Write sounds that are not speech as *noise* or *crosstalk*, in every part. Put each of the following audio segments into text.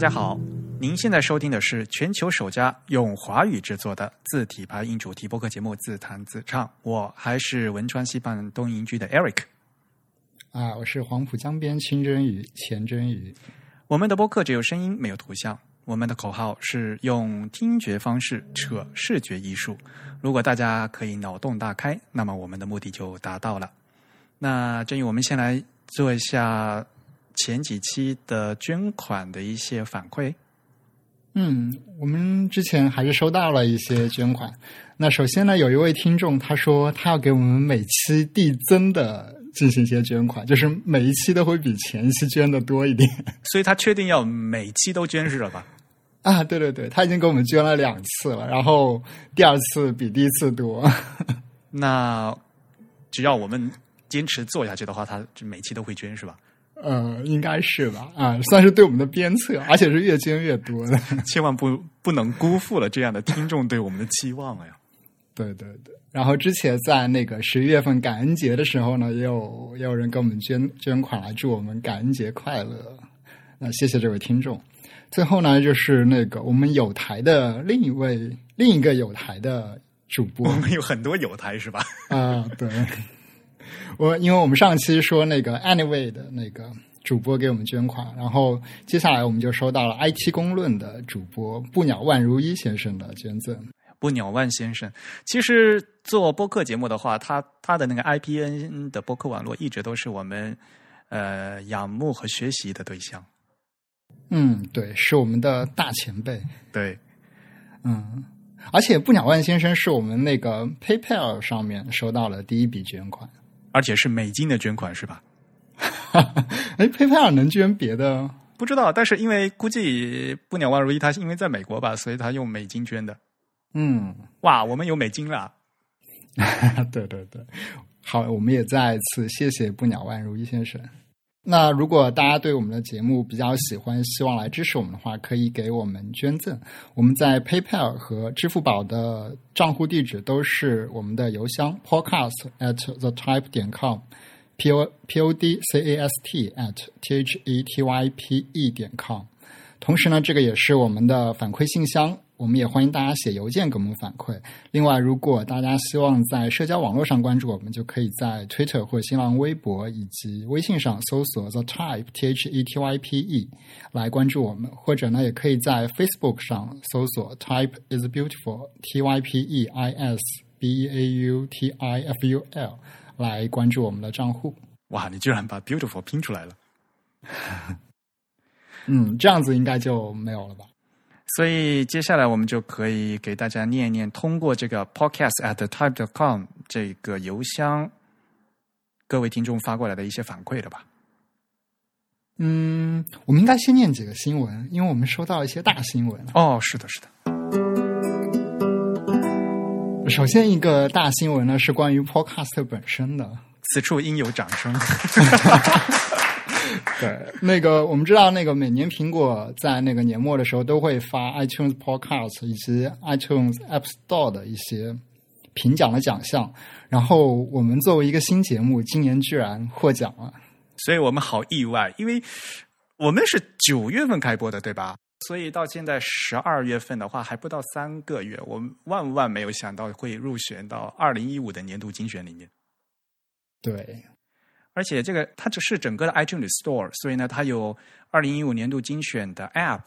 大家好，您现在收听的是全球首家用华语制作的字体排音主题播客节目《自弹自唱》，我还是汶川西畔东营居的 Eric。啊，我是黄浦江边清蒸鱼钱真鱼。我们的播客只有声音，没有图像。我们的口号是用听觉方式扯视觉艺术。如果大家可以脑洞大开，那么我们的目的就达到了。那真宇，我们先来做一下前几期的捐款的一些反馈。嗯，我们之前还是收到了一些捐款。那首先呢，有一位听众他说他要给我们每期递增的进行一些捐款，就是每一期都会比前一期捐的多一点。*laughs* 所以他确定要每期都捐是了吧？啊，对对对，他已经给我们捐了两次了，然后第二次比第一次多。*laughs* 那只要我们坚持做下去的话，他就每期都会捐是吧？呃，应该是吧？啊，算是对我们的鞭策，而且是越捐越多的。*laughs* 千万不不能辜负了这样的听众对我们的期望了呀！*laughs* 对对对。然后之前在那个十一月份感恩节的时候呢，也有也有人给我们捐捐款来祝我们感恩节快乐。那谢谢这位听众。最后呢，就是那个我们有台的另一位另一个有台的主播，*laughs* 我们有很多有台是吧？啊，对。*laughs* 我因为我们上期说那个 Anyway 的那个主播给我们捐款，然后接下来我们就收到了 IT 公论的主播不鸟万如一先生的捐赠。不鸟万先生，其实做播客节目的话，他他的那个 IPN 的播客网络一直都是我们呃仰慕和学习的对象。嗯，对，是我们的大前辈。对，嗯，而且不鸟万先生是我们那个 PayPal 上面收到了第一笔捐款。而且是美金的捐款是吧？*laughs* 哎，PayPal 能捐别的？不知道，但是因为估计不鸟万如意，他因为在美国吧，所以他用美金捐的。嗯，哇，我们有美金了。*laughs* 对对对，好，我们也再次谢谢不鸟万如意先生。那如果大家对我们的节目比较喜欢，希望来支持我们的话，可以给我们捐赠。我们在 PayPal 和支付宝的账户地址都是我们的邮箱 podcast at the type 点 com，p o p o d c a s t at t h e t y p e 点 com。同时呢，这个也是我们的反馈信箱。我们也欢迎大家写邮件给我们反馈。另外，如果大家希望在社交网络上关注我们，就可以在 Twitter 或新浪微博以及微信上搜索 The Type T H E T Y P E 来关注我们，或者呢，也可以在 Facebook 上搜索 Type is Beautiful T Y P E I S B E A U T I F U L 来关注我们的账户。哇，你居然把 Beautiful 拼出来了！*laughs* 嗯，这样子应该就没有了吧？所以接下来我们就可以给大家念一念，通过这个 podcast at type dot com 这个邮箱，各位听众发过来的一些反馈了吧？嗯，我们应该先念几个新闻，因为我们收到一些大新闻。哦，是的，是的。首先一个大新闻呢是关于 podcast 本身的，此处应有掌声。*laughs* 对，那个我们知道，那个每年苹果在那个年末的时候都会发 iTunes Podcast 以及 iTunes App Store 的一些评奖的奖项。然后我们作为一个新节目，今年居然获奖了，所以我们好意外，因为我们是九月份开播的，对吧？所以到现在十二月份的话，还不到三个月，我们万万没有想到会入选到二零一五的年度精选里面。对。而且这个它只是整个的 iTunes Store，所以呢，它有二零一五年度精选的 App，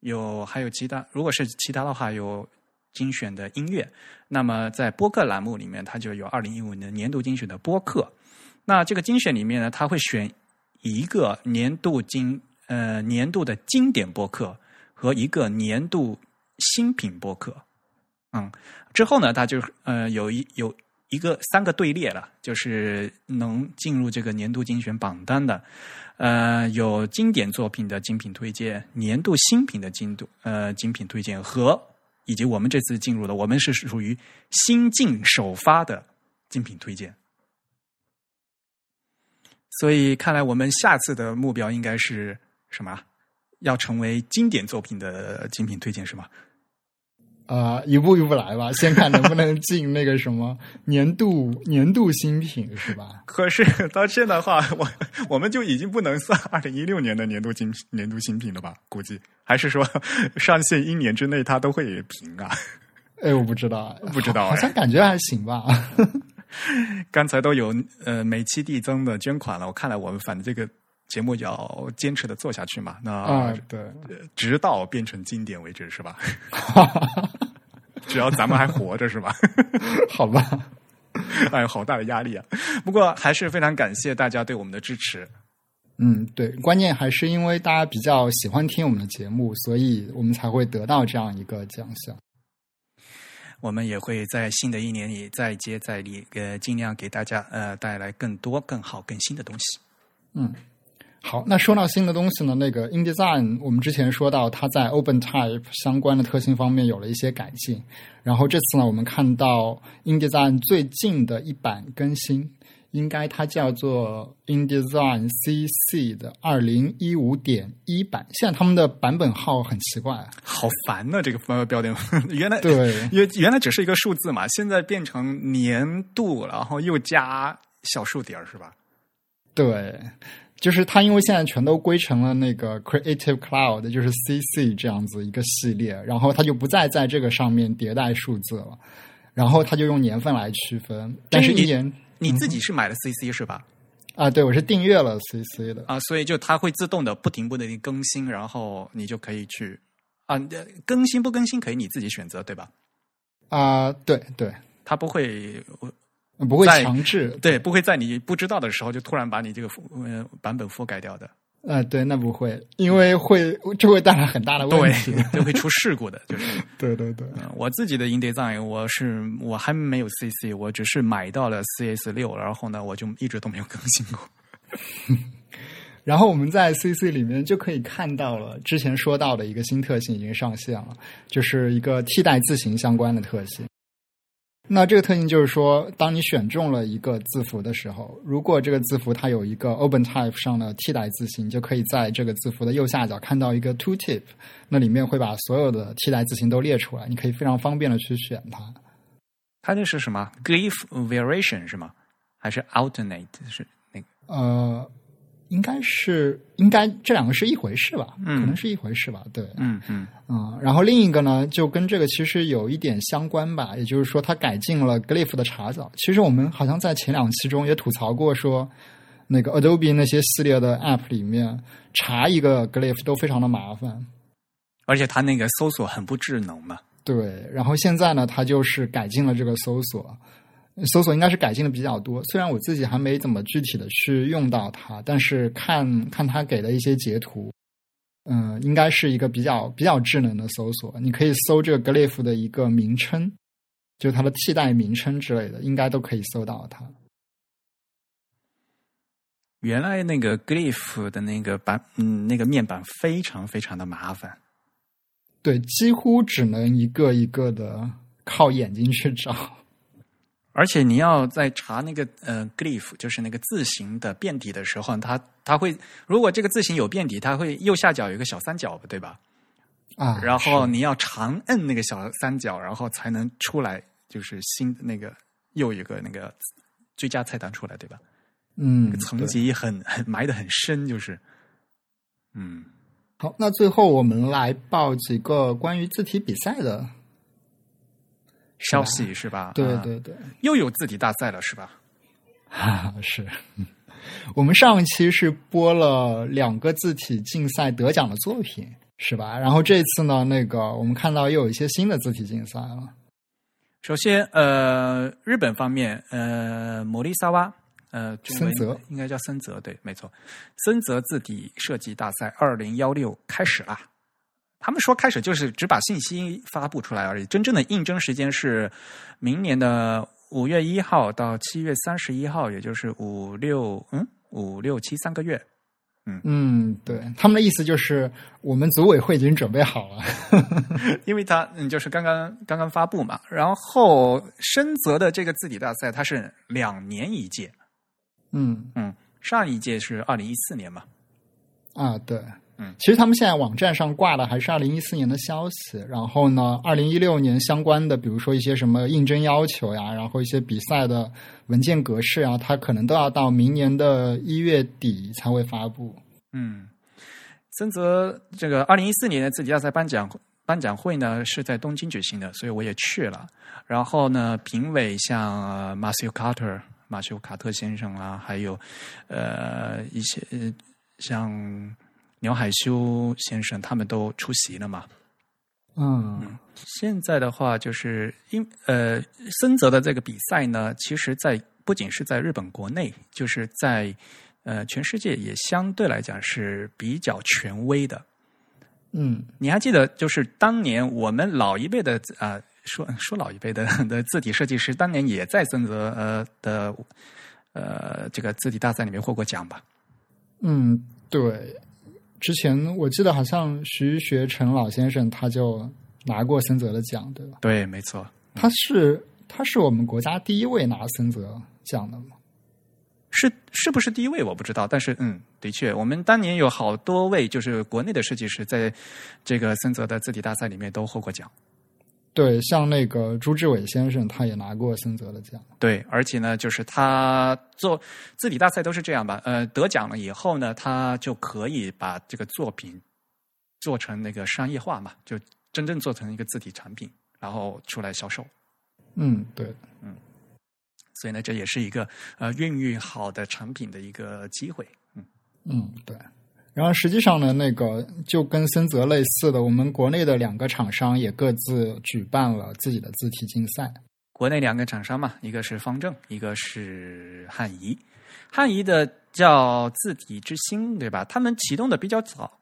有还有其他，如果是其他的话，有精选的音乐。那么在播客栏目里面，它就有二零一五年年度精选的播客。那这个精选里面呢，它会选一个年度经呃年度的经典播客和一个年度新品播客。嗯，之后呢，它就呃有一有。一个三个队列了，就是能进入这个年度精选榜单的，呃，有经典作品的精品推荐，年度新品的精度呃精品推荐和以及我们这次进入的，我们是属于新进首发的精品推荐。所以看来我们下次的目标应该是什么？要成为经典作品的精品推荐是吗？呃，一步一步来吧，先看能不能进那个什么年度年度新品，是吧？*laughs* 可是到现在的话，我我们就已经不能算二零一六年的年度新年度新品了吧？估计还是说上线一年之内它都会评啊？哎，我不知道，不知道，好像感觉还行吧。*laughs* 刚才都有呃每期递增的捐款了，我看来我们反正这个节目要坚持的做下去嘛。那啊，对，直到变成经典为止，是吧？*laughs* 只要咱们还活着，是吧？*laughs* 好吧。哎呦，好大的压力啊！不过还是非常感谢大家对我们的支持。嗯，对，关键还是因为大家比较喜欢听我们的节目，所以我们才会得到这样一个奖项。我们也会在新的一年里再接再厉，呃，尽量给大家呃带来更多、更好、更新的东西。嗯，好，那说到新的东西呢，那个 InDesign，我们之前说到它在 OpenType 相关的特性方面有了一些改进，然后这次呢，我们看到 InDesign 最近的一版更新。应该它叫做 InDesign CC 的二零一五点一版，现在他们的版本号很奇怪，好烦呐！这个标点 *laughs* 原来对，*laughs* 原原来只是一个数字嘛，现在变成年度，然后又加小数点是吧？对，就是它，因为现在全都归成了那个 Creative Cloud，就是 CC 这样子一个系列，然后它就不再在这个上面迭代数字了，然后它就用年份来区分，但是一年。你自己是买了 CC 是吧？啊，对，我是订阅了 CC 的啊，所以就它会自动的不停不停的更新，然后你就可以去啊，更新不更新可以你自己选择，对吧？啊，对对，它不会不会强制，对，不会在你不知道的时候就突然把你这个呃版本覆盖掉的。呃，对，那不会，因为会就会带来很大的问题，就会出事故的，就是。*laughs* 对对对，我自己的 InDesign，我是我还没有 CC，我只是买到了 CS 六，然后呢，我就一直都没有更新过。*laughs* 然后我们在 CC 里面就可以看到了之前说到的一个新特性已经上线了，就是一个替代字形相关的特性。那这个特性就是说，当你选中了一个字符的时候，如果这个字符它有一个 OpenType 上的替代字形，就可以在这个字符的右下角看到一个 Tooltip，那里面会把所有的替代字形都列出来，你可以非常方便的去选它。它这是什么？Glyph Variation 是吗？还是 Alternate 是那个？呃。应该是，应该这两个是一回事吧？嗯，可能是一回事吧。对，嗯嗯嗯。然后另一个呢，就跟这个其实有一点相关吧。也就是说，它改进了 Glyph 的查找。其实我们好像在前两期中也吐槽过，说那个 Adobe 那些系列的 App 里面查一个 Glyph 都非常的麻烦，而且它那个搜索很不智能嘛。对。然后现在呢，它就是改进了这个搜索。搜索应该是改进的比较多，虽然我自己还没怎么具体的去用到它，但是看看它给的一些截图，嗯，应该是一个比较比较智能的搜索。你可以搜这个 glyph 的一个名称，就它的替代名称之类的，应该都可以搜到它。原来那个 glyph 的那个版，嗯，那个面板非常非常的麻烦，对，几乎只能一个一个的靠眼睛去找。而且你要在查那个呃 glyph，就是那个字形的变体的时候，它它会如果这个字形有变体，它会右下角有一个小三角，对吧？啊，然后你要长摁那个小三角，然后才能出来，就是新那个又一个那个最佳菜单出来，对吧？嗯，层级很很埋的很深，就是嗯。好，那最后我们来报几个关于字体比赛的。消息是吧？对对对，又有字体大赛了是吧？哈，是。*laughs* 我们上一期是播了两个字体竞赛得奖的作品，是吧？然后这次呢，那个我们看到又有一些新的字体竞赛了。首先，呃，日本方面，呃，摩利萨瓦，呃，森泽应该叫森泽，对，没错，森泽字体设计大赛二零幺六开始啦。他们说开始就是只把信息发布出来而已，真正的应征时间是明年的五月一号到七月三十一号，也就是五六嗯五六七三个月。嗯嗯，对，他们的意思就是我们组委会已经准备好了，*laughs* 因为他嗯就是刚刚刚刚发布嘛。然后深泽的这个字体大赛，它是两年一届。嗯嗯，上一届是二零一四年嘛。啊，对。嗯，其实他们现在网站上挂的还是二零一四年的消息，然后呢，二零一六年相关的，比如说一些什么应征要求呀，然后一些比赛的文件格式啊，它可能都要到明年的一月底才会发布。嗯，森泽这个二零一四年的自己大赛颁奖颁奖会呢是在东京举行的，所以我也去了。然后呢，评委像马修卡特、马修卡特先生啊，还有呃一些呃像鸟海修先生，他们都出席了嘛。嗯现在的话，就是因呃森泽的这个比赛呢，其实在不仅是在日本国内，就是在呃全世界也相对来讲是比较权威的。嗯你还记得，就是当年我们老一辈的啊、说说老一辈的 *laughs* 的字体设计师，当年也在森泽呃的呃这个字体大赛里面获过奖吧？嗯，对。之前我记得好像徐学成老先生他就拿过森泽的奖，对吧？对，没错。他是他是我们国家第一位拿森泽奖的吗？是是不是第一位我不知道，但是嗯，的确，我们当年有好多位就是国内的设计师在这个森泽的字体大赛里面都获过奖。对，像那个朱志伟先生，他也拿过森泽的奖。对，而且呢，就是他做字体大赛都是这样吧，呃，得奖了以后呢，他就可以把这个作品做成那个商业化嘛，就真正做成一个字体产品，然后出来销售。嗯，对，嗯所以呢，这也是一个呃孕育好的产品的一个机会。嗯，嗯，对。然后实际上呢，那个就跟森泽类似的，我们国内的两个厂商也各自举办了自己的字体竞赛。国内两个厂商嘛，一个是方正，一个是汉仪。汉仪的叫字体之星，对吧？他们启动的比较早，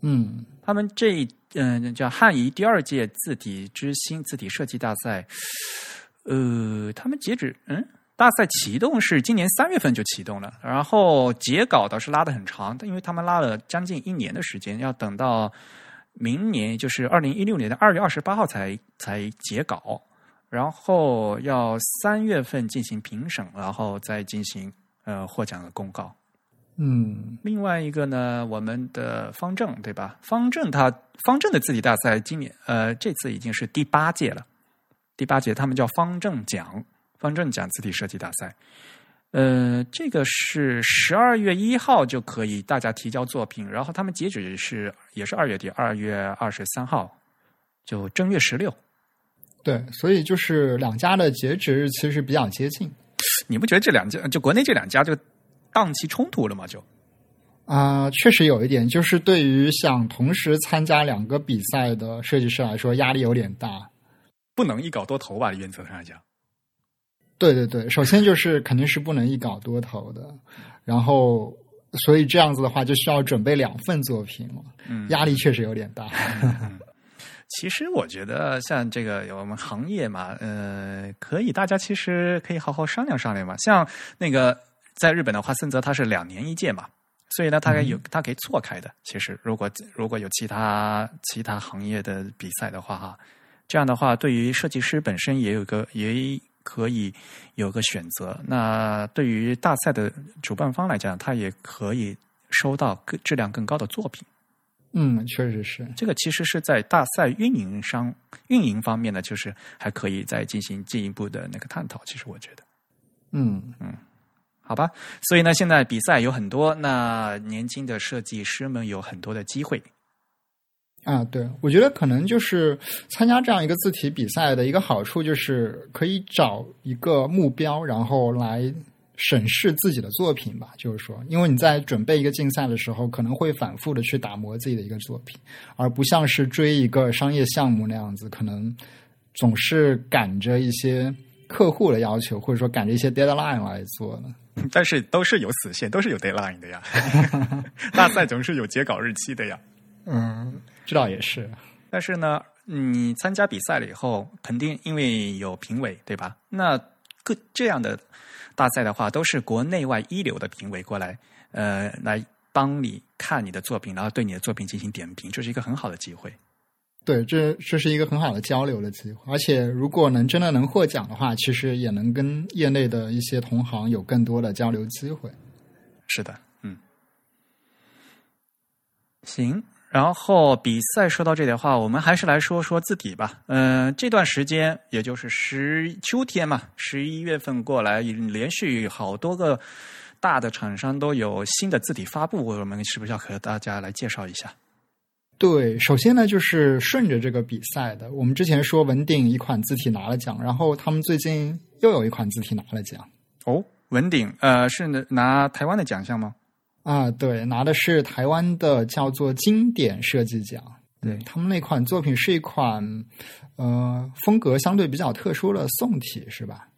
嗯他们这嗯、叫汉仪第二届字体之星字体设计大赛，呃，他们截止嗯，大赛启动是今年三月份就启动了，然后截稿倒是拉的很长，因为他们拉了将近一年的时间，要等到明年就是二零一六年的二月二十八号才才截稿，然后要三月份进行评审，然后再进行呃获奖的公告。嗯另外一个呢，我们的方正对吧？方正他方正的字体大赛今年呃这次已经是第八届了，第八届他们叫方正奖，方正奖字体设计大赛。呃，这个是十二月一号就可以大家提交作品，然后他们截止是也是二月底，二月二十三号，就正月十六。对，所以就是两家的截止日期是比较接近。你不觉得这两家就国内这两家就档期冲突了吗？就啊、确实有一点，就是对于想同时参加两个比赛的设计师来说，压力有点大。不能一稿多投吧？原则上来讲。对对对，首先就是肯定是不能一稿多投的，然后所以这样子的话就需要准备两份作品了，嗯压力确实有点大。其实我觉得像这个我们行业嘛，呃，可以大家其实可以好好商量商量嘛。像那个在日本的话，森泽它是两年一届嘛，所以呢，它可以有它可以错开的。其实如果如果有其他其他行业的比赛的话，哈，这样的话对于设计师本身也有个也可以有个选择。那对于大赛的主办方来讲，他也可以收到更质量更高的作品。嗯，确实是。这个其实是在大赛运营商运营方面呢，就是还可以再进行进一步的那个探讨。其实我觉得，嗯好吧，所以呢，现在比赛有很多，那年轻的设计师们有很多的机会。啊，对，我觉得可能就是参加这样一个字体比赛的一个好处，就是可以找一个目标，然后来审视自己的作品吧。就是说，因为你在准备一个竞赛的时候，可能会反复的去打磨自己的一个作品，而不像是追一个商业项目那样子，可能总是赶着一些客户的要求，或者说赶着一些 deadline 来做的。*laughs* 但是都是有死线，都是有 deadline 的呀。*laughs* 大赛总是有截稿日期的呀。嗯，这倒也是。但是呢，你参加比赛了以后，肯定因为有评委，对吧？那各这样的大赛的话，都是国内外一流的评委过来，呃，来帮你看你的作品，然后对你的作品进行点评，这是一个很好的机会。对，这这是一个很好的交流的机会，而且如果能真的能获奖的话，其实也能跟业内的一些同行有更多的交流机会。是的，嗯。行。然后比赛说到这里的话，我们还是来说说字体吧。嗯、这段时间也就是十秋天嘛，十一月份过来，连续好多个大的厂商都有新的字体发布，我们是不是要和大家来介绍一下？对，首先呢，就是顺着这个比赛的。我们之前说文鼎一款字体拿了奖，然后他们最近又有一款字体拿了奖哦，文鼎，呃，是拿台湾的奖项吗？啊，对，拿的是台湾的叫做经典设计奖。对他们那款作品是一款呃风格相对比较特殊的宋体，是吧？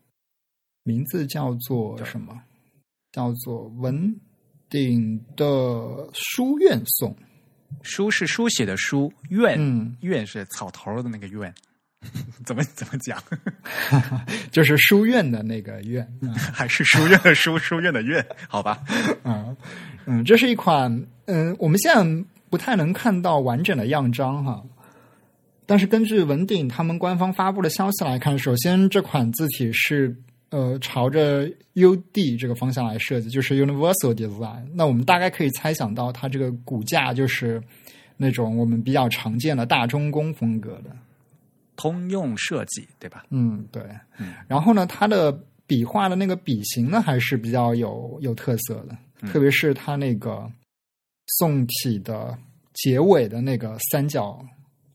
名字叫做什么？叫做文鼎的书院颂。书是书写的书，院、嗯，院是草头的那个院，*laughs* 怎么怎么讲？*laughs* 就是书院的那个院。嗯 *laughs* 还是书院的书，书院的院？好吧，嗯嗯，这是一款嗯，我们现在不太能看到完整的样章哈。但是根据文鼎他们官方发布的消息来看，首先这款字体是呃朝着 UD 这个方向来设计，就是 Universal Design。那我们大概可以猜想到，它这个骨架就是那种我们比较常见的大中宫风格的。通用设计对吧？嗯，对。嗯然后呢，它的笔画的那个笔形呢，还是比较有有特色的，特别是它那个宋体的结尾的那个三角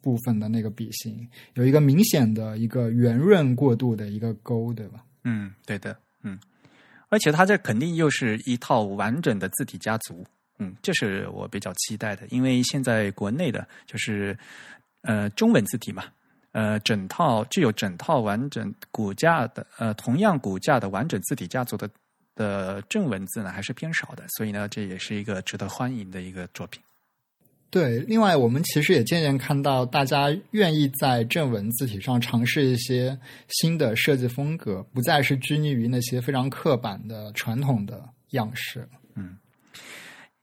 部分的那个笔形，有一个明显的一个圆润过渡的一个勾，对吧？嗯，对的，嗯，而且它这肯定又是一套完整的字体家族，嗯，这是我比较期待的，因为现在国内的就是呃中文字体嘛，呃整套具有整套完整骨架的呃同样骨架的完整字体家族的的正文字呢还是偏少的，所以呢这也是一个值得欢迎的一个作品。对，另外我们其实也渐渐看到，大家愿意在正文字体上尝试一些新的设计风格，不再是拘泥于那些非常刻板的传统的样式。嗯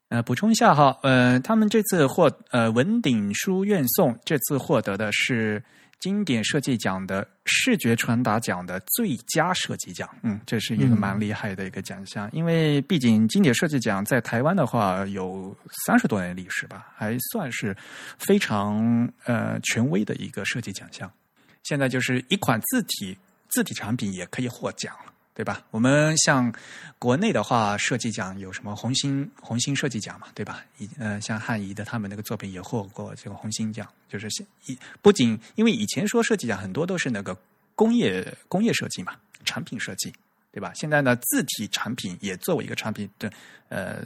呃，补充一下哈，呃，他们这次获呃文鼎书院颂这次获得的是经典设计奖的视觉传达奖的最佳设计奖，嗯，这是一个蛮厉害的一个奖项，因为毕竟经典设计奖在台湾的话有三十多年历史吧，还算是非常呃权威的一个设计奖项。现在就是一款字体字体产品也可以获奖。对吧？我们像国内的话，设计奖有什么红星红星设计奖嘛，对吧？以呃，像汉仪的他们那个作品也获过这个红星奖，就是现以不仅因为以前说设计奖很多都是那个工业工业设计嘛，产品设计，对吧？现在呢，字体产品也作为一个产品的呃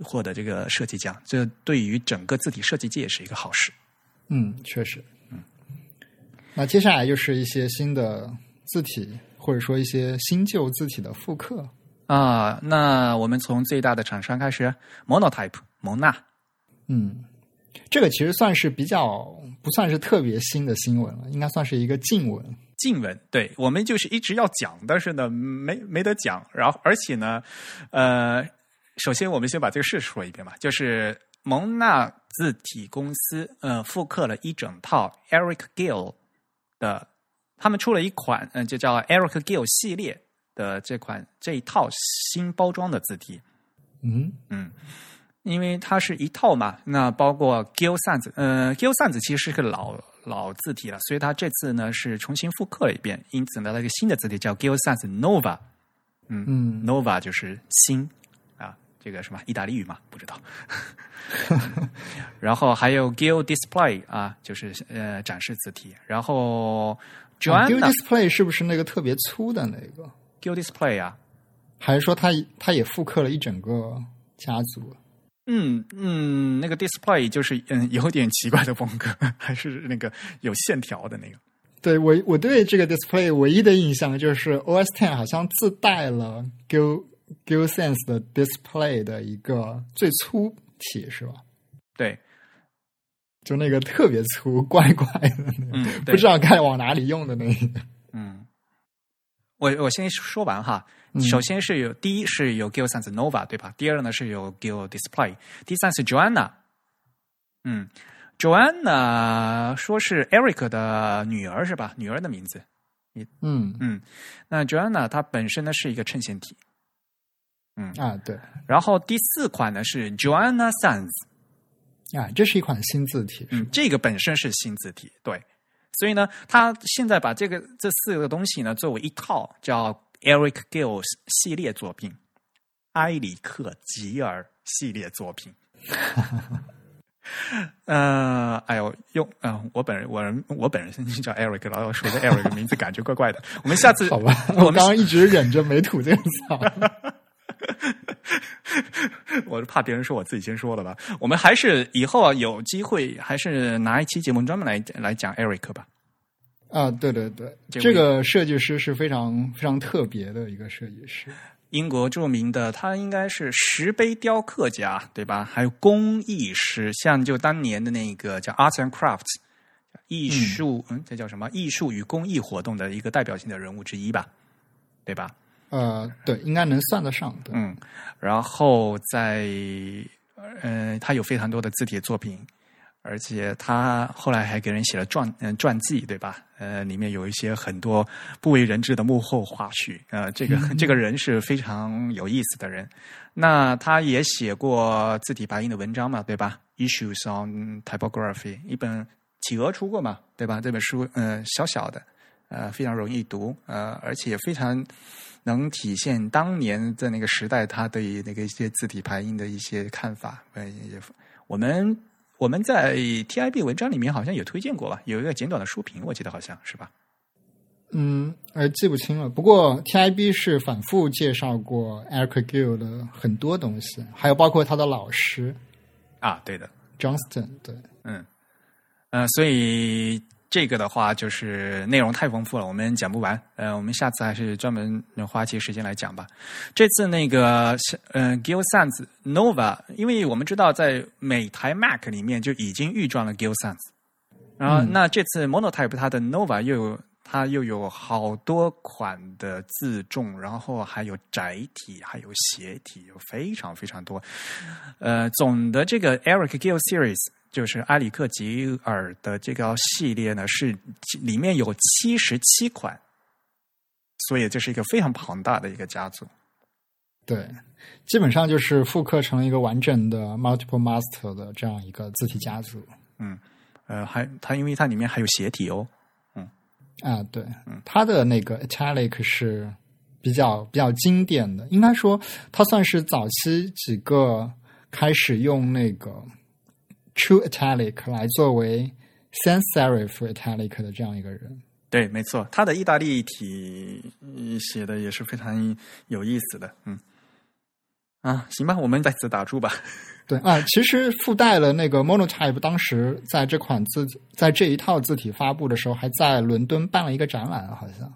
获得这个设计奖，这对于整个字体设计界是一个好事。嗯，确实。嗯，那接下来就是一些新的字体，或者说一些新旧字体的复刻。啊，那我们从最大的厂商开始，Monotype 蒙纳。嗯，这个其实算是比较不算是特别新的新闻了，应该算是一个近闻。静文，对我们就是一直要讲，但是呢，没没得讲。然后，而且呢，呃，首先我们先把这个事说一遍吧，就是蒙纳字体公司，呃，复刻了一整套 Eric Gill 的，他们出了一款，嗯、呃，就叫 Eric Gill 系列的这款这一套新包装的字体。嗯。嗯，因为它是一套嘛，那包括 Gill Sans，呃，Gill Sans 其实是个老老字体了，所以它这次呢是重新复刻了一遍，因此呢，它一个新的字体叫 Gill Sans Nova，嗯嗯，Nova 就是新啊，这个什么意大利语嘛，不知道。*laughs* 然后还有 Gill Display 啊，就是呃展示字体，然后 Gill Joanna、Display 是不是那个特别粗的那个？Gill Display 啊，还是说它它也复刻了一整个家族？嗯嗯，那个 display 就是嗯 *laughs* 有点奇怪的风格，*laughs* 还是那个有线条的那个。对我我对这个 display 唯一的印象就是 OS Ten 好像自带了 Gill Gill Sense 的 display 的一个最粗体是吧？对，就那个特别粗、怪怪的那个，嗯，不知道该往哪里用的那个。嗯，我我先说完哈。嗯首先是有第一是有 Gill Sans Nova 对吧？第二呢是有 Gill Display，第三是 Joanna。嗯，Joanna 说是 Eric 的女儿是吧？女儿的名字。嗯嗯，那 Joanna 它本身呢是一个衬线体。嗯，啊，对，然后第四款呢是 Joanna Sans。啊，这是一款新字体，嗯，这个本身是新字体，对。所以呢，他现在把这个这四个东西呢，作为一套叫 Eric Gill 系列作品，埃里克吉尔系列作品。*laughs* 呃，哎呦，用嗯，我本人我人我本人叫 Eric，然后说的 Eric 名字感觉怪怪的。我们下次好吧，我刚刚一直忍着没吐这个槽。*laughs* *laughs* 我是怕别人说我自己先说了吧。我们还是以后啊有机会，还是拿一期节目专门来来讲 Eric 吧。啊，对对对，这个设计师是非常非常特别的一个设计师，英国著名的，他应该是石碑雕刻家，对吧？还有工艺师，像就当年的那个叫 Arts and Crafts，艺术，嗯，这叫什么？艺术与工艺活动的一个代表性的人物之一吧，对吧？呃，对，应该能算得上。嗯，然后在，呃，他有非常多的字体作品，而且他后来还给人写了传，嗯，传记，对吧？呃，里面有一些很多不为人知的幕后花絮。呃，这个这个人是非常有意思的人。那他也写过字体白印的文章嘛，对吧？Issues on Typography，一本企鹅出过嘛，对吧？这本书，嗯，小小的，呃，非常容易读，呃，而且非常。能体现当年在那个时代他对那个一些字体排印的一些看法。呃，我们我们在 TIB 文章里面好像有推荐过吧？有一个简短的书评，我记得好像是吧？嗯，呃，记不清了。不过 TIB 是反复介绍过 Eric Gill 的很多东西，还有包括他的老师啊，对的，Johnston，对，嗯，呃，所以。这个的话就是内容太丰富了，我们讲不完。呃，我们下次还是专门花些时间来讲吧。这次那个，嗯，Gill Sans Nova，因为我们知道在每台 Mac 里面就已经预装了 Gill Sans，然后那这次 Monotype 它的 Nova 又有它又有好多款的自重，然后还有窄体，还有斜体，有非常非常多。呃，总的这个 Eric Gill Series。就是埃里克吉尔的这个系列呢，是里面有七十七款，所以这是一个非常庞大的一个家族。对，基本上就是复刻成了一个完整的 multiple master 的这样一个字体家族。嗯，呃，还它因为它里面还有斜体哦。嗯，啊，对，嗯，它的那个 italic 是比较比较经典的，应该说它算是早期几个开始用那个。True Italic 来作为 Sans Serif Italic 的这样一个人，对，没错，他的意大利体写的也是非常有意思的，嗯，啊，行吧，我们在此打住吧。*laughs* 对啊，其实附带了那个 Monotype，当时在这款字在这一套字体发布的时候，还在伦敦办了一个展览，好像。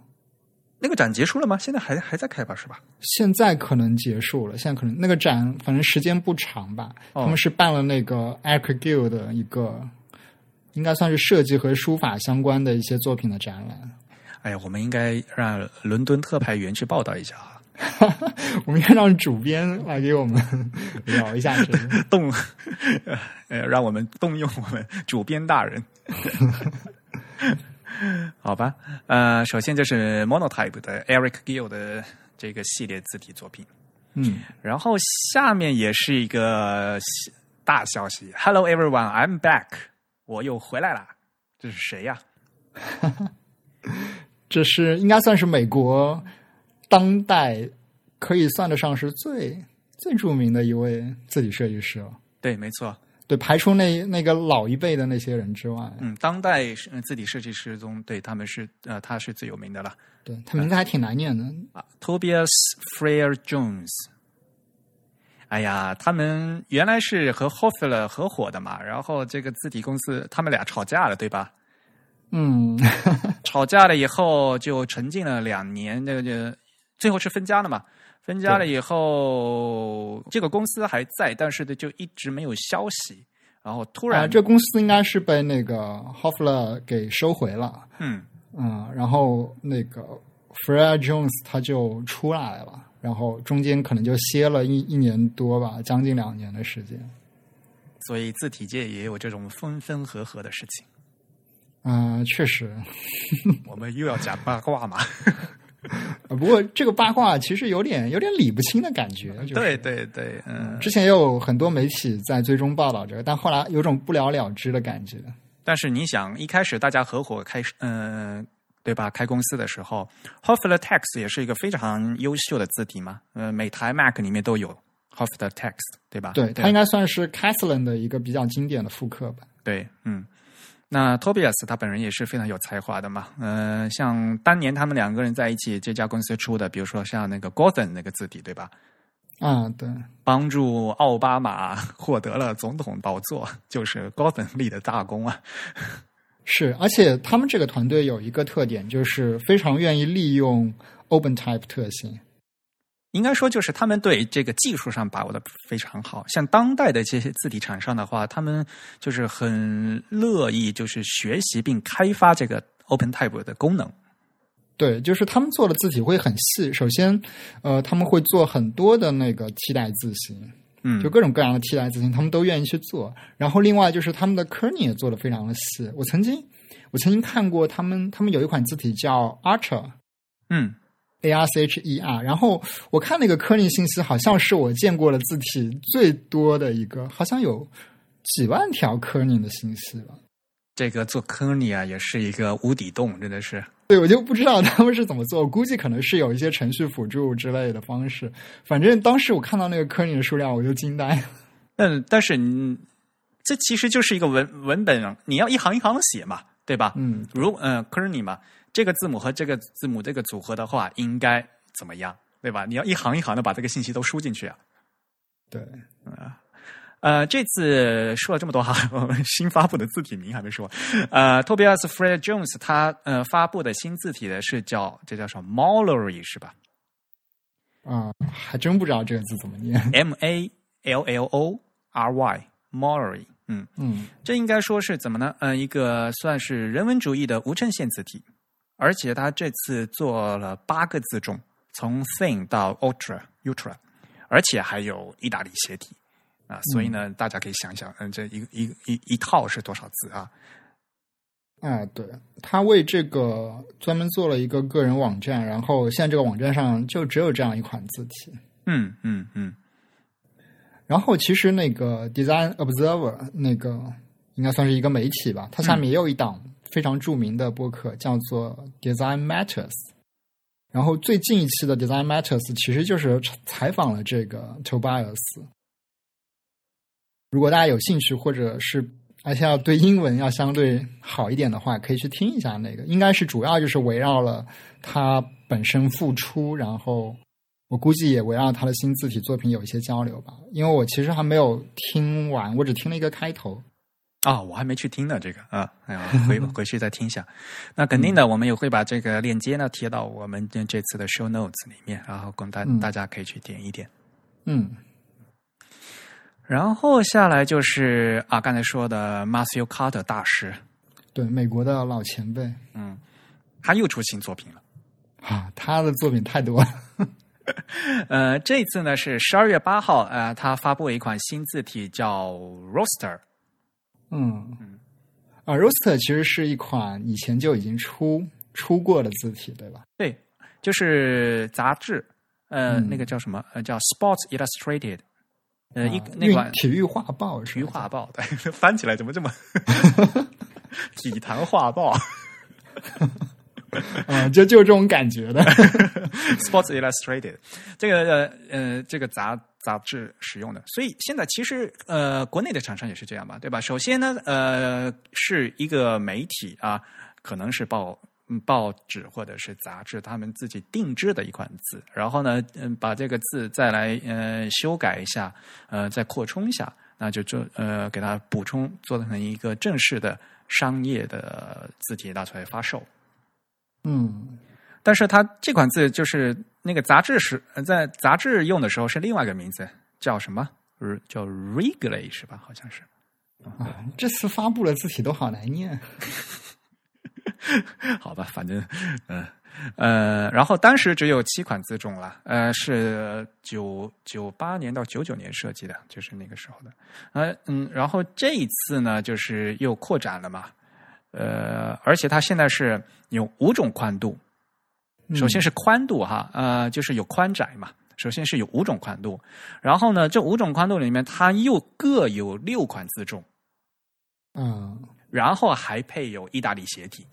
那个展结束了吗？现在还还在开吧？是吧？现在可能结束了。现在可能那个展，反正时间不长吧。他们是办了那个 Eric Gill 的一个，应该算是设计和书法相关的一些作品的展览。哎呀，我们应该让伦敦特派员去报道一下啊！*laughs* 我们应该让主编来给我们聊一下，*laughs* 动 *laughs* 呃，让我们动用我们主编大人。*laughs* 好吧，呃，首先就是 Monotype 的 Eric Gill 的这个系列字体作品，嗯，然后下面也是一个大消息，Hello everyone, I'm back，我又回来了，这是谁呀？*laughs* 这是应该算是美国当代可以算得上是最最著名的一位字体设计师了。对，没错。对，排除那那个老一辈的那些人之外，嗯，当代字体设计师中，对他们是呃，他是最有名的了。对他名字还挺难念的啊，Tobias Freer Jones。哎呀，他们原来是和 Hoffler 合伙的嘛，然后这个字体公司他们俩吵架了，对吧？嗯，*laughs* 吵架了以后就沉浸了两年，那个就最后是分家了嘛。分家了以后，这个公司还在，但是呢，就一直没有消息。然后突然，这公司应该是被那个 Hoffler 给收回了。嗯嗯，然后那个 Freer Jones 他就出来了，然后中间可能就歇了一一年多吧，将近两年的时间。所以字体界也有这种分分合合的事情。嗯，确实。*laughs* 我们又要讲八卦嘛。*laughs* 不过这个八卦其实有点有点理不清的感觉。就是、对对对，嗯。之前也有很多媒体在追踪报道这个，但后来有种不了了之的感觉。但是你想，一开始大家合伙开始，嗯，对吧？开公司的时候 h o f f l e Text 也是一个非常优秀的字体嘛。呃，每台 Mac 里面都有 h o f f l e Text，对吧？对，它应该算是 c a t h l e n 的一个比较经典的复刻吧。对，嗯。那 Tobias 他本人也是非常有才华的嘛，嗯，像当年他们两个人在一起这家公司出的，比如说像那个 Gordon 那个字体，对吧？啊，对，帮助奥巴马 *laughs* 获得了总统宝座，就是 Gordon 立的大功啊。是，而且他们这个团队有一个特点，就是非常愿意利用 OpenType 特性。应该说，就是他们对这个技术上把握的非常好。像当代的这些字体厂商的话，他们就是很乐意就是学习并开发这个 OpenType 的功能。对，就是他们做的字体会很细。首先，呃，他们会做很多的那个替代字型，嗯，就各种各样的替代字型，他们都愿意去做。然后，另外就是他们的 kerning 也做的非常的细。我曾经，我曾经看过他们，他们有一款字体叫 Archer，嗯。A R C H E R，然后我看那个科尼信息，好像是我见过的字体最多的一个，好像有几万条科尼的信息了。这个做科尼啊，也是一个无底洞，真的是。对，我就不知道他们是怎么做，估计可能是有一些程序辅助之类的方式。反正当时我看到那个科尼的数量，我就惊呆了。嗯，但是你这其实就是一个文文本，你要一行一行的写嘛，对吧？嗯，如嗯科尼嘛。这个字母和这个字母这个组合的话，应该怎么样，对吧？你要一行一行的把这个信息都输进去啊。对，啊，呃，这次说了这么多哈，*laughs* 我们新发布的字体名还没说。呃，Tobias Fred Jones 他呃发布的新字体的是叫这叫什么 Mallory 是吧？啊，还真不知道这个字怎么念。M A L L O R Y Mallory，嗯嗯，这应该说是怎么呢？嗯，一个算是人文主义的无衬线字体。而且他这次做了八个字重，从 Thin 到 Ultra、Ultra，而且还有意大利斜体啊，所以呢，大家可以想想，嗯，这一一一一套是多少字啊？啊，对，他为这个专门做了一个个人网站，然后现在这个网站上就只有这样一款字体。嗯嗯嗯。然后其实那个 Design Observer 那个应该算是一个媒体吧，它下面也有一档。非常著名的播客叫做 Design Matters，然后最近一期的 Design Matters 其实就是采访了这个 Tobias。如果大家有兴趣，或者是而且要对英文要相对好一点的话，可以去听一下那个。应该是主要就是围绕了他本身付出，然后我估计也围绕他的新字体作品有一些交流吧。因为我其实还没有听完，我只听了一个开头。啊，我还没去听呢，这个啊，哎呀，回 *laughs* 回去再听一下。那肯定的，我们也会把这个链接呢贴到我们这次的 show notes 里面，然后供大大家可以去点一点。嗯，然后下来就是啊，刚才说的 Matthew Carter 大师，对，美国的老前辈，嗯，他又出新作品了啊，他的作品太多了。*laughs* 呃，这次呢是十二月八号，呃，他发布了一款新字体叫 Roster。嗯嗯，啊，Roster 其实是一款以前就已经出出过的字体，对吧？对，就是杂志，呃，那个叫什么？呃，叫 Sports Illustrated，呃，一那款体育画报，体育画报，对，*laughs* 翻起来怎么这么 *laughs* 体坛画报？嗯，*laughs* 就就这种感觉的 Sports Illustrated，这个呃，这个杂。杂志使用的，所以现在其实呃，国内的厂商也是这样吧，对吧？首先呢，呃，是一个媒体啊，可能是报报纸或者是杂志，他们自己定制的一款字，然后呢，嗯，把这个字再来呃修改一下，呃，再扩充一下，那就做呃给它补充，做成一个正式的商业的字体拿出来发售。嗯，但是它这款字就是。那个杂志是在杂志用的时候是另外一个名字，叫什么？叫 Reglay 是吧？好像是。啊，这次发布的字体都好难念。*laughs* 好吧，反正嗯呃，然后当时只有七款字重了，呃，是九九八年到九九年设计的，就是那个时候的。呃嗯，然后这一次呢，就是又扩展了嘛，呃，而且它现在是有五种宽度。首先是宽度哈，呃，就是有宽窄嘛。首先是有五种宽度，然后呢，这五种宽度里面，它又各有六款自重，嗯，然后还配有意大利斜体，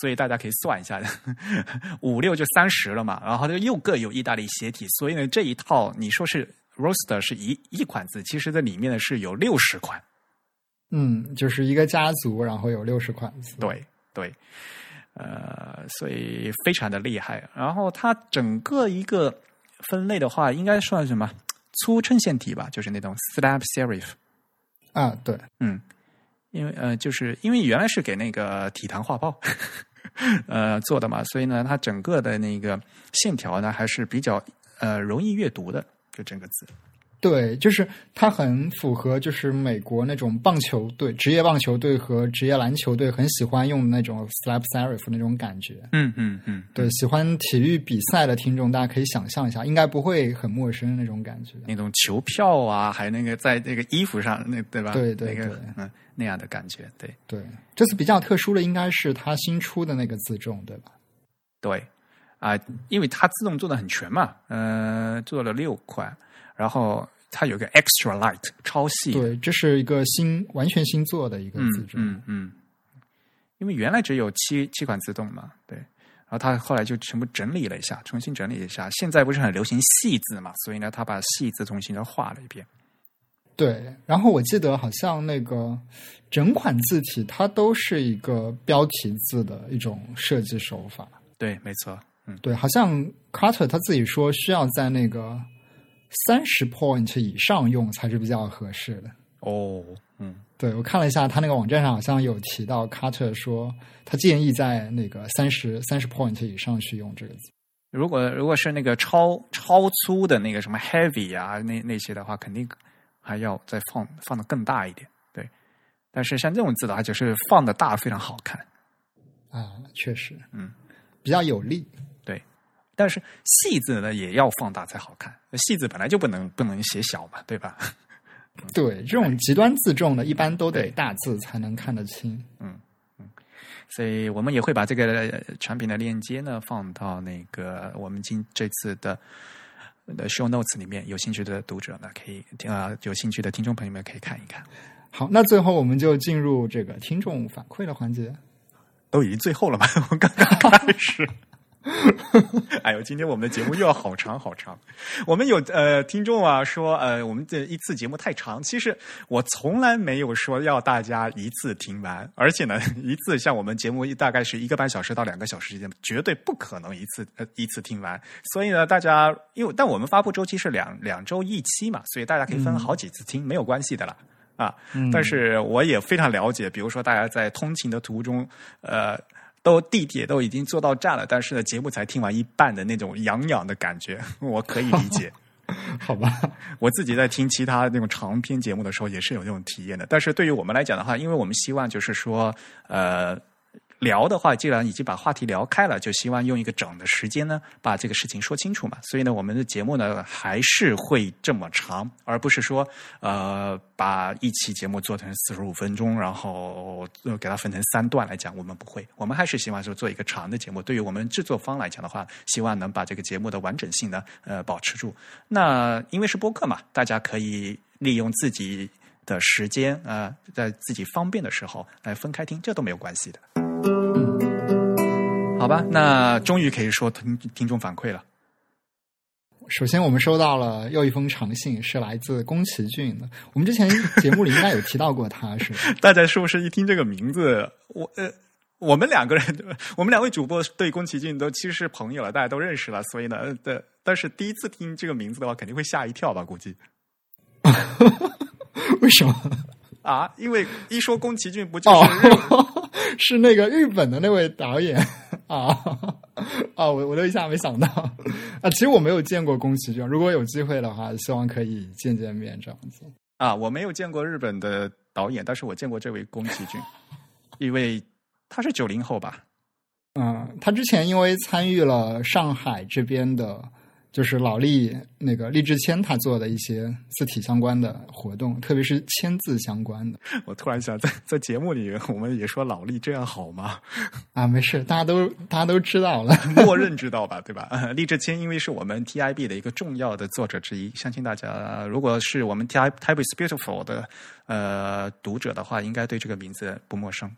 所以大家可以算一下，五六就三十了嘛。然后又各有意大利斜体，所以呢，这一套你说是 Roster 是一一款字，其实这里面呢是有六十款。嗯，就是一个家族，然后有六十款字。对对，呃，所以非常的厉害。然后它整个一个。分类的话，应该算什么粗衬线体吧，就是那种 slab serif 啊，对，嗯，因为呃，就是因为原来是给那个体坛画报呃做的嘛，所以呢，它整个的那个线条呢还是比较呃容易阅读的，就整个字。对，就是它很符合，就是美国那种棒球队、职业棒球队和职业篮球队很喜欢用的那种 slab serif 那种感觉。嗯嗯嗯，对，喜欢体育比赛的听众，大家可以想象一下，应该不会很陌生那种感觉。那种球票啊，还有那个在那个衣服上，那对吧？对对对，嗯，那样的感觉，对对。这次比较特殊的应该是它新出的那个自重，对吧？对啊，因为它自动做的很全嘛，呃，做了六款。然后它有个 extra light 超细，对，这是一个新完全新做的一个自重，嗯嗯，因为原来只有七七款自动嘛，对，然后他后来就全部整理了一下，重新整理一下。现在不是很流行细字嘛，所以呢，他把细字重新的画了一遍。对，然后我记得好像那个整款字体它都是一个标题字的一种设计手法。对，没错，嗯，对，好像 Carter 他自己说需要在那个。三十 point 以上用才是比较合适的哦。嗯，对我看了一下，他那个网站上好像有提到，Carter 说他建议在那个三十三十 point 以上去用这个字。如果如果是那个超超粗的那个什么 heavy 啊，那那些的话，肯定还要再放放的更大一点。对，但是像这种字的话，就是放的大非常好看啊，确实，嗯，比较有力。但是细字呢也要放大才好看，细字本来就不能不能写小嘛，对吧？*laughs* 对，这种极端自重的，一般都得大字才能看得清。嗯嗯，所以我们也会把这个产品的链接呢放到那个我们今这次的的 show notes 里面，有兴趣的读者呢可以啊，有兴趣的听众朋友们可以看一看。好，那最后我们就进入这个听众反馈的环节。都已经最后了吧？*laughs* 我刚刚开始。*laughs* 哎呦，今天我们的节目又要好长好长。我们有呃听众啊说呃我们这一次节目太长，其实我从来没有说要大家一次听完，而且呢一次像我们节目大概是一个半小时到两个小时之间，绝对不可能一次呃一次听完。所以呢，大家因为但我们发布周期是两两周一期嘛，所以大家可以分好几次听，没有关系的啦啊。但是我也非常了解，比如说大家在通勤的途中呃。都地铁都已经坐到站了，但是呢，节目才听完一半的那种痒痒的感觉，我可以理解。*laughs* 好吧，我自己在听其他那种长篇节目的时候，也是有这种体验的。但是对于我们来讲的话，因为我们希望就是说，呃。聊的话，既然已经把话题聊开了，就希望用一个整的时间呢，把这个事情说清楚嘛。所以呢，我们的节目呢还是会这么长，而不是说呃把一期节目做成四十五分钟，然后给它分成三段来讲。我们不会，我们还是希望说做一个长的节目。对于我们制作方来讲的话，希望能把这个节目的完整性呢呃保持住。那因为是播客嘛，大家可以利用自己的时间啊，在自己方便的时候来分开听，这都没有关系的。好吧，那终于可以说听听众反馈了。首先，我们收到了又一封长信，是来自宫崎骏的。我们之前节目里应该有提到过他，是 *laughs* 大家是不是一听这个名字，我呃，我们两个人，*laughs* 我们两位主播对宫崎骏都其实是朋友了，大家都认识了，所以呢，对，但是第一次听这个名字的话，肯定会吓一跳吧？估计。*laughs* 为什么？啊，因为一说宫崎骏，不就是是那个日本的那位导演啊？啊，我我都一下没想到啊！其实我没有见过宫崎骏，如果有机会的话，希望可以见见面这样子。啊，我没有见过日本的导演，但是我见过这位宫崎骏，因为他是九零后吧？嗯，他之前因为参与了上海这边的就是老厉那个励志谦他做的一些字体相关的活动，特别是签字相关的。我突然想，在在节目里我们也说老厉，这样好吗？*laughs* 啊，没事，大家都大家都知道了，*laughs* 默认知道吧，对吧？*laughs* 励志谦因为是我们 TIB 的一个重要的作者之一，相信大家如果是我们 TIB is beautiful 的呃读者的话，应该对这个名字不陌生。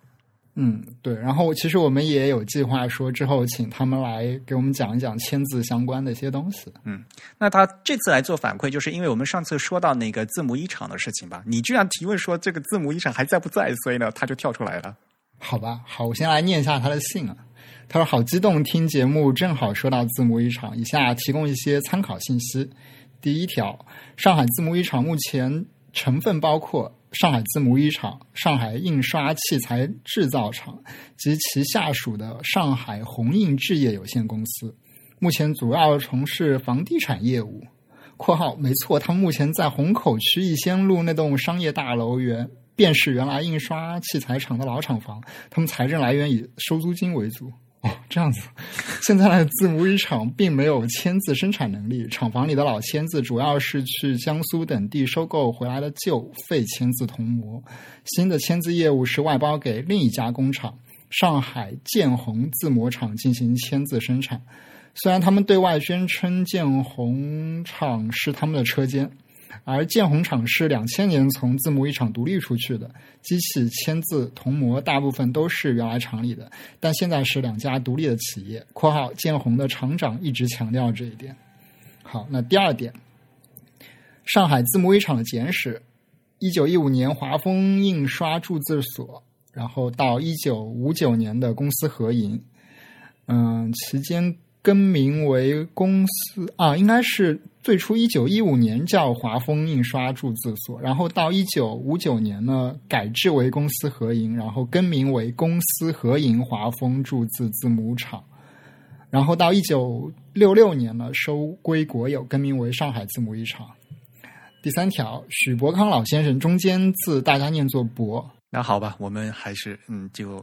嗯，对。然后其实我们也有计划说之后请他们来给我们讲一讲签字相关的一些东西。嗯，那他这次来做反馈，就是因为我们上次说到那个字母一场的事情吧？你居然提问说这个字母一场还在不在，所以呢他就跳出来了。好吧，好，我先来念一下他的信啊。他说：“好激动，听节目正好说到字母一场，以下提供一些参考信息。第一条，上海字母一场目前成分包括。”上海字母一厂、上海印刷器材制造厂及其下属的上海红印制业有限公司，目前主要从事房地产业务。（括号没错，他们目前在虹口区逸仙路那栋商业大楼原便是原来印刷器材厂的老厂房，他们财政来源以收租金为主。）哦，这样子。现在的字母一厂并没有签字生产能力，厂房里的老签字主要是去江苏等地收购回来的旧废签字铜模，新的签字业务是外包给另一家工厂——上海建宏字模厂进行签字生产。虽然他们对外宣称建宏厂是他们的车间。而建宏厂是两千年从字母一厂独立出去的，机器签字、铜模大部分都是原来厂里的，但现在是两家独立的企业。（括号建宏的厂长一直强调这一点。）好，那第二点，上海字母一厂的简史：一九一五年华丰印刷铸字所，然后到一九五九年的公司合营，嗯，期间。更名为公司啊，应该是最初一九一五年叫华丰印刷铸字所，然后到一九五九年呢改制为公司合营，然后更名为公司合营华丰铸字字母厂，然后到一九六六年呢收归国有，更名为上海字母一厂。第三条，许伯康老先生中间字大家念作伯，那好吧，我们还是嗯就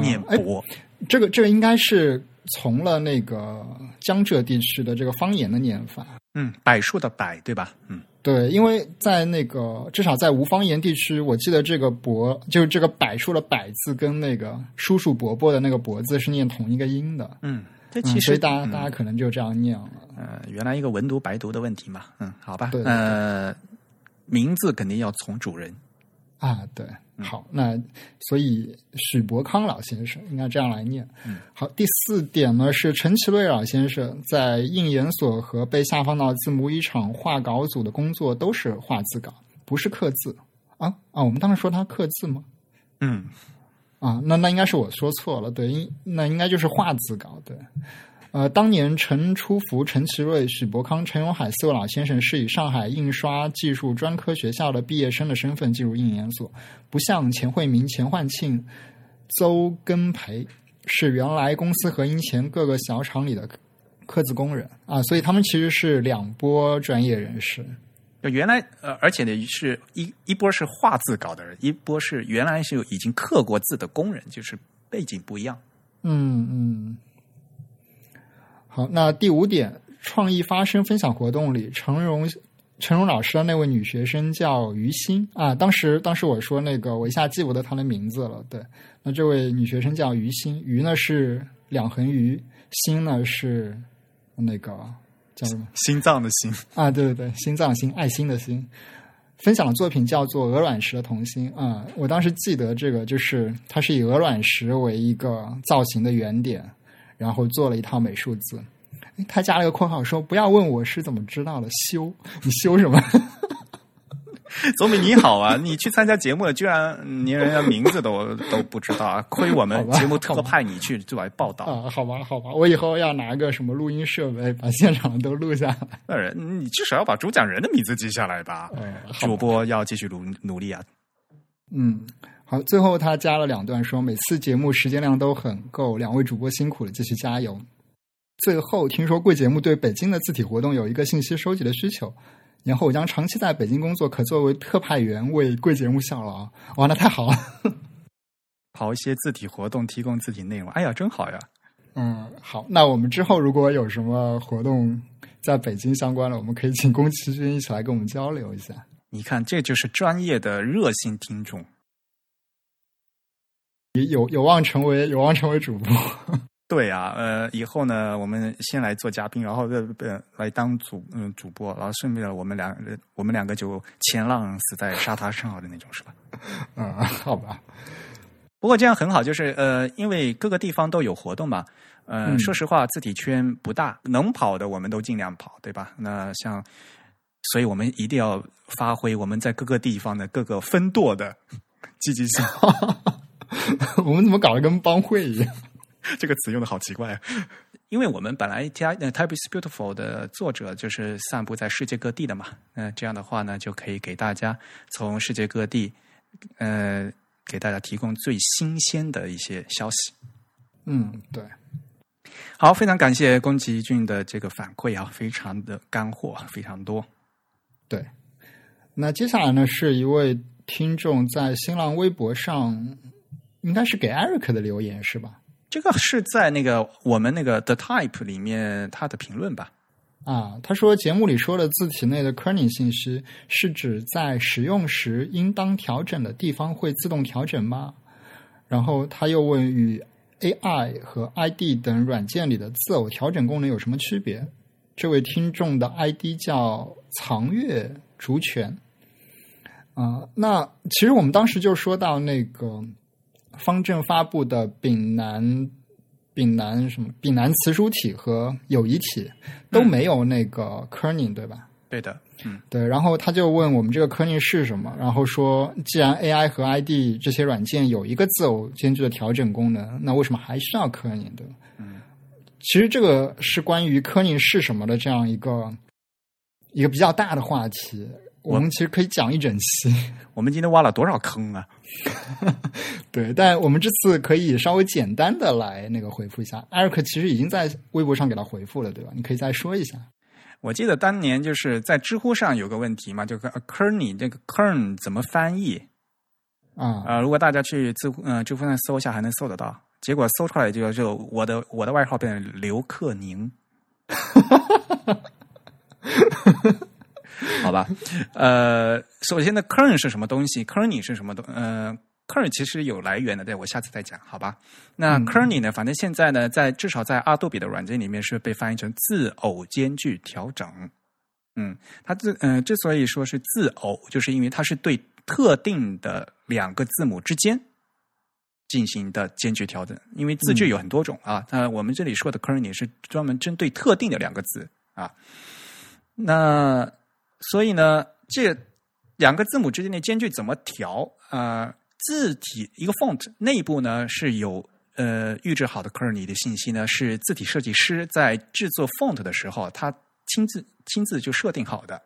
念伯，这个这个应该是。从了那个江浙地区的这个方言的念法，嗯，柏树的柏，对吧？嗯，对，因为在那个至少在无方言地区，我记得这个伯就是这个柏树的柏字跟那个叔叔伯伯的那个伯字是念同一个音的，嗯，这其实大家大家可能就这样念了，呃，原来一个文读白读的问题嘛，嗯，好吧，呃，名字肯定要从主人啊，对。好，那所以许伯康老先生应该这样来念。好，第四点呢是陈其瑞老先生在应研所和被下放到字母一厂画稿组的工作都是画字稿，不是刻字啊啊！我们当时说他刻字吗？嗯，啊，那那应该是我说错了，对，应那应该就是画字稿，对。呃，当年陈初福、陈其瑞、许伯康、陈永海四位老先生是以上海印刷技术专科学校的毕业生的身份进入印研所，不像钱惠明、钱焕庆、邹根培是原来公司合营前各个小厂里的刻字工人啊，所以他们其实是两波专业人士。原来呃，而且呢，是一一波是画字稿的人，一波是原来是已经刻过字的工人，就是背景不一样。嗯嗯。好，那第五点，创意发声分享活动里，陈荣陈荣老师的那位女学生叫于欣啊。当时当时我说那个，我一下记不得她的名字了。对，那这位女学生叫于欣，于呢是两横于，心呢是那个叫什么？心脏的心啊，对对对，心脏心，爱心的心。分享的作品叫做鹅卵石的童心啊。我当时记得这个，就是它是以鹅卵石为一个造型的原点。然后做了一套美术字，他加了个括号说：“不要问我是怎么知道的，修 *laughs* 你修什么？*laughs* 总比你好啊！你去参加节目了，居然连人家名字都 *laughs* 都不知道啊！亏我们节目特派你去做来报道啊！好吧，好吧，我以后要拿个什么录音设备，把现场都录下来。那人，你至少要把主讲人的名字记下来吧？主播要继续努努力啊！嗯。好，最后他加了两段说，每次节目时间量都很够，两位主播辛苦了，继续加油。最后听说贵节目对北京的字体活动有一个信息收集的需求，然后我将长期在北京工作，可作为特派员为贵节目效劳。哇，那太好了！*laughs* 跑一些字体活动，提供字体内容，哎呀，真好呀。嗯，好，那我们之后如果有什么活动，在北京相关的，我们可以请宫崎骏一起来跟我们交流一下。你看，这就是专业的热心听众，有有望成为有望成为主播。*laughs* 对啊，呃，以后呢，我们先来做嘉宾，然后呃呃来当主嗯主播，然后顺便我们两我们两个就前浪死在沙滩上的那种，是吧？嗯，*laughs* 好吧。不过这样很好，就是呃，因为各个地方都有活动嘛。呃，嗯说实话，字体圈不大，能跑的我们都尽量跑，对吧？那像，所以我们一定要发挥我们在各个地方的各个分舵的 *laughs* 积极性。*laughs* 我们怎么搞得跟帮会一样？*laughs* 这个词用的好奇怪啊！因为我们本来《呃 Type is Beautiful》的作者就是散布在世界各地的嘛，那、这样的话呢，就可以给大家从世界各地，呃，给大家提供最新鲜的一些消息。嗯，对。好，非常感谢宫崎骏的这个反馈啊，非常的干货，非常多。对，那接下来呢，是一位听众在新浪微博上，应该是给 Eric 的留言是吧？这个是在那个我们那个 The Type 里面他的评论吧？啊，他说节目里说的字体内的 kerning 信息是指在使用时应当调整的地方会自动调整吗？然后他又问与 AI 和 ID 等软件里的字偶调整功能有什么区别？这位听众的 ID 叫藏月竹泉。啊、那其实我们当时就说到那个方正发布的丙南丙南什么丙南词书体和友谊体都没有那个 kerning，、对吧？对的，嗯，对，然后他就问我们这个 kerning 是什么，然后说，既然 AI 和 ID 这些软件有一个字偶间距的调整功能，那为什么还需要 kerning 的？嗯，其实这个是关于 kerning 是什么的这样一个一个比较大的话题，我们其实可以讲一整期。*laughs* 我们今天挖了多少坑啊？*laughs* 对，但我们这次可以稍微简单的来那个回复一下。艾瑞克其实已经在微博上给他回复了，对吧？你可以再说一下。我记得当年就是在知乎上有个问题嘛，就个 Kerny 这个 Kern 怎么翻译？啊、呃，如果大家去知乎呃知乎上搜一下，还能搜得到。结果搜出来就就我的我的外号变成刘克宁，*laughs* *laughs* 好吧？呃，首先呢，Kern 是什么东西？Kerny 是什么东？呃，Kern 其实有来源的，对我下次再讲，好吧？那 Kerny 呢？反正现在呢，在至少在阿杜比的软件里面是被翻译成字偶间距调整。嗯，它之呃之所以说是字偶，就是因为它是对特定的两个字母之间进行的间距调整。因为字距有很多种啊，那、我们这里说的 kerning 是专门针对特定的两个字啊。那所以呢，这两个字母之间的间距怎么调？呃，字体一个 font 内部呢是有呃预制好的 kerning 的信息呢，是字体设计师在制作 font 的时候他亲自亲自就设定好的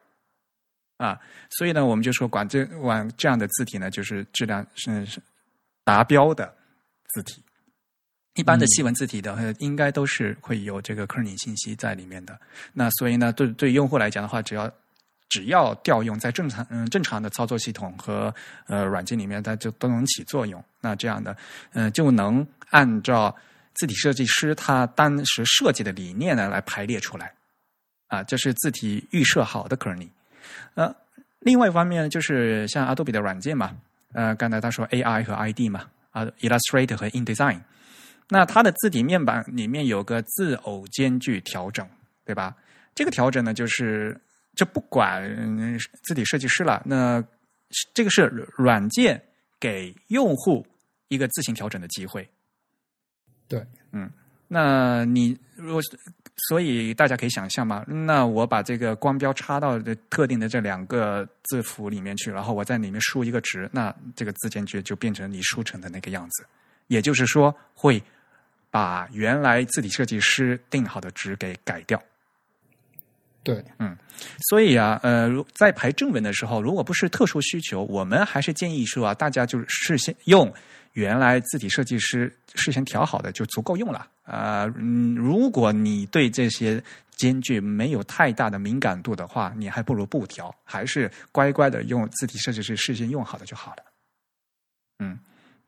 啊。所以呢，我们就说管这管这样的字体呢，就是质量是是达标的字体。一般的细文字体的，呃应该都是会有这个 k e r n y 信息在里面的。那所以呢，对对用户来讲的话，只要只要调用在正常嗯正常的操作系统和呃软件里面，它就都能起作用。那这样的，嗯、就能按照字体设计师他当时设计的理念呢来排列出来。啊，这是字体预设好的 kerning。呃，另外一方面，就是像 Adobe 的软件嘛，呃，刚才他说 AI 和 ID 嘛，啊，Illustrator 和 InDesign。那它的字体面板里面有个字偶间距调整，对吧？这个调整呢，就是这不管嗯字体设计师了，那这个是软件给用户一个自行调整的机会。对，嗯，那你如果，所以大家可以想象嘛，那我把这个光标插到这特定的这两个字符里面去，然后我在里面输一个值，那这个字间距就变成你输成的那个样子。也就是说，会把原来字体设计师定好的值给改掉。对，嗯所以啊，呃，如在排正文的时候，如果不是特殊需求，我们还是建议说啊，大家就是事先用原来字体设计师事先调好的就足够用了。啊、嗯，如果你对这些间距没有太大的敏感度的话，你还不如不调，还是乖乖的用字体设计师事先用好的就好了。嗯，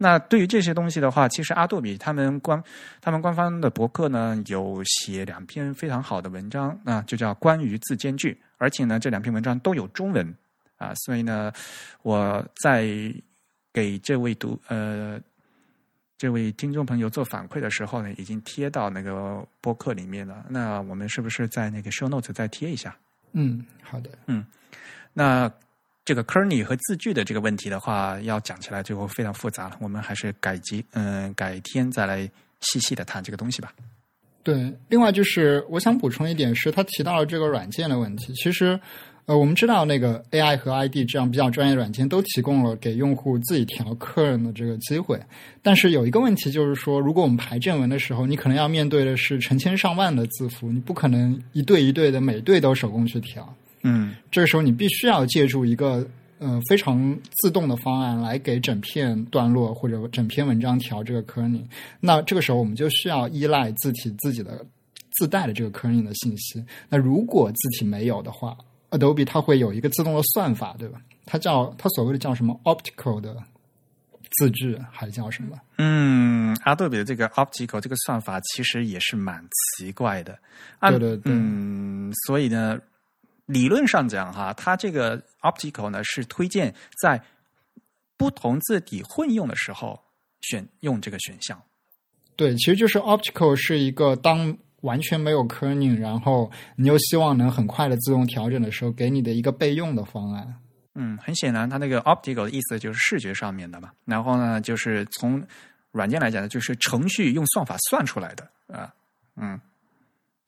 那对于这些东西的话，其实阿杜比他们官他们官方的博客呢有写两篇非常好的文章，那就叫关于字间距，而且呢这两篇文章都有中文啊，所以呢我在给这位读呃这位听众朋友做反馈的时候呢，已经贴到那个博客里面了。那我们是不是在那个 show notes 再贴一下？嗯，好的。嗯那这个 Kearney 和字句的这个问题的话，要讲起来就非常复杂了。我们还是改集，嗯、改天再来细细的谈这个东西吧。对，另外就是我想补充一点是，他提到了这个软件的问题。其实，呃，我们知道那个 AI 和 ID 这样比较专业软件都提供了给用户自己调 kern 的这个机会，但是有一个问题就是说，如果我们排正文的时候，你可能要面对的是成千上万的字符，你不可能一对一对的每对都手工去调。嗯这个时候你必须要借助一个呃非常自动的方案来给整片段落或者整篇文章调这个 kerning。那这个时候我们就需要依赖字体自己的自带的这个 kerning 的信息。那如果字体没有的话，Adobe 它会有一个自动的算法，对吧？它叫它所谓的叫什么 optical 的自制，还叫什么？嗯，阿杜比的这个 optical 这个算法其实也是蛮奇怪的。啊对对对嗯，所以呢，理论上讲哈，它这个 optical 呢是推荐在不同字体混用的时候选用这个选项。对，其实就是 optical 是一个当完全没有 kerning，然后你又希望能很快的自动调整的时候，给你的一个备用的方案。嗯，很显然，它那个 optical 的意思就是视觉上面的嘛。然后呢，就是从软件来讲呢，就是程序用算法算出来的啊。嗯，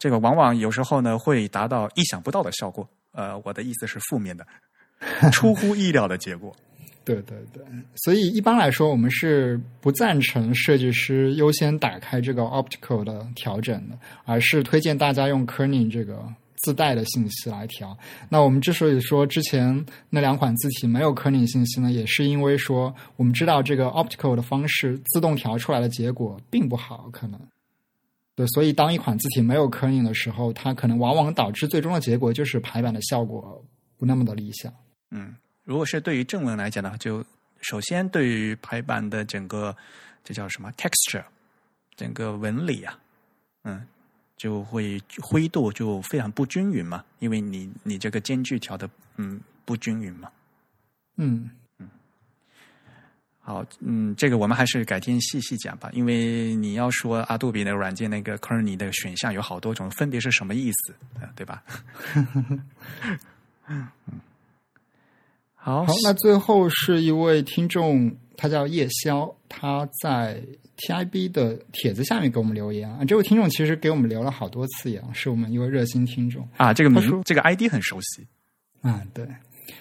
这个往往有时候呢会达到意想不到的效果。呃，我的意思是负面的，出乎意料的结果。*laughs* 对对对，所以一般来说，我们是不赞成设计师优先打开这个 optical 的调整的，而是推荐大家用 kerning 这个自带的信息来调。那我们之所以说之前那两款字体没有 kerning 信息呢，也是因为说我们知道这个 optical 的方式自动调出来的结果并不好，可能。对，所以当一款字体没有 kerning 的时候，它可能往往导致最终的结果就是排版的效果不那么的理想。嗯，如果是对于正文来讲呢，就首先对于排版的整个这叫什么 texture，整个纹理啊，嗯，就会灰度就非常不均匀嘛，因为你你这个间距调的嗯不均匀嘛。嗯，好，嗯，这个我们还是改天细细讲吧，因为你要说阿杜比那个软件那个 Kearney 的选项有好多种，分别是什么意思，呃对吧？*laughs* 嗯，好，好，那最后是一位听众，他叫叶潇，他在 TIB 的帖子下面给我们留言啊。这位听众其实给我们留了好多次言，是我们一位热心听众啊，这个名这个 ID 很熟悉。啊。对，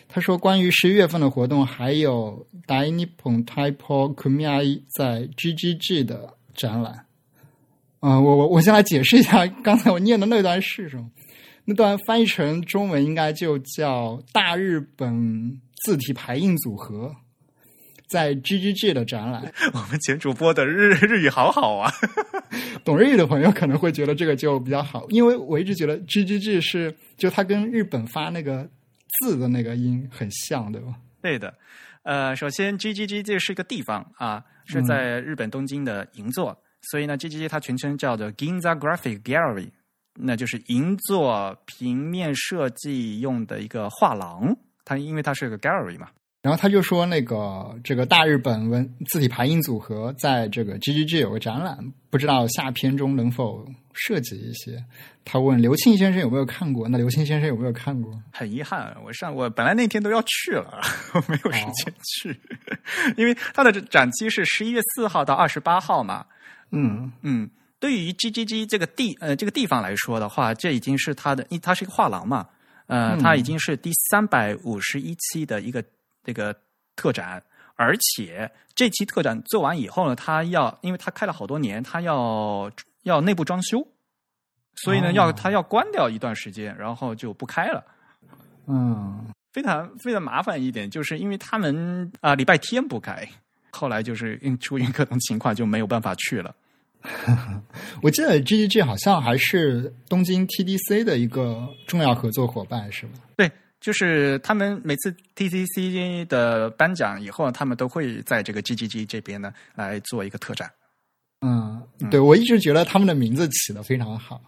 他说关于十一月份的活动，还有 Dai Nippon Typo Kumiai 在 GGG 的展览。啊、我我我先来解释一下刚才我念的那段是什么。那段翻译成中文应该就叫“大日本字体排印组合”在 GGG 的展览。*laughs* 我们前主播的日日语好好啊。*laughs* 懂日语的朋友可能会觉得这个就比较好，因为我一直觉得 GGG 是就他跟日本发那个字的那个音很像，对吧？对的，呃，首先 G G G 这是一个地方啊，是在日本东京的银座，所以呢，G G G 它全称叫做 Ginza Graphic Gallery，那就是银座平面设计用的一个画廊。它因为它是个 gallery 嘛，然后他就说，那个这个大日本文字体排印组合在这个 GGG 有个展览，不知道下篇中能否涉及一些。他问刘庆先生有没有看过？那刘庆先生有没有看过？很遗憾，我上我本来那天都要去了，*laughs* 我没有时间去，*laughs* 因为他的展期是十一月四号到二十八号嘛。嗯嗯，对于 G G G 这个地呃这个地方来说的话，这已经是它的，因它是一个画廊嘛，呃，嗯它已经是第三百五十一期的一个这个特展，而且这期特展做完以后呢，他要因为他开了好多年，他要要内部装修，所以呢，哦要他要关掉一段时间，然后就不开了。嗯，非常非常麻烦一点，就是因为他们啊、礼拜天不开，后来就是因出于各种情况就没有办法去了。*laughs* 我记得 GGG 好像还是东京 TDC 的一个重要合作伙伴，是吧？就是他们每次 TCC 的颁奖以后，他们都会在这个 GGG 这边呢来做一个特展。嗯，对我一直觉得他们的名字起的非常好。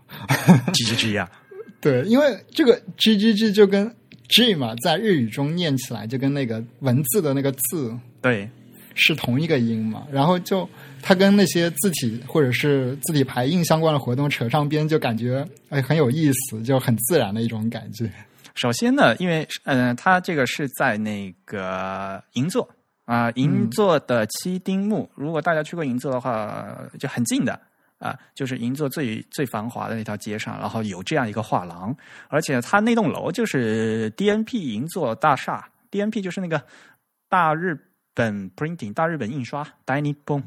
GGG 呀、*laughs* 对，因为这个 G G G 就跟 G 嘛，在日语中念起来就跟那个文字的那个字对是同一个音嘛，然后就它跟那些字体或者是字体排印相关的活动扯上边，就感觉哎很有意思，就很自然的一种感觉。首先呢，因为嗯、呃，它这个是在那个银座啊、银座的七丁目。如果大家去过银座的话，就很近的啊、就是银座最最繁华的那条街上，然后有这样一个画廊，而且它那栋楼就是 DNP 银座大厦，DNP 就是那个大日本 printing 大日本印刷 d i n i p o n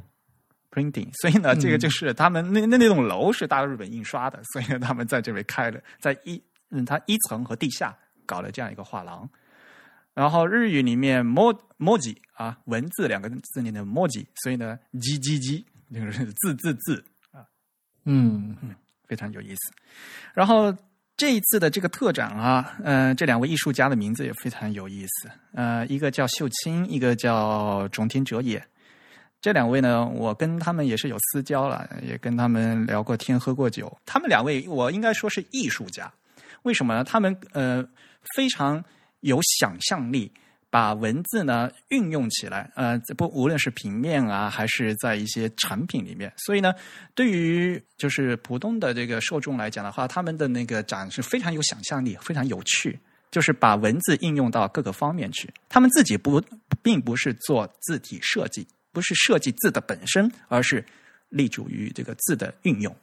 printing，所以呢，这个就是他们那那那栋楼是大日本印刷的，所以呢，他们在这边开了在一嗯，它一层和地下搞了这样一个画廊。然后日语里面 mo moji 啊，文字两个字念的 moji，所以呢 g g 就是 *laughs* 字字字啊，嗯非常有意思。然后这一次的这个特展啊，呃，这两位艺术家的名字也非常有意思。呃，一个叫秀清，一个叫种田哲也。这两位呢，我跟他们也是有私交了，也跟他们聊过天、喝过酒。他们两位，我应该说是艺术家。为什么呢？他们呃非常有想象力，把文字呢运用起来。呃，不无论是平面啊，还是在一些产品里面，所以呢，对于就是普通的这个受众来讲的话，他们的那个展是非常有想象力，非常有趣。就是把文字应用到各个方面去。他们自己不并不是做字体设计，不是设计字的本身，而是立足于这个字的运用。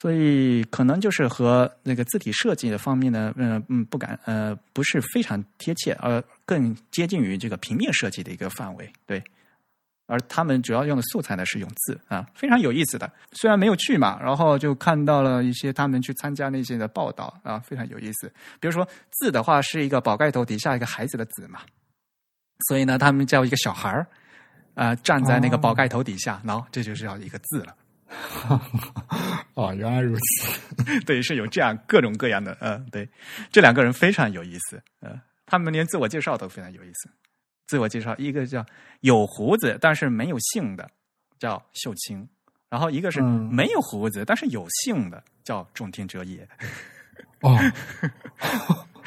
所以可能就是和那个字体设计的方面呢，嗯嗯，不敢呃，不是非常贴切，而更接近于这个平面设计的一个范围。对，而他们主要用的素材呢是用字啊，非常有意思的。虽然没有去嘛，然后就看到了一些他们去参加那些的报道啊，非常有意思。比如说字的话是一个宝盖头底下一个孩子的子嘛，所以呢，他们叫一个小孩儿啊、呃、站在那个宝盖头底下，然后这就是要一个字了。*laughs* 哦，原来如此。*laughs* 对，是有这样各种各样的，嗯，对，这两个人非常有意思，嗯，他们连自我介绍都非常有意思。自我介绍，一个叫有胡子但是没有姓的，叫秀清；然后一个是嗯没有胡子但是有姓的，叫种田哲也。哦，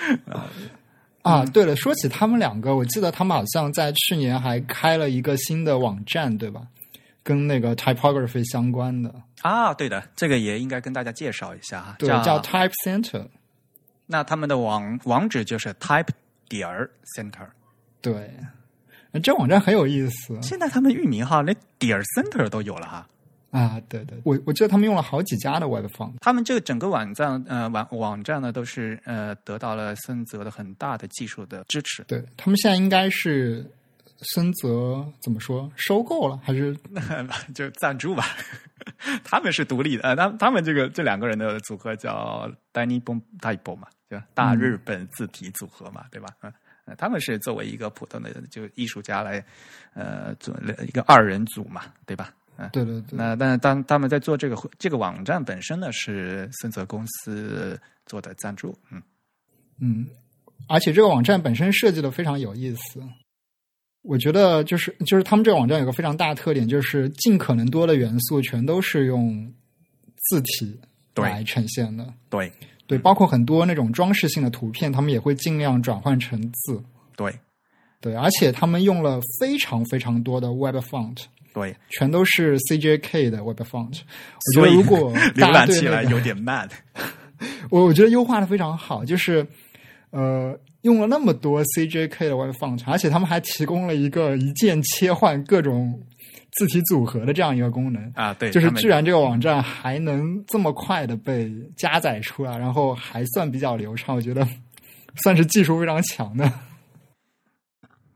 *laughs* 啊，对了，说起他们两个，我记得他们好像在去年还开了一个新的网站，对吧？跟那个 typography 相关的，啊，对的，这个也应该跟大家介绍一下哈，对，叫 Type Center。那他们的网网址就是 type 点儿 center。对，这网站很有意思现在他们域名哈，连点儿 center 都有了哈。啊！对对，我我记得他们用了好几家的 Web 方。他们这个整个网站呃网网站呢，都是呃得到了森泽的很大的技术的支持。对他们现在应该是森泽怎么说收购了还是 *laughs* 就赞助吧，*laughs* 他们是独立的，呃，他他们这个这两个人的组合叫 Danny Bon Typo 嘛，就大日本字体组合嘛，对吧？嗯、呃，他们是作为一个普通的就艺术家来，呃，做一个二人组嘛，对吧？嗯、对对对，那但当他们在做这个这个网站本身呢，是森泽公司做的赞助，嗯嗯，而且这个网站本身设计的非常有意思。我觉得就是就是他们这个网站有个非常大的特点，就是尽可能多的元素全都是用字体来呈现的。对对，包括很多那种装饰性的图片，他们也会尽量转换成字。对对，而且他们用了非常非常多的 Web font，对，全都是 CJK 的 Web font。我觉得如果浏览起来有点慢，*laughs* 我我觉得优化的非常好，就是呃用了那么多 CJK 的外放场而且他们还提供了一个一键切换各种字体组合的这样一个功能。啊，对，就是居然这个网站还能这么快的被加载出来，然后还算比较流畅，我觉得算是技术非常强的。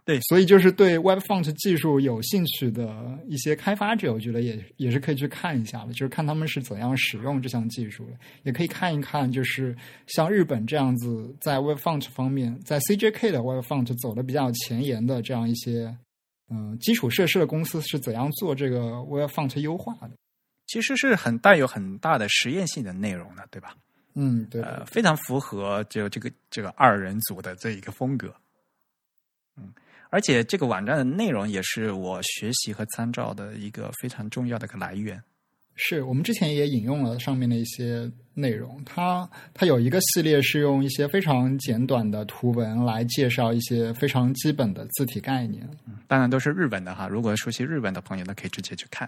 对所以就是对 Web Font 技术有兴趣的一些开发者，我觉得也也是可以去看一下的，就是看他们是怎样使用这项技术的，也可以看一看，就是像日本这样子在 Web Font 方面，在 CJK 的 Web Font 走的比较前沿的这样一些嗯、呃基础设施的公司是怎样做这个 Web Font 优化的。其实是很带有很大的实验性的内容的，对吧？嗯，对，呃，非常符合就这个这个二人组的这一个风格。嗯，而且这个网站的内容也是我学习和参照的一个非常重要的一个来源。是我们之前也引用了上面的一些内容，它它有一个系列是用一些非常简短的图文来介绍一些非常基本的字体概念。当然都是日本的哈，如果熟悉日本的朋友呢，可以直接去看。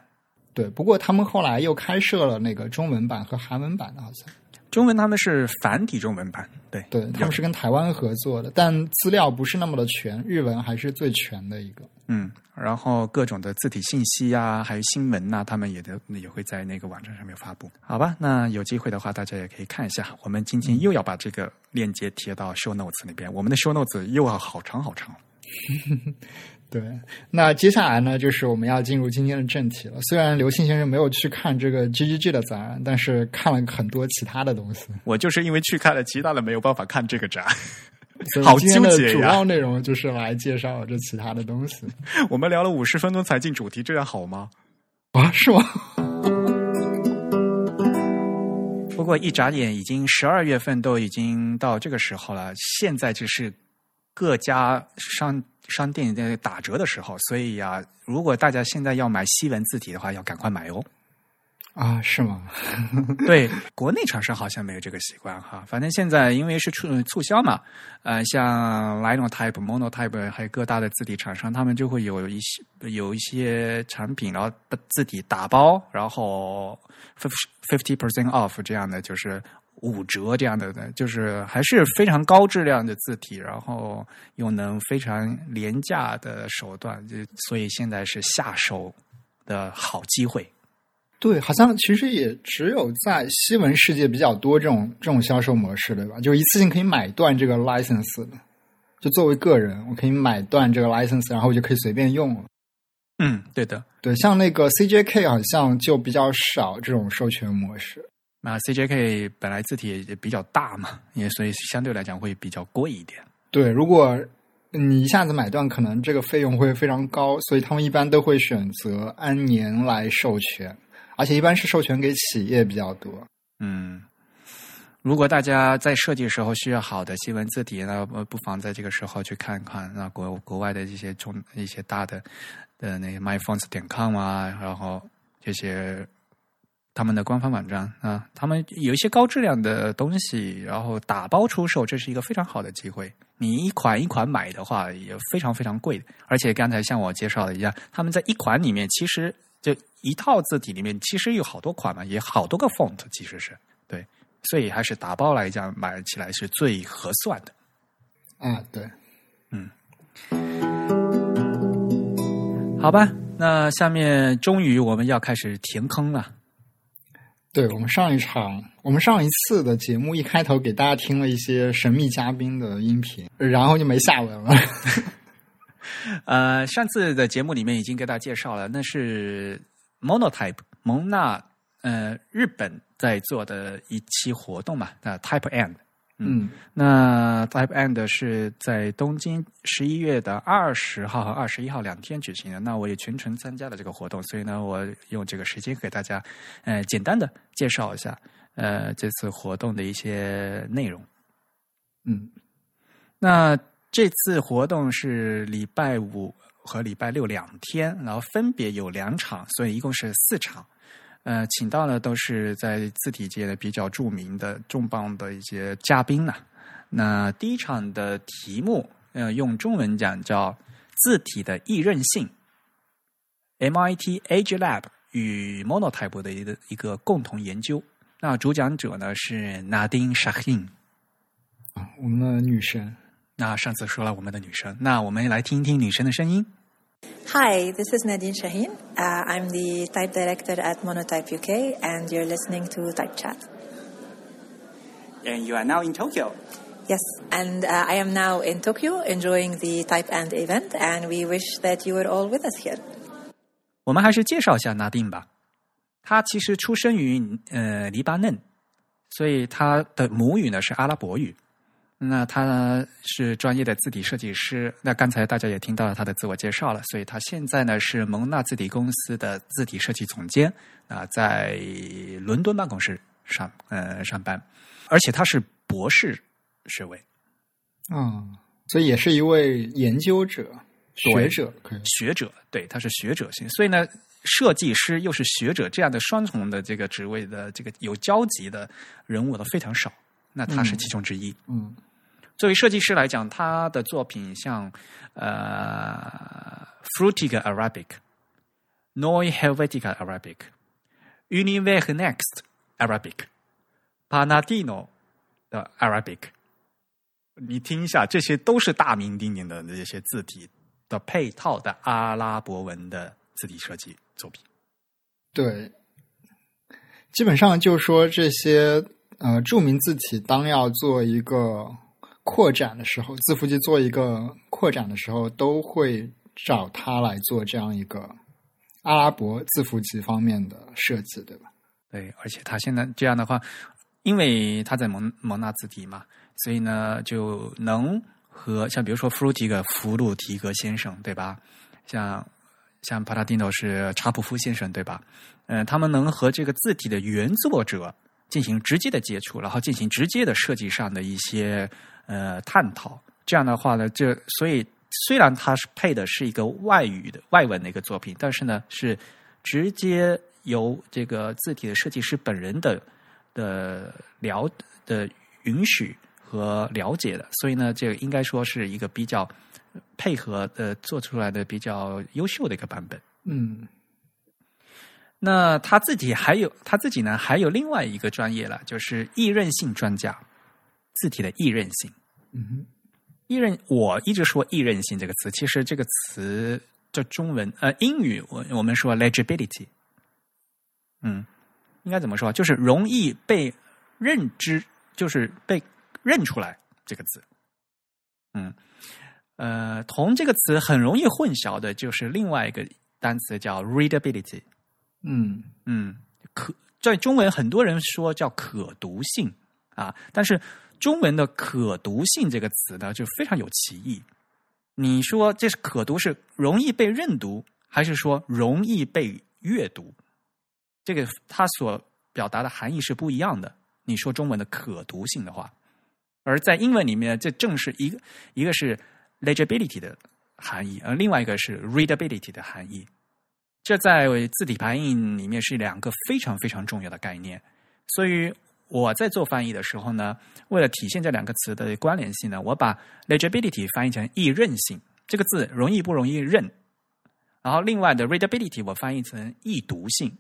对，不过他们后来又开设了那个中文版和韩文版的，好像。中文他们是繁体中文版，对对，他们是跟台湾合作的，但资料不是那么的全，日文还是最全的一个。嗯，然后各种的字体信息啊，还有新闻呐，他们也都也会在那个网站上面发布。好吧，那有机会的话，大家也可以看一下。我们今天又要把这个链接贴到 show notes 那边，我们的 show notes 又要好长好长。*laughs* 对，那接下来呢，就是我们要进入今天的正题了。虽然刘庆先生没有去看这个 G G G 的展，但是看了很多其他的东西。我就是因为去看了其他的，没有办法看这个展，好今天的纠结呀主要内容就是来介绍这其他的东西 *laughs* 我们聊了五十分钟才进主题，这样好吗？啊？是吗？*laughs* 不过一眨眼，已经十二月份都已经到这个时候了，现在就是各家商商店在打折的时候，所以呀、如果大家现在要买西文字体的话，要赶快买哦。啊，是吗？*laughs* *laughs* 对，国内厂商好像没有这个习惯哈。反正现在因为是促促销嘛，呃，像 Linotype、Monotype 还有各大的字体厂商，他们就会有一些有一些产品，然后把字体打包，然后 fifty percent off 这样的，就是五折这样的，就是还是非常高质量的字体，然后又能非常廉价的手段，就所以现在是下手的好机会。对，好像其实也只有在西文世界比较多这种这种销售模式，对吧？就是一次性可以买断这个 license 的，就作为个人，我可以买断这个 license，然后我就可以随便用了。嗯，对的。对，像那个 CJK 好像就比较少这种授权模式。那 CJK 本来字体也比较大嘛，也所以相对来讲会比较贵一点。对，如果你一下子买断，可能这个费用会非常高，所以他们一般都会选择按年来授权，而且一般是授权给企业比较多。嗯，如果大家在设计的时候需要好的新文字体，那不妨在这个时候去看看那国国外的一些中一些大的的那些 myfonts 点 com 啊，然后这些他们的官方网站啊，他们有一些高质量的东西，然后打包出售，这是一个非常好的机会。你一款一款买的话，也非常非常贵，而且刚才像我介绍的一样，他们在一款里面其实就一套字体里面其实有好多款嘛，也好多个 font，其实是对，所以还是打包来讲买起来是最合算的。啊，对，嗯好吧，那下面终于我们要开始填坑了。对我们上一场，我们上一次的节目一开头给大家听了一些神秘嘉宾的音频，然后就没下文了。*laughs* 呃，上次的节目里面已经给大家介绍了，那是 Monotype 蒙纳呃日本在做的一期活动嘛，那 Type End。嗯那 Type End 是在东京十一月的二十号和二十一号两天举行的。那我也全程参加了这个活动，所以呢，我用这个时间给大家呃简单的介绍一下呃这次活动的一些内容。嗯那这次活动是礼拜五和礼拜六两天，然后分别有两场，所以一共是四场。呃，请到的都是在字体界的比较著名的重磅的一些嘉宾呐、那第一场的题目，呃，用中文讲叫“字体的易韧性 ”，MIT Age Lab 与 Monotype 的一个一个共同研究。那主讲者呢是 Nadine Shahin。啊，我们的女神。那上次说了我们的女神，那我们来听一听女神的声音。Hi, this is Nadine Shaheen. Uh, I'm the type director at Monotype UK, and you're listening to Type Chat. And you are now in Tokyo. Yes, and uh, I am now in Tokyo enjoying the Type and event, and we wish that you were all with us here. 我们还是介绍一下纳丁吧。他其实出生于呃黎巴嫩，所以他的母语呢是阿拉伯语。 那他呢是专业的字体设计师。那刚才大家也听到了他的自我介绍了，所以他现在呢是蒙纳字体公司的字体设计总监啊，在伦敦办公室上呃上班，而且他是博士学位，嗯，所以也是一位研究者、学者，学者，对，他是学者型，所以呢，设计师又是学者这样的双重的这个职位的这个有交集的人物都非常少，那他是嗯其中之一。嗯作为设计师来讲，他的作品像呃 Frutiga Arabic、Noi Helvetica Arabic、Univer Next Arabic、Panadino 的 Arabic，你听一下，这些都是大名鼎鼎的这些字体的配套的阿拉伯文的字体设计作品。对，基本上就说这些呃著名字体，当要做一个扩展的时候，字符集做一个扩展的时候，都会找他来做这样一个阿拉伯字符集方面的设计，对吧？对，而且他现在这样的话，因为他在蒙蒙纳字体嘛，所以呢就能和像比如说弗鲁提格弗鲁提格先生，对吧？像像帕拉丁诺是查普夫先生，对吧？嗯、他们能和这个字体的原作者进行直接的接触，然后进行直接的设计上的一些呃探讨。这样的话呢，就所以虽然它是配的是一个外语的外文的一个作品，但是呢是直接由这个字体的设计师本人的的了的允许和了解的，所以呢，这个应该说是一个比较配合的做出来的比较优秀的一个版本。嗯那他自己还有他自己呢，还有另外一个专业了，就是易韧性专家，字体的易认性。嗯哼易认，我一直说易认性这个词，其实这个词叫中文呃英语我我们说 legibility，嗯，应该怎么说？就是容易被认知，就是被认出来这个字。嗯，呃，同这个词很容易混淆的就是另外一个单词叫 readability。嗯嗯，可在中文很多人说叫可读性啊，但是中文的可读性这个词呢，就非常有歧义。你说这是可读是容易被认读，还是说容易被阅读？这个它所表达的含义是不一样的。你说中文的可读性的话，而在英文里面，这正是一个一个是 legibility 的含义，而另外一个是 readability 的含义。这在字体排印里面是两个非常非常重要的概念，所以我在做翻译的时候呢，为了体现这两个词的关联性呢，我把 legibility 翻译成易认性，这个字容易不容易认，然后另外的 readability 我翻译成易读性，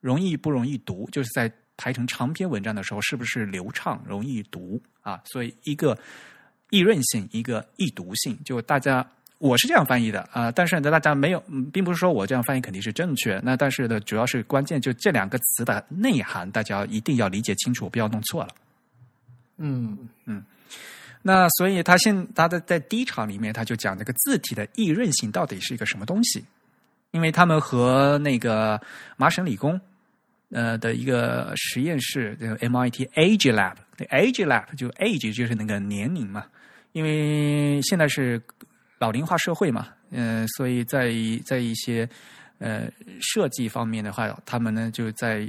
容易不容易读，就是在排成长篇文章的时候是不是流畅容易读啊？所以一个易认性，一个易读性，就大家。我是这样翻译的啊、呃但是呢，大家没有，嗯并不是说我这样翻译肯定是正确。那但是呢，主要是关键就这两个词的内涵，大家一定要理解清楚，不要弄错了。嗯嗯那所以他现他的在第一场里面，他就讲这个字体的易润性到底是一个什么东西，因为他们和那个麻省理工呃的一个实验室，这个 MIT Age Lab，那 Age Lab 就 age 就是那个年龄嘛，因为现在是老龄化社会嘛，嗯、所以在在一些呃设计方面的话，他们呢就在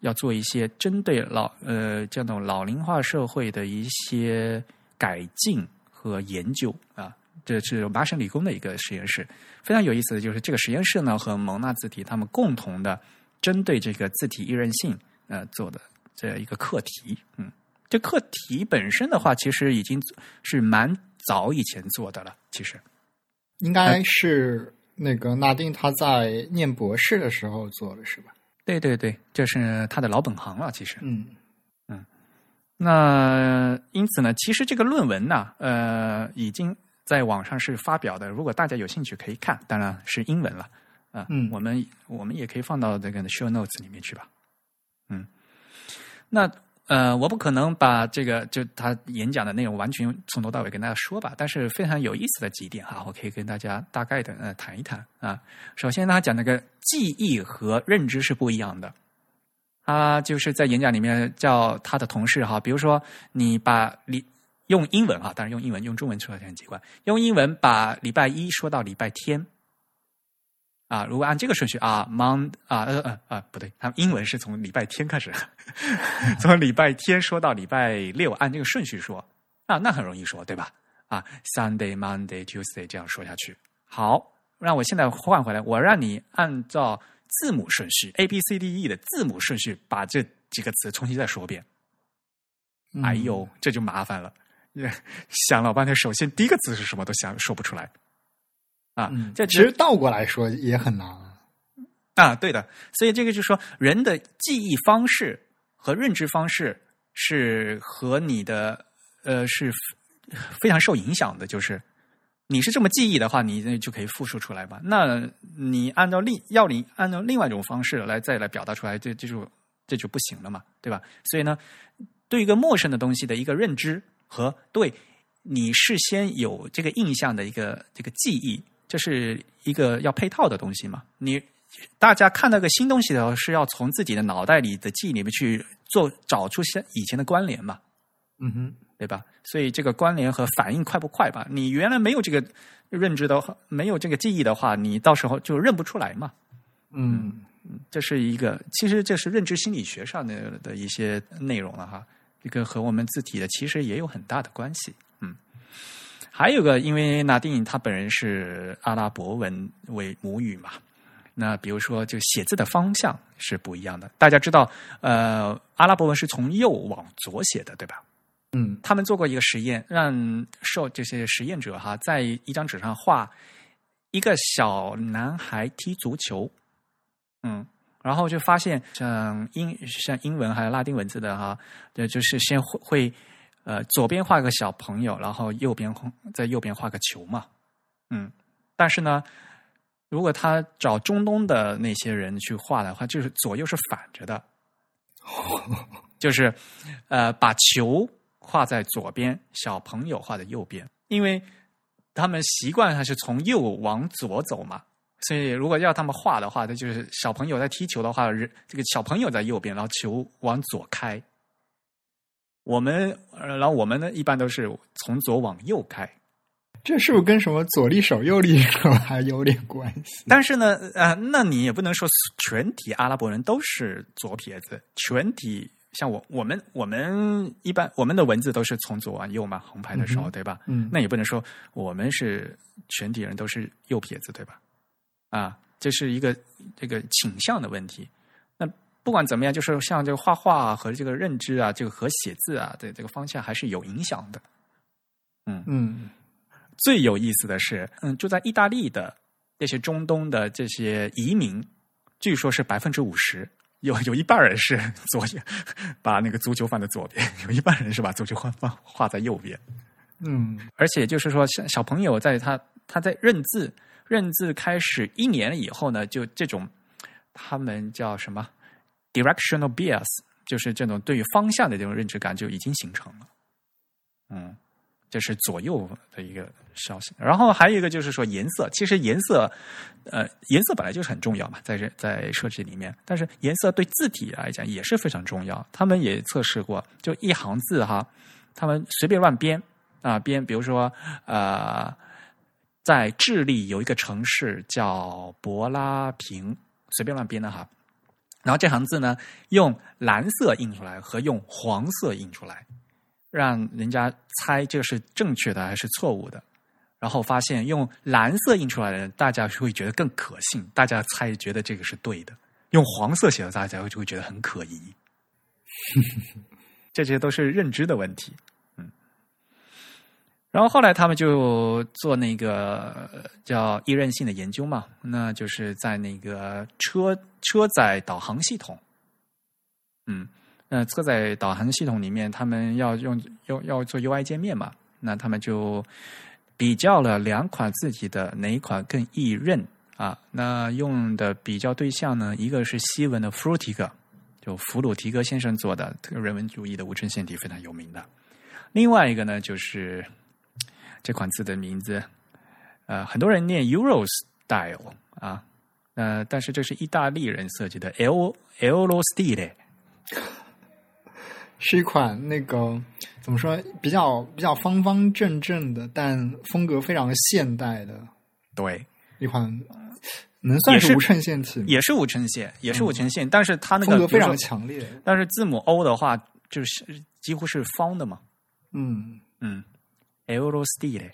要做一些针对老呃这种老龄化社会的一些改进和研究啊。这是麻省理工的一个实验室，非常有意思的就是这个实验室呢和蒙纳字体他们共同的针对这个字体易认性呃做的这一个课题，嗯，这课题本身的话，其实已经是蛮早以前做的了，其实。应该是那个纳丁他在念博士的时候做的是吧？对对对，这是他的老本行了，其实。嗯嗯那因此呢，其实这个论文呢，呃，已经在网上是发表的，如果大家有兴趣可以看，当然是英文了啊、嗯我们我们也可以放到这个 show notes 里面去吧。嗯，那呃，我不可能把这个就他演讲的内容完全从头到尾跟大家说吧，但是非常有意思的几点哈，我可以跟大家大概的呃谈一谈啊。首先，他讲那个记忆和认知是不一样的。他就是在演讲里面叫他的同事哈，比如说你把礼用英文哈，当然用英文用中文说来很奇怪，用英文把礼拜一说到礼拜天，啊，如果按这个顺序啊，Mon 啊呃呃啊不对，他们英文是从礼拜天开始，*laughs* 从礼拜天说到礼拜六，按这个顺序说啊，那很容易说，对吧？啊，Sunday、Monday、Tuesday 这样说下去。好，让我现在换回来，我让你按照字母顺序 A B C D E 的字母顺序把这几个词重新再说一遍。嗯哎呦，这就麻烦了，*laughs* 想老半天，首先第一个字是什么都想说不出来。啊，嗯，这其实倒过来说也很难啊。啊，对的，所以这个就是说，人的记忆方式和认知方式是和你的呃是非常受影响的。就是你是这么记忆的话，你就可以复述出来吧。那你按照另要你按照另外一种方式来再来表达出来，这这就这就不行了嘛，对吧？所以呢，对一个陌生的东西的一个认知和对你事先有这个印象的一个这个记忆，这是一个要配套的东西嘛。你大家看到个新东西的时候，是要从自己的脑袋里的记忆里面去做找出些以前的关联嘛，嗯哼，对吧？所以这个关联和反应快不快吧？你原来没有这个认知的话，没有这个记忆的话，你到时候就认不出来嘛。嗯这是一个，其实这是认知心理学上的的一些内容了哈。这个和我们字体的其实也有很大的关系。嗯，还有个，因为拉丁他本人是阿拉伯文为母语嘛，那比如说就写字的方向是不一样的。大家知道，呃，阿拉伯文是从右往左写的，对吧？嗯他们做过一个实验，让受这些实验者哈，在一张纸上画一个小男孩踢足球，嗯，然后就发现像英像英文还有拉丁文字的哈，对，就是先会会呃左边画个小朋友，然后右边在右边画个球嘛，嗯，但是呢，如果他找中东的那些人去画的话，就是左右是反着的，*laughs* 就是呃把球画在左边，小朋友画在右边，因为他们习惯上是从右往左走嘛。所以，如果要他们画的话，那就是小朋友在踢球的话，这个小朋友在右边，然后球往左开。我们，呃然后我们呢，一般都是从左往右开。这是不是跟什么左利手右利手还有点关系？但是呢，呃，那你也不能说全体阿拉伯人都是左撇子，全体像我我们我们一般我们的文字都是从左往右嘛，横排的时候，嗯对吧？嗯那也不能说我们是全体人都是右撇子，对吧？啊，这是一个这个倾向的问题。那不管怎么样，就是像这个画画啊和这个认知啊，这个和写字啊的这个方向还是有影响的。嗯嗯最有意思的是，嗯，住在意大利的那些中东的这些移民，据说是百分之五十，有有一半人是左把那个足球放在左边，*laughs* 有一半人是把足球放放画在右边。嗯而且就是说，小小朋友在他他在认字认字开始一年以后呢，就这种他们叫什么 directional bias，就是这种对于方向的这种认知感就已经形成了。嗯，这是左右的一个消息。然后还有一个就是说颜色，其实颜色呃颜色本来就是很重要嘛，在在设计里面，但是颜色对字体来讲也是非常重要。他们也测试过，就一行字哈，他们随便乱编。啊，编，比如说，呃，在智利有一个城市叫博拉平，随便乱编的哈。然后这行字呢，用蓝色印出来和用黄色印出来，让人家猜这是正确的还是错误的。然后发现用蓝色印出来的人，大家会觉得更可信，大家猜觉得这个是对的；用黄色写的，大家就会觉得很可疑。*laughs* 这些都是认知的问题。然后后来他们就做那个叫易韧性的研究嘛，那就是在那个车车载导航系统，嗯，那车载导航系统里面，他们要用要要做 UI 界面嘛，那他们就比较了两款自己的哪一款更易认啊？那用的比较对象呢，一个是西文的弗鲁提格，就弗鲁提格先生做的这个人文主义的无衬线体非常有名的，另外一个呢就是。这款字的名字，呃，很多人念 Euro Style 啊，呃，但是这是意大利人设计的 L Euro Style，*laughs* 是一款那个怎么说比较比较方方正正的，但风格非常现代的对，一款能算是无衬线体，也是无衬线，也是无衬线，但是它那个风格非常强烈。但是字母 O 的话，就是几乎是方的嘛。嗯，嗯 style，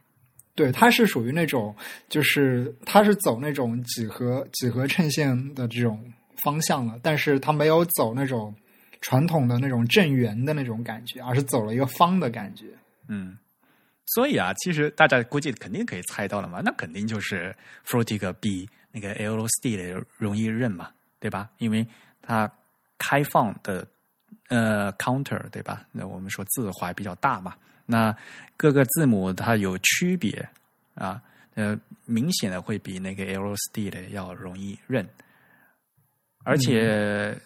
对，它是属于那种，就是它是走那种几何几何衬线的这种方向了，但是它没有走那种传统的那种正圆的那种感觉，而是走了一个方的感觉。嗯，所以啊，其实大家估计肯定可以猜到了嘛，那肯定就是 Fruitig 比那个 Euro style 容易认嘛，对吧？因为它开放的呃 counter 对吧？那我们说字怀比较大嘛，那各个字母它有区别啊，呃，明显的会比那个 Euro style 要容易认，而且。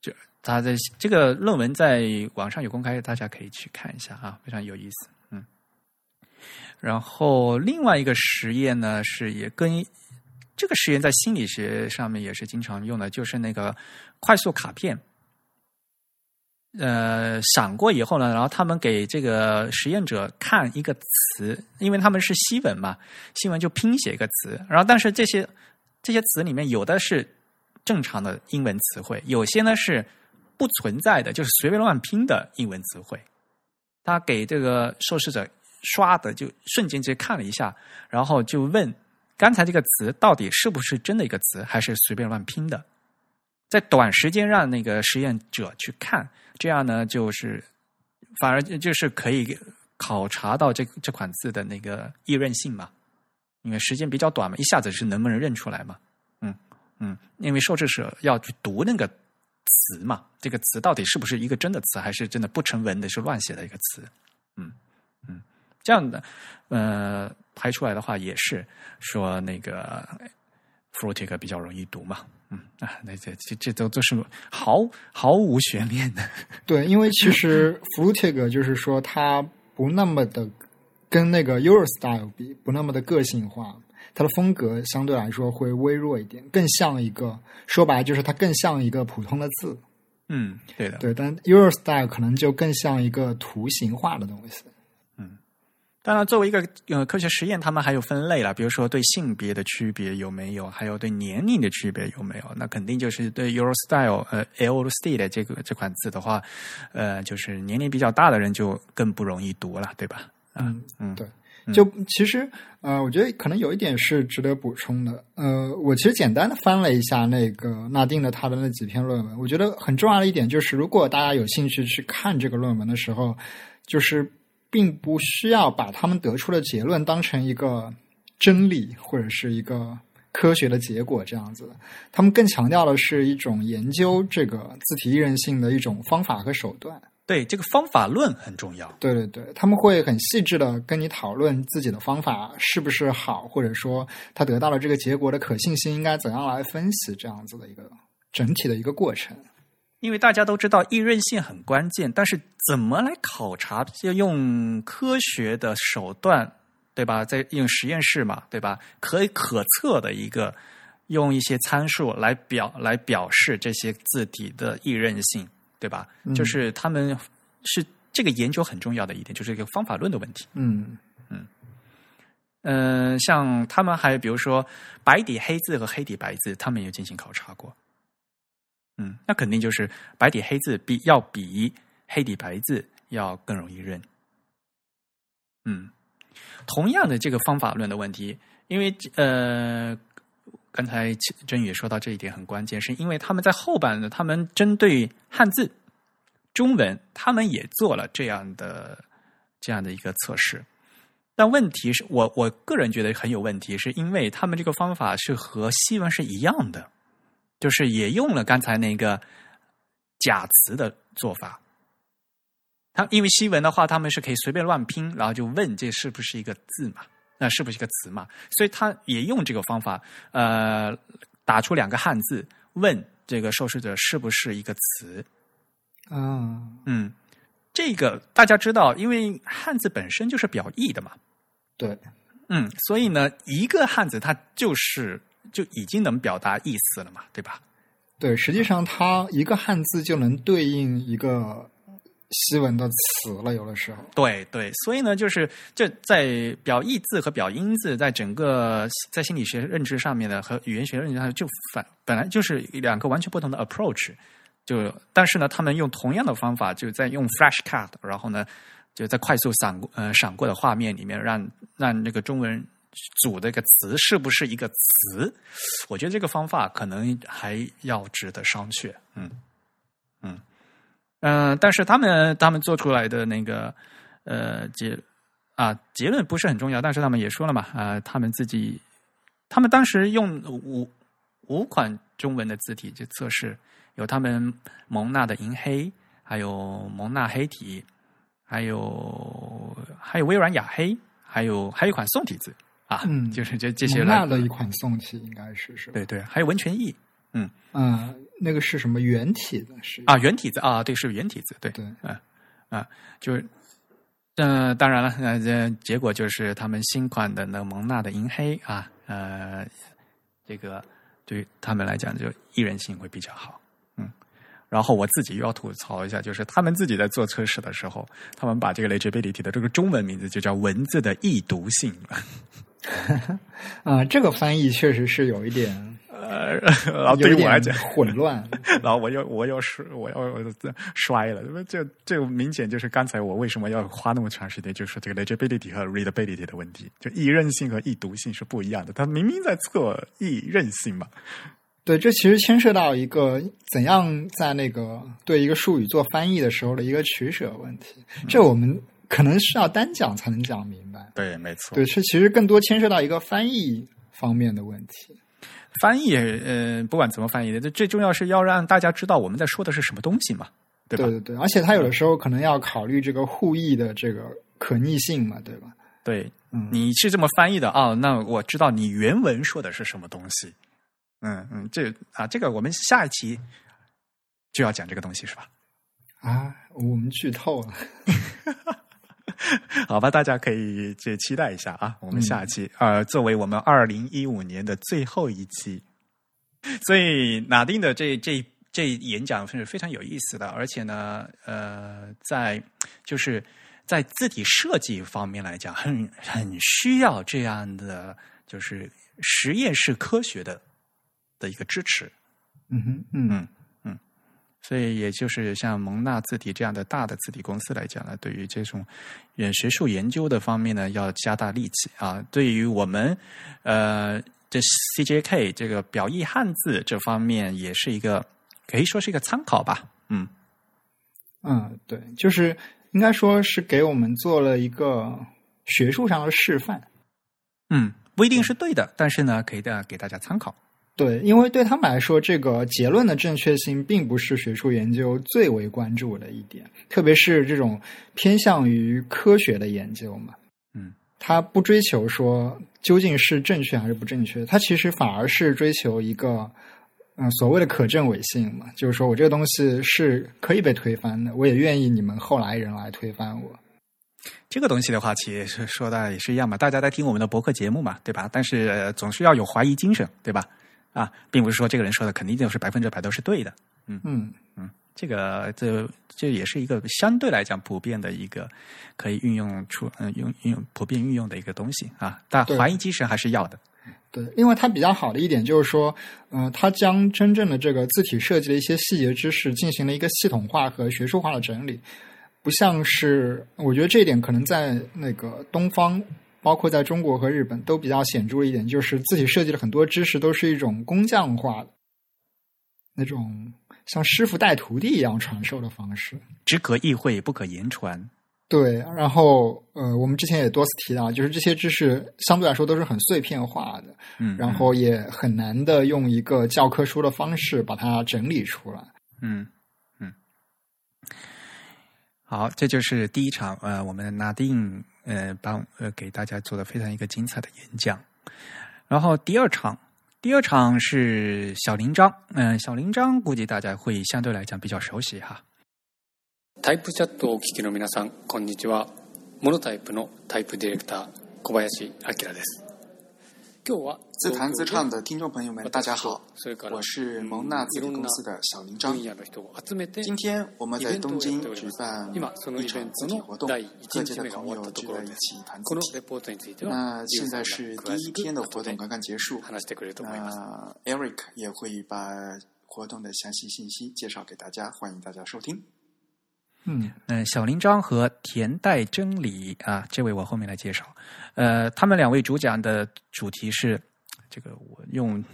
就他的这个论文在网上有公开，大家可以去看一下啊，非常有意思。嗯，然后另外一个实验呢，是也跟这个实验在心理学上面也是经常用的，就是那个快速卡片。呃，闪过以后呢，然后他们给这个实验者看一个词，因为他们是西文嘛，西文就拼写一个词，然后但是这些这些词里面有的是正常的英文词汇，有些呢是不存在的，就是随便乱拼的英文词汇。他给这个受试者刷的就瞬间直接看了一下，然后就问刚才这个词到底是不是真的一个词，还是随便乱拼的？在短时间让那个实验者去看，这样呢，就是反而就是可以考察到这这款字的那个易认性嘛，因为时间比较短嘛，一下子是能不能认出来嘛？嗯嗯，因为受试者要去读那个词嘛，这个词到底是不是一个真的词，还是真的不成文的，是乱写的一个词？嗯嗯，这样的呃排出来的话，也是说那个 Fruitig 比较容易读嘛。嗯啊，那这这这都都是毫毫无悬念的。对，因为其实 Fruitig 就是说它不那么的跟那个 Eurostyle 比，不那么的个性化，它的风格相对来说会微弱一点，更像一个说白了就是它更像一个普通的字。嗯，对的。对，但 Eurostyle 可能就更像一个图形化的东西。当然，作为一个呃科学实验，他们还有分类了，比如说对性别的区别有没有，还有对年龄的区别有没有？那肯定就是对 Eurostyle 呃 Eurostyle 这个这款字的话，呃，就是年龄比较大的人就更不容易读了，对吧？嗯嗯，对。就其实呃，我觉得可能有一点是值得补充的。呃，我其实简单的翻了一下那个纳定的他的那几篇论文，我觉得很重要的一点就是，如果大家有兴趣去看这个论文的时候，就是。并不需要把他们得出的结论当成一个真理或者是一个科学的结果这样子，他们更强调的是一种研究这个字体易认性的一种方法和手段。对，这个方法论很重要。对对对，他们会很细致的跟你讨论自己的方法是不是好，或者说他得到了这个结果的可信性应该怎样来分析，这样子的一个整体的一个过程。因为大家都知道易认性很关键，但是怎么来考察？要用科学的手段，对吧？在用实验室嘛，对吧？可以可测的一个，用一些参数来表来表示这些字体的易认性，对吧？就是他们是这个研究很重要的一点，就是一个方法论的问题。嗯嗯嗯，像他们还比如说白底黑字和黑底白字，他们也进行考察过。嗯，那肯定就是白底黑字比要比黑底白字要更容易认。嗯，同样的这个方法论的问题，因为呃，刚才真宇说到这一点很关键，是因为他们在后半呢，他们针对汉字、中文，他们也做了这样的这样的一个测试。但问题是我我个人觉得很有问题，是因为他们这个方法是和西文是一样的。就是也用了刚才那个假词的做法，他因为西文的话，他们是可以随便乱拼，然后就问这是不是一个字嘛？那是不是一个词嘛？所以他也用这个方法，呃，打出两个汉字，问这个受试者是不是一个词？啊，嗯，这个大家知道，因为汉字本身就是表意的嘛。对，嗯，所以呢，一个汉字它就是。就已经能表达意思了嘛，对吧？对，实际上它一个汉字就能对应一个西文的词了，有的时候。对对，所以呢，就是这在表意字和表音字在整个在心理学认知上面的和语言学认知上就反本来就是两个完全不同的 approach。就但是呢，他们用同样的方法，就在用 flash cut，然后呢，就在快速闪过呃闪过的画面里面，让让那个中文组的一个词是不是一个词？我觉得这个方法可能还要值得商榷。嗯嗯嗯，但是他们他们做出来的那个呃结啊结论不是很重要，但是他们也说了嘛啊，他们自己他们当时用五五款中文的字体去测试。有他们蒙纳的银黑，还有蒙纳黑体，还有还有微软雅黑，还有还有一款宋体字啊，嗯，就是这这些蒙纳的一款宋体应该是是，对对，还有文泉翼，嗯啊，那个是什么圆体的？是啊，圆体字啊，对，是圆体字，对对，啊啊，就是嗯，当然了，那这结果就是他们新款的那蒙娜的银黑啊，呃，这个对于他们来讲就易人性会比较好。嗯然后我自己又要吐槽一下，就是他们自己在做测试的时候，他们把这个 legibility 的这个中文名字就叫文字的易读性。*laughs* 啊，这个翻译确实是有一点，呃，然后对于我来讲混乱。*laughs* 然后我又我又是我要摔了，因为这这明显就是刚才我为什么要花那么长时间，就是这个 legibility 和 readability 的问题，就易认性和易读性是不一样的。它明明在测易认性嘛。对，这其实牵涉到一个怎样在那个对一个术语做翻译的时候的一个取舍问题。这我们可能是要单讲才能讲明白。对，没错。对，是其实更多牵涉到一个翻译方面的问题。翻译，呃，不管怎么翻译的，最重要是要让大家知道我们在说的是什么东西嘛，对吧？对对对，而且他有的时候可能要考虑这个互译的这个可逆性嘛，对吧？对，嗯，你是这么翻译的啊？那我知道你原文说的是什么东西。嗯嗯，这啊，这个我们下一期就要讲这个东西是吧？啊，我们剧透了，*laughs* *laughs* 好吧，大家可以这期待一下啊，我们下一期呃，作为我们二零一五年的最后一期，所以哪定的这这这演讲是非常有意思的，而且呢，呃，在就是在字体设计方面来讲，很很需要这样的就是实验室科学的。的一个支持，嗯哼，嗯。嗯，所以也就是像蒙纳字体这样的大的字体公司来讲呢，对于这种呃学术研究的方面呢，要加大力气啊。对于我们呃这 CJK 这个表意汉字这方面，也是一个可以说是一个参考吧。嗯嗯，对，就是应该说是给我们做了一个学术上的示范。嗯，不一定是对的，但是呢，可以的给大家参考。对，因为对他们来说，这个结论的正确性并不是学术研究最为关注的一点，特别是这种偏向于科学的研究嘛。嗯，他不追求说究竟是正确还是不正确，他其实反而是追求一个嗯所谓的可证伪性嘛，就是说我这个东西是可以被推翻的，我也愿意你们后来人来推翻我。这个东西的话，其实说的也是一样嘛，大家在听我们的博客节目嘛，对吧？但是总是要有怀疑精神，对吧？啊，并不是说这个人说的肯定就是百分之百都是对的，嗯嗯嗯，这个这这也是一个相对来讲普遍的一个可以运用出嗯用运用普遍运用的一个东西啊，但怀疑精神还是要的。对，因为它比较好的一点就是说，嗯，它将真正的这个字体设计的一些细节知识进行了一个系统化和学术化的整理，不像是我觉得这一点可能在那个东方。包括在中国和日本都比较显著一点，就是自己设计的很多知识都是一种工匠化的那种，像师傅带徒弟一样传授的方式，只可意会不可言传。对，然后呃，我们之前也多次提到，就是这些知识相对来说都是很碎片化的，嗯，然后也很难的用一个教科书的方式把它整理出来。嗯嗯，好，这就是第一场呃，我们拿定。呃，帮呃给大家做的非常一个精彩的演讲。然后第二场，第二场是小铃章。嗯，小铃章估计大家会相对来讲比较熟悉哈。タイプチャットをお聞きの皆さん、こんにちは。モノタイプのタイプディレクター小林明です。 今日は自弹自唱的听众朋友们，大家好，それから我是蒙纳字体公司的小林章分。野の人を集めて今天我们在东京举办今その一场イベントの字体活动第，各1日目が界的朋終わったと友聚ころで在一起弹この字体。レポートについては那现在是第一天的活动刚刚结束，話してくれると思います。那 Eric 也会把活动的详细信息介绍给大家，欢迎大家收听。 嗯嗯，小林章和田代真理啊，这位我后面来介绍。呃，他们两位主讲的主题是这个，我用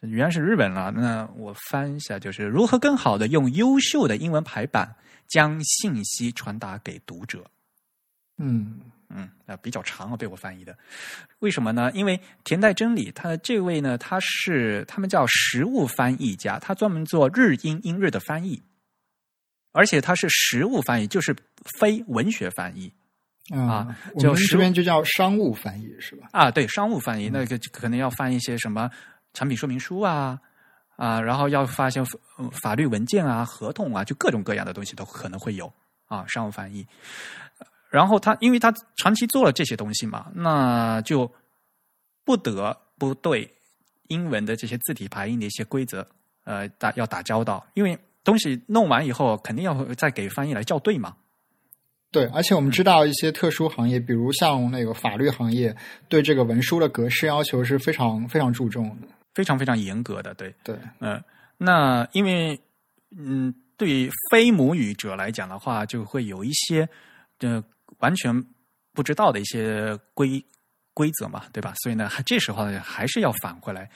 原来是日本了，那我翻一下，就是如何更好的用优秀的英文排版将信息传达给读者。嗯嗯，啊，比较长啊，被我翻译的。为什么呢？因为田代真理，他这位呢，他是他们叫实物翻译家，他专门做日英英日的翻译，而且它是实物翻译，就是非文学翻译啊，我就这边就叫商务翻译是吧？啊。对，商务翻译，那个可能要翻一些什么产品说明书啊啊，然后要发一些呃法律文件啊、合同啊，就各种各样的东西都可能会有啊，商务翻译。然后他，因为他长期做了这些东西嘛，那就不得不对英文的这些字体排印的一些规则，呃，打要打交道，因为东西弄完以后，肯定要再给翻译来校对嘛。对，而且我们知道一些特殊行业，比如像那个法律行业，对这个文书的格式要求是非常非常注重的。非常非常严格的，对，对，嗯、那因为嗯，对于非母语者来讲的话，就会有一些呃完全不知道的一些规规则嘛，对吧？所以呢，还这时候呢还是要返回来。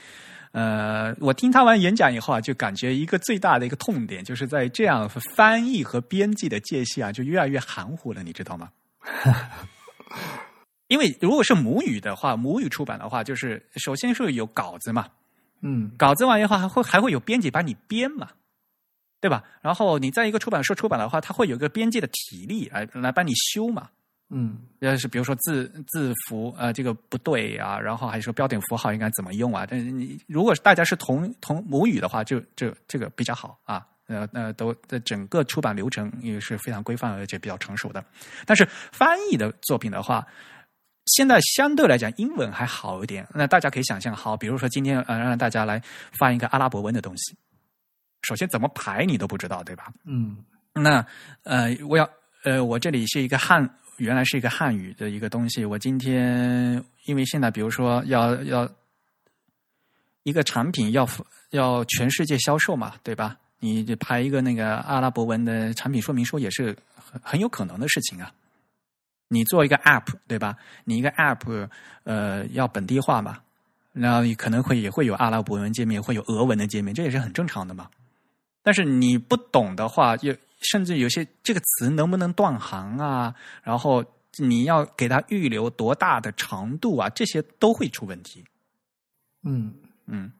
呃，我听他完演讲以后啊，就感觉一个最大的一个痛点，就是在这样翻译和编辑的界限啊，就越来越含糊了，你知道吗？*laughs* 因为如果是母语的话，母语出版的话，就是首先是有稿子嘛，嗯稿子完以后还会还会有编辑帮你编嘛，对吧？然后你在一个出版社出版的话，它会有一个编辑的体力来来帮你修嘛。嗯要是比如说字字符呃这个不对啊，然后还是说标点符号应该怎么用啊？但是你如果大家是同同母语的话，就就这个比较好啊。呃呃，都的整个出版流程也是非常规范而且比较成熟的。但是翻译的作品的话，现在相对来讲英文还好一点。那大家可以想象，好，比如说今天呃让大家来翻一个阿拉伯文的东西，首先怎么排你都不知道，对吧？嗯那呃，我要呃，我这里是一个汉，原来是一个汉语的一个东西。我今天因为现在比如说要要一个产品要要全世界销售嘛，对吧？你就排一个那个阿拉伯文的产品说明书也是很很有可能的事情啊。你做一个 App 对吧？你一个 App 呃要本地化嘛，然后你可能会也会有阿拉伯文界面，会有俄文的界面，这也是很正常的嘛。但是你不懂的话，又甚至有些这个词能不能断行啊？然后你要给它预留多大的长度啊？这些都会出问题。嗯嗯，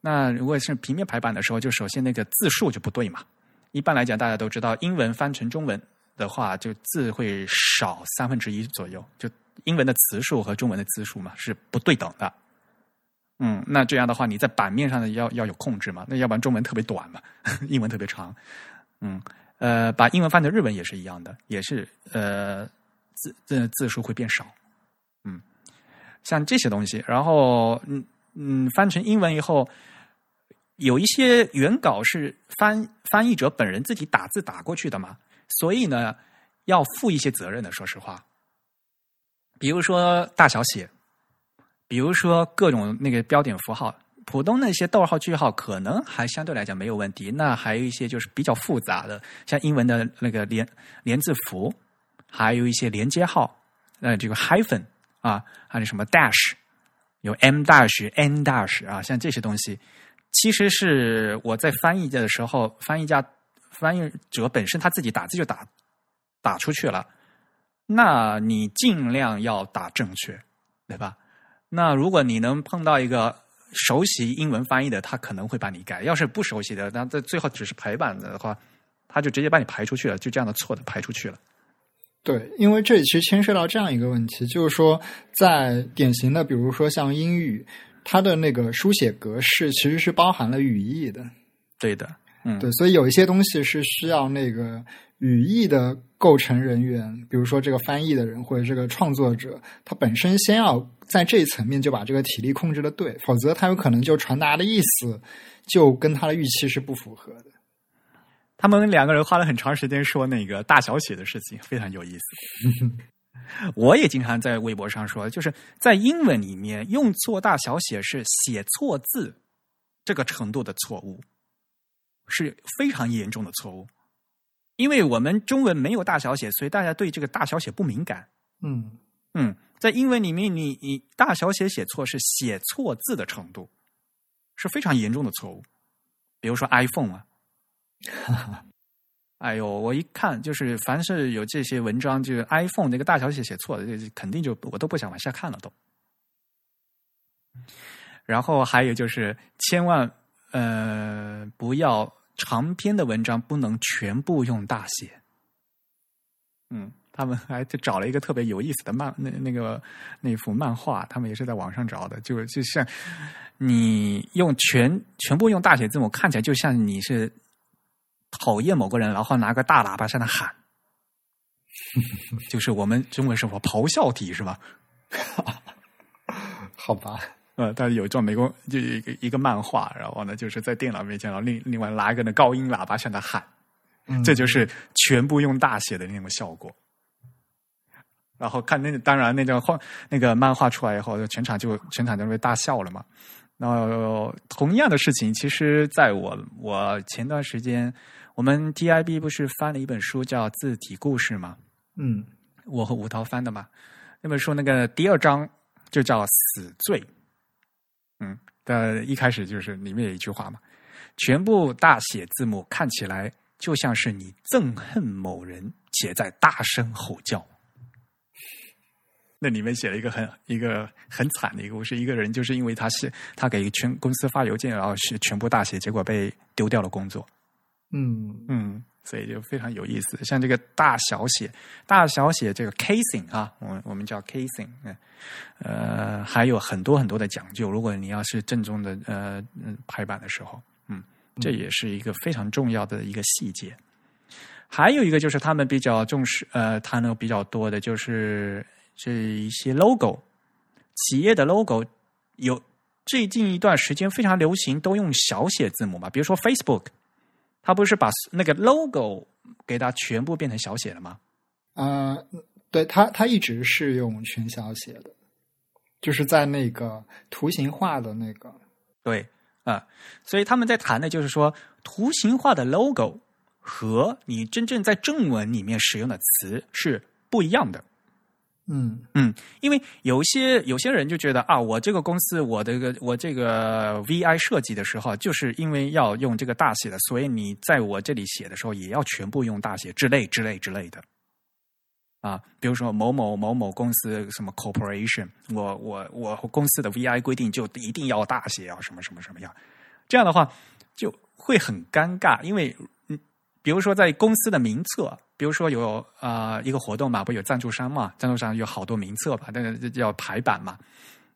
那如果是平面排版的时候，就首先那个字数就不对嘛。一般来讲，大家都知道，英文翻成中文的话，就字会少三分之一左右，就英文的词数和中文的字数嘛是不对等的。嗯，那这样的话，你在版面上的要要有控制嘛，那要不然中文特别短嘛，*laughs* 英文特别长。嗯，呃，把英文翻成日文也是一样的，也是呃字字字数会变少。嗯，像这些东西，然后嗯嗯翻成英文以后，有一些原稿是翻翻译者本人自己打字打过去的嘛，所以呢要负一些责任的。说实话，比如说大小写，比如说各种那个标点符号，普通那些逗号句号可能还相对来讲没有问题。那还有一些就是比较复杂的，像英文的那个连连字符，还有一些连接号，呃，这个 hyphen 啊，还有什么 dash，有 m dash、n dash 啊，像这些东西，其实是我在翻译的时候，翻译家翻译者本身他自己打字就打打出去了，那你尽量要打正确，对吧？那如果你能碰到一个熟悉英文翻译的，他可能会把你改；要是不熟悉的，那这最后只是排版的话，他就直接把你排出去了，就这样的错的排出去了。对，因为这里其实牵涉到这样一个问题，就是说，在典型的，比如说像英语，它的那个书写格式其实是包含了语义的。对的，嗯对，所以有一些东西是需要那个语义的构成人员，比如说这个翻译的人或者这个创作者，他本身先要在这一层面就把这个体力控制的对，否则他有可能就传达的意思就跟他的预期是不符合的。他们两个人花了很长时间说那个大小写的事情，非常有意思。*laughs* 我也经常在微博上说，就是在英文里面用错大小写是写错字这个程度的错误，是非常严重的错误。因为我们中文没有大小写，所以大家对这个大小写不敏感。嗯嗯，在英文里面你，你大小写写错是写错字的程度，是非常严重的错误。比如说 iPhone 啊，哎呦，我一看就是，凡是有这些文章，就是 iPhone 那个大小写写错的，这肯定就我都不想往下看了都。然后还有就是，千万呃不要长篇的文章不能全部用大写。嗯，他们还就找了一个特别有意思的漫那那个那幅漫画，他们也是在网上找的，就就像你用全全部用大写字母，看起来就像你是讨厌某个人，然后拿个大喇叭在那喊，*laughs* 就是我们中文说咆哮体是吧？好吧，呃，但是有一段美国就一个一个漫画，然后呢，就是在电脑面前，然后另另外拿一个那高音喇叭向他喊，嗯这就是全部用大写的那种效果。然后看那当然那张画那个漫画出来以后，全场就全场就被大笑了嘛。然后同样的事情，其实在我我前段时间，我们 TIB 不是翻了一本书叫《字体故事》吗？嗯我和吴涛翻的嘛。那本书那个第二章就叫“死罪”，嗯，但一开始就是里面有一句话嘛，全部大写字母看起来就像是你憎恨某人，且在大声吼叫。那里面写了一个很一个很惨的一个故事，一个人就是因为他是他给全公司发邮件，然后是全部大写，结果被丢掉了工作。嗯嗯，所以就非常有意思。像这个大小写、大小写这个 casing 啊，我我们叫 casing，嗯呃，还有很多很多的讲究。如果你要是正宗的呃排版的时候，嗯，这也是一个非常重要的一个细节。还有一个就是他们比较重视呃谈的比较多的就是这一些 logo，企业的 logo 有最近一段时间非常流行都用小写字母嘛，比如说 Facebook。他不是把那个 logo 给它全部变成小写了吗？呃，对他他一直是用全小写的，就是在那个图形化的那个对啊、所以他们在谈的就是说，图形化的 logo 和你真正在正文里面使用的词是不一样的。嗯嗯，因为有些有些人就觉得啊，我这个公司我的个我这个 VI 设计的时候，就是因为要用这个大写的，所以你在我这里写的时候也要全部用大写之类之类之类的。啊，比如说某某某某公司什么 corporation，我我我公司的 VI 规定就一定要大写啊，什么什么什么样，这样的话就会很尴尬，因为，比如说在公司的名册，比如说有啊、呃一个活动嘛，不有赞助商嘛，赞助商有好多名册吧，但是叫排版嘛。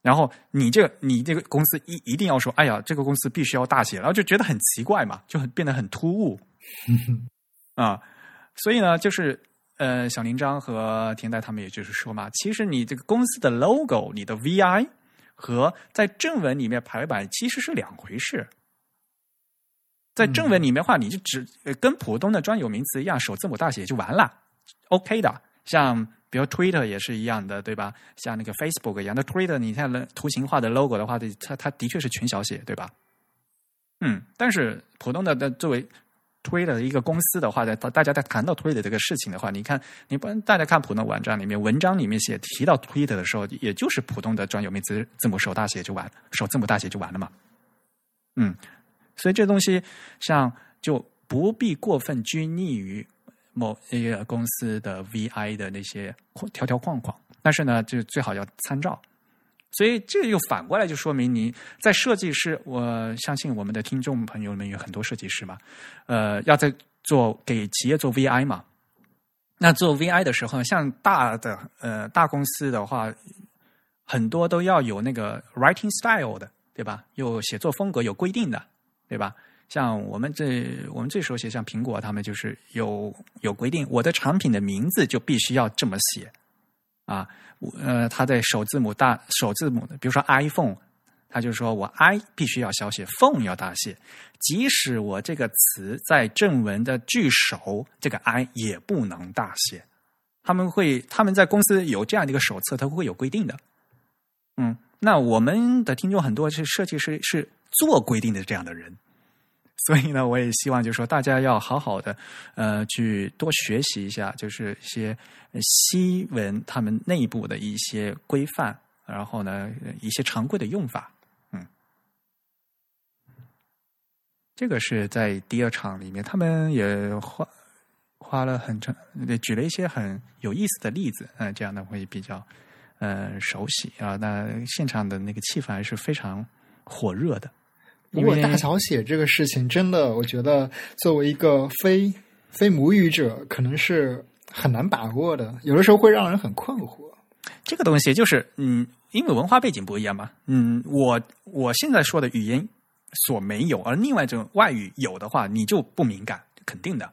然后你这个你这个公司一一定要说，哎呀，这个公司必须要大写，然后就觉得很奇怪嘛，就很变得很突兀 *laughs* 啊。所以呢，就是呃，小林章和田代他们也就是说嘛，其实你这个公司的 logo、你的 VI 和在正文里面排版其实是两回事。在正文里面的话，你就只呃跟普通的专有名词一样，首字母大写就完了，OK 的。像比如 Twitter 也是一样的，对吧？像那个 Facebook 一样的 Twitter，你看了图形化的 logo 的话，它它的确是全小写，对吧？嗯，但是普通的的作为 Twitter 的一个公司的话，在大家在谈到 Twitter 这个事情的话，你看，你不大家看普通网站里面文章里面写提到 Twitter 的时候，也就是普通的专有名词字母首大写就完，首字母大写就完了嘛。嗯，所以这东西像就不必过分拘泥于某一个公司的 VI 的那些条条框框，但是呢，就最好要参照。所以这又反过来就说明你在设计师，我相信我们的听众朋友们有很多设计师嘛，呃，要在做给企业做 VI 嘛。那做 VI 的时候，像大的呃大公司的话，很多都要有那个 writing style 的，对吧？有写作风格有规定的，对吧？像我们这我们最熟悉，像苹果，他们就是有有规定，我的产品的名字就必须要这么写啊。呃，它的首字母大首字母，比如说 iPhone，他就说我 i 必须要小写，phone 要大写，即使我这个词在正文的句首，这个 i 也不能大写。他们会他们在公司有这样的一个手册，它会有规定的。嗯，那我们的听众很多是设计师，是做规定的这样的人。所以呢，我也希望就是说，大家要好好的，呃，去多学习一下，就是一些西文他们内部的一些规范，然后呢，一些常规的用法，嗯，这个是在第二场里面，他们也花花了很长，举了一些很有意思的例子，嗯，这样呢会比较呃熟悉啊。那现场的那个气氛还是非常火热的。不过大小写这个事情，真的，我觉得作为一个非非母语者，可能是很难把握的，有的时候会让人很困惑。这个东西就是，嗯，因为文化背景不一样嘛，嗯，我我现在说的语言所没有，而另外一种外语有的话，你就不敏感，肯定的。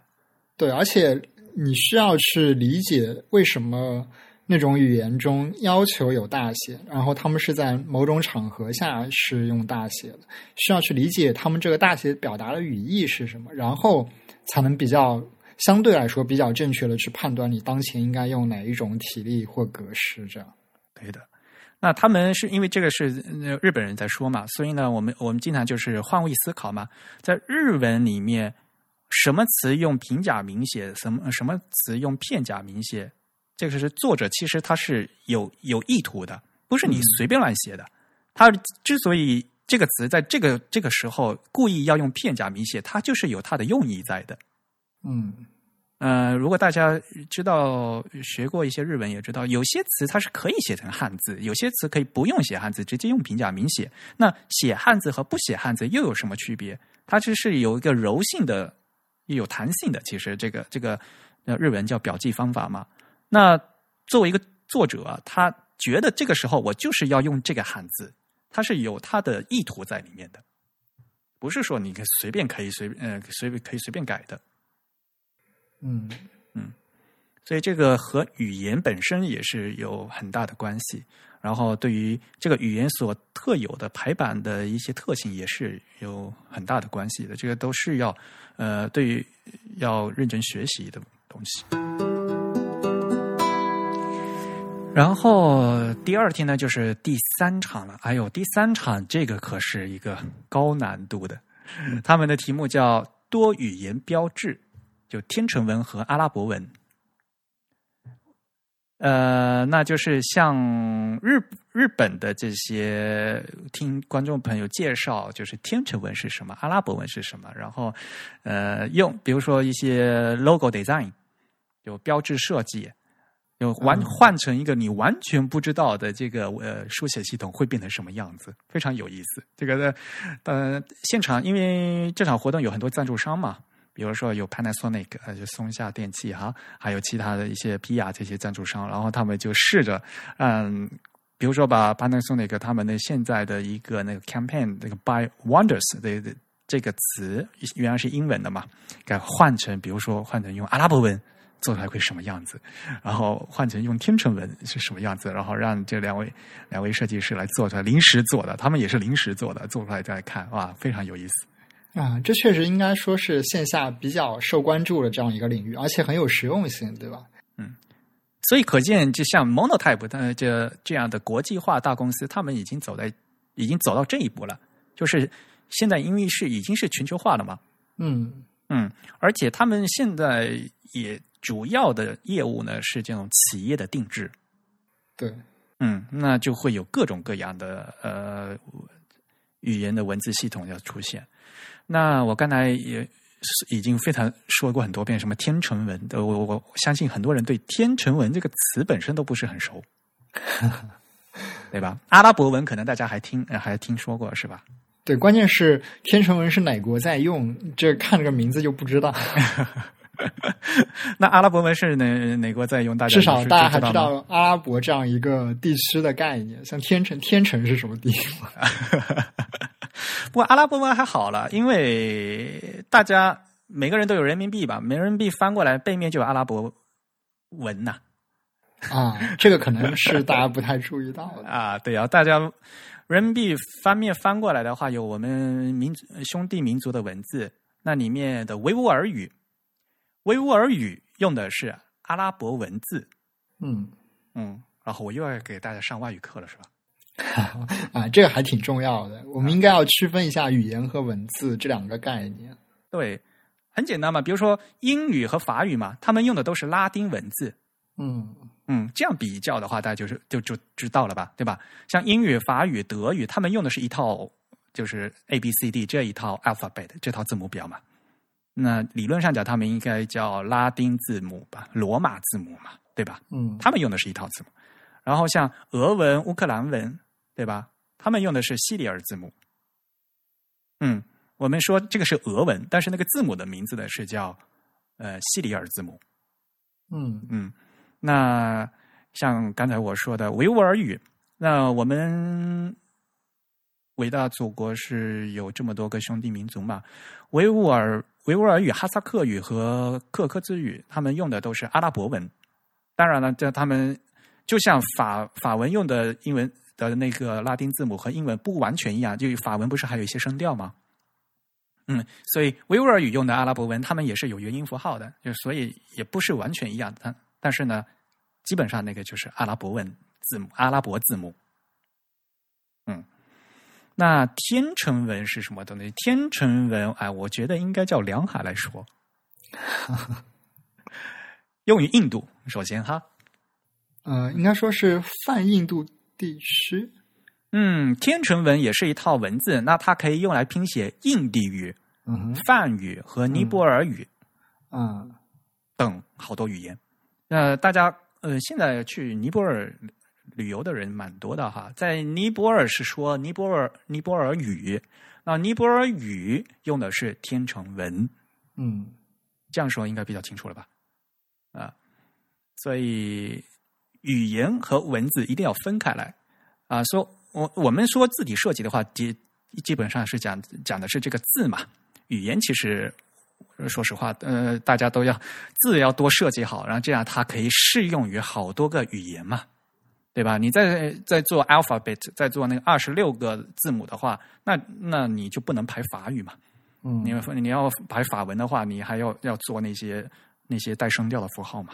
对，而且你需要去理解为什么。那种语言中要求有大写，然后他们是在某种场合下是用大写的，需要去理解他们这个大写表达的语义是什么，然后才能比较相对来说比较正确的去判断你当前应该用哪一种体例或格式。这样，对的。那他们是因为这个是日本人在说嘛，所以呢，我们我们经常就是换位思考嘛，在日文里面，什么词用平假名写，什么什么词用片假名写。这个是作者，其实他是有有意图的，不是你随便乱写的。他之所以这个词在这个这个时候故意要用片假名写，它就是有它的用意在的。嗯，呃，如果大家知道学过一些日文，也知道有些词它是可以写成汉字，有些词可以不用写汉字，直接用平假名写。那写汉字和不写汉字又有什么区别？它只是有一个柔性的、有弹性的。其实这个这个呃日文叫表记方法嘛。那作为一个作者，他觉得这个时候我就是要用这个汉字，他是有他的意图在里面的，不是说你可随便可以随呃随便可以随便改的。嗯嗯，所以这个和语言本身也是有很大的关系，然后对于这个语言所特有的排版的一些特性也是有很大的关系的，这个都是要呃对于要认真学习的东西。然后第二天呢，就是第三场了。哎呦，第三场这个可是一个高难度的，他们的题目叫多语言标志，就天成文和阿拉伯文。呃，那就是像日日本的这些听观众朋友介绍，就是天成文是什么，阿拉伯文是什么，然后呃，用比如说一些 logo design，有标志设计。就完换成一个你完全不知道的这个呃书写系统会变成什么样子，非常有意思。这个的呃现场，因为这场活动有很多赞助商嘛，比如说有 Panasonic 呃就松下电器哈，还有其他的一些皮亚这些赞助商，然后他们就试着嗯，比如说把 Panasonic 他们的现在的一个那个 campaign 那个 by Wonders 的这个词原来是英文的嘛，给换成比如说换成用阿拉伯文。做出来会什么样子？然后换成用天成文是什么样子？然后让这两位两位设计师来做出来，临时做的，他们也是临时做的，做出来再看，哇，非常有意思啊！这确实应该说是线下比较受关注的这样一个领域，而且很有实用性，对吧？嗯，所以可见，就像 Monotype 的这这样的国际化大公司，他们已经走在已经走到这一步了，就是现在因为是已经是全球化了嘛，嗯嗯，而且他们现在也。主要的业务呢是这种企业的定制，对，嗯，那就会有各种各样的呃语言的文字系统要出现。那我刚才也已经非常说过很多遍，什么天成文的，我我相信很多人对天成文这个词本身都不是很熟，*laughs* 对吧？阿拉伯文可能大家还听还听说过是吧？对，关键是天成文是哪国在用？这看这个名字就不知道。*laughs* *laughs* 那阿拉伯文是哪哪国在用？大家至少大家还知道阿拉伯这样一个地区的概念，像天成，天成是什么地方？*laughs* 不过阿拉伯文还好了，因为大家每个人都有人民币吧，每人民币翻过来背面就有阿拉伯文呐、啊，这个可能是大家不太注意到的。*laughs* 啊。对啊，大家人民币翻面翻过来的话，有我们民族兄弟民族的文字，那里面的维吾尔语，维吾尔语用的是阿拉伯文字，嗯，嗯，然后我又要给大家上外语课了，是吧？*laughs* 啊，这个还挺重要的。我们应该要区分一下语言和文字这两个概念。对，很简单嘛，比如说英语和法语嘛，他们用的都是拉丁文字，嗯嗯，这样比较的话，大家就是就就知道了吧，对吧？像英语、法语、德语，他们用的是一套就是 A B C D 这一套 alphabet 这套字母表嘛。那理论上讲，他们应该叫拉丁字母吧，罗马字母嘛，对吧？嗯他们用的是一套字母。然后像俄文、乌克兰文，对吧？他们用的是西里尔字母。嗯，我们说这个是俄文，但是那个字母的名字呢是叫呃西里尔字母。嗯嗯，那像刚才我说的维吾尔语，那我们伟大祖国是有这么多个兄弟民族嘛？维吾尔维吾尔语、哈萨克语和克克孜语，他们用的都是阿拉伯文。当然了，这他们就像法法文用的英文的那个拉丁字母和英文不完全一样，就法文不是还有一些声调吗？嗯，所以维吾尔语用的阿拉伯文，他们也是有元音符号的，就所以也不是完全一样。但但是呢，基本上那个就是阿拉伯文字母，阿拉伯字母。嗯，那天成文是什么东西？天成文，哎，我觉得应该叫梁海来说，用于印度。首先哈，呃，应该说是泛印度地区。嗯，天成文也是一套文字，那它可以用来拼写印地语、梵语和尼泊尔语。嗯等好多语言。那大家呃，现在去尼泊尔旅游的人蛮多的哈，在尼泊尔是说尼泊尔尼泊尔语，那尼泊尔语用的是天成文，嗯这样说应该比较清楚了吧？啊，所以语言和文字一定要分开来啊。说我我们说字体设计的话，基基本上是讲讲的是这个字嘛，语言其实。说实话，呃，大家都要字要多设计好，然后这样它可以适用于好多个语言嘛，对吧？你在在做 alphabet，在做那个二十六个字母的话，那那你就不能排法语嘛。嗯，你你要排法文的话，你还要要做那些那些带声调的符号嘛。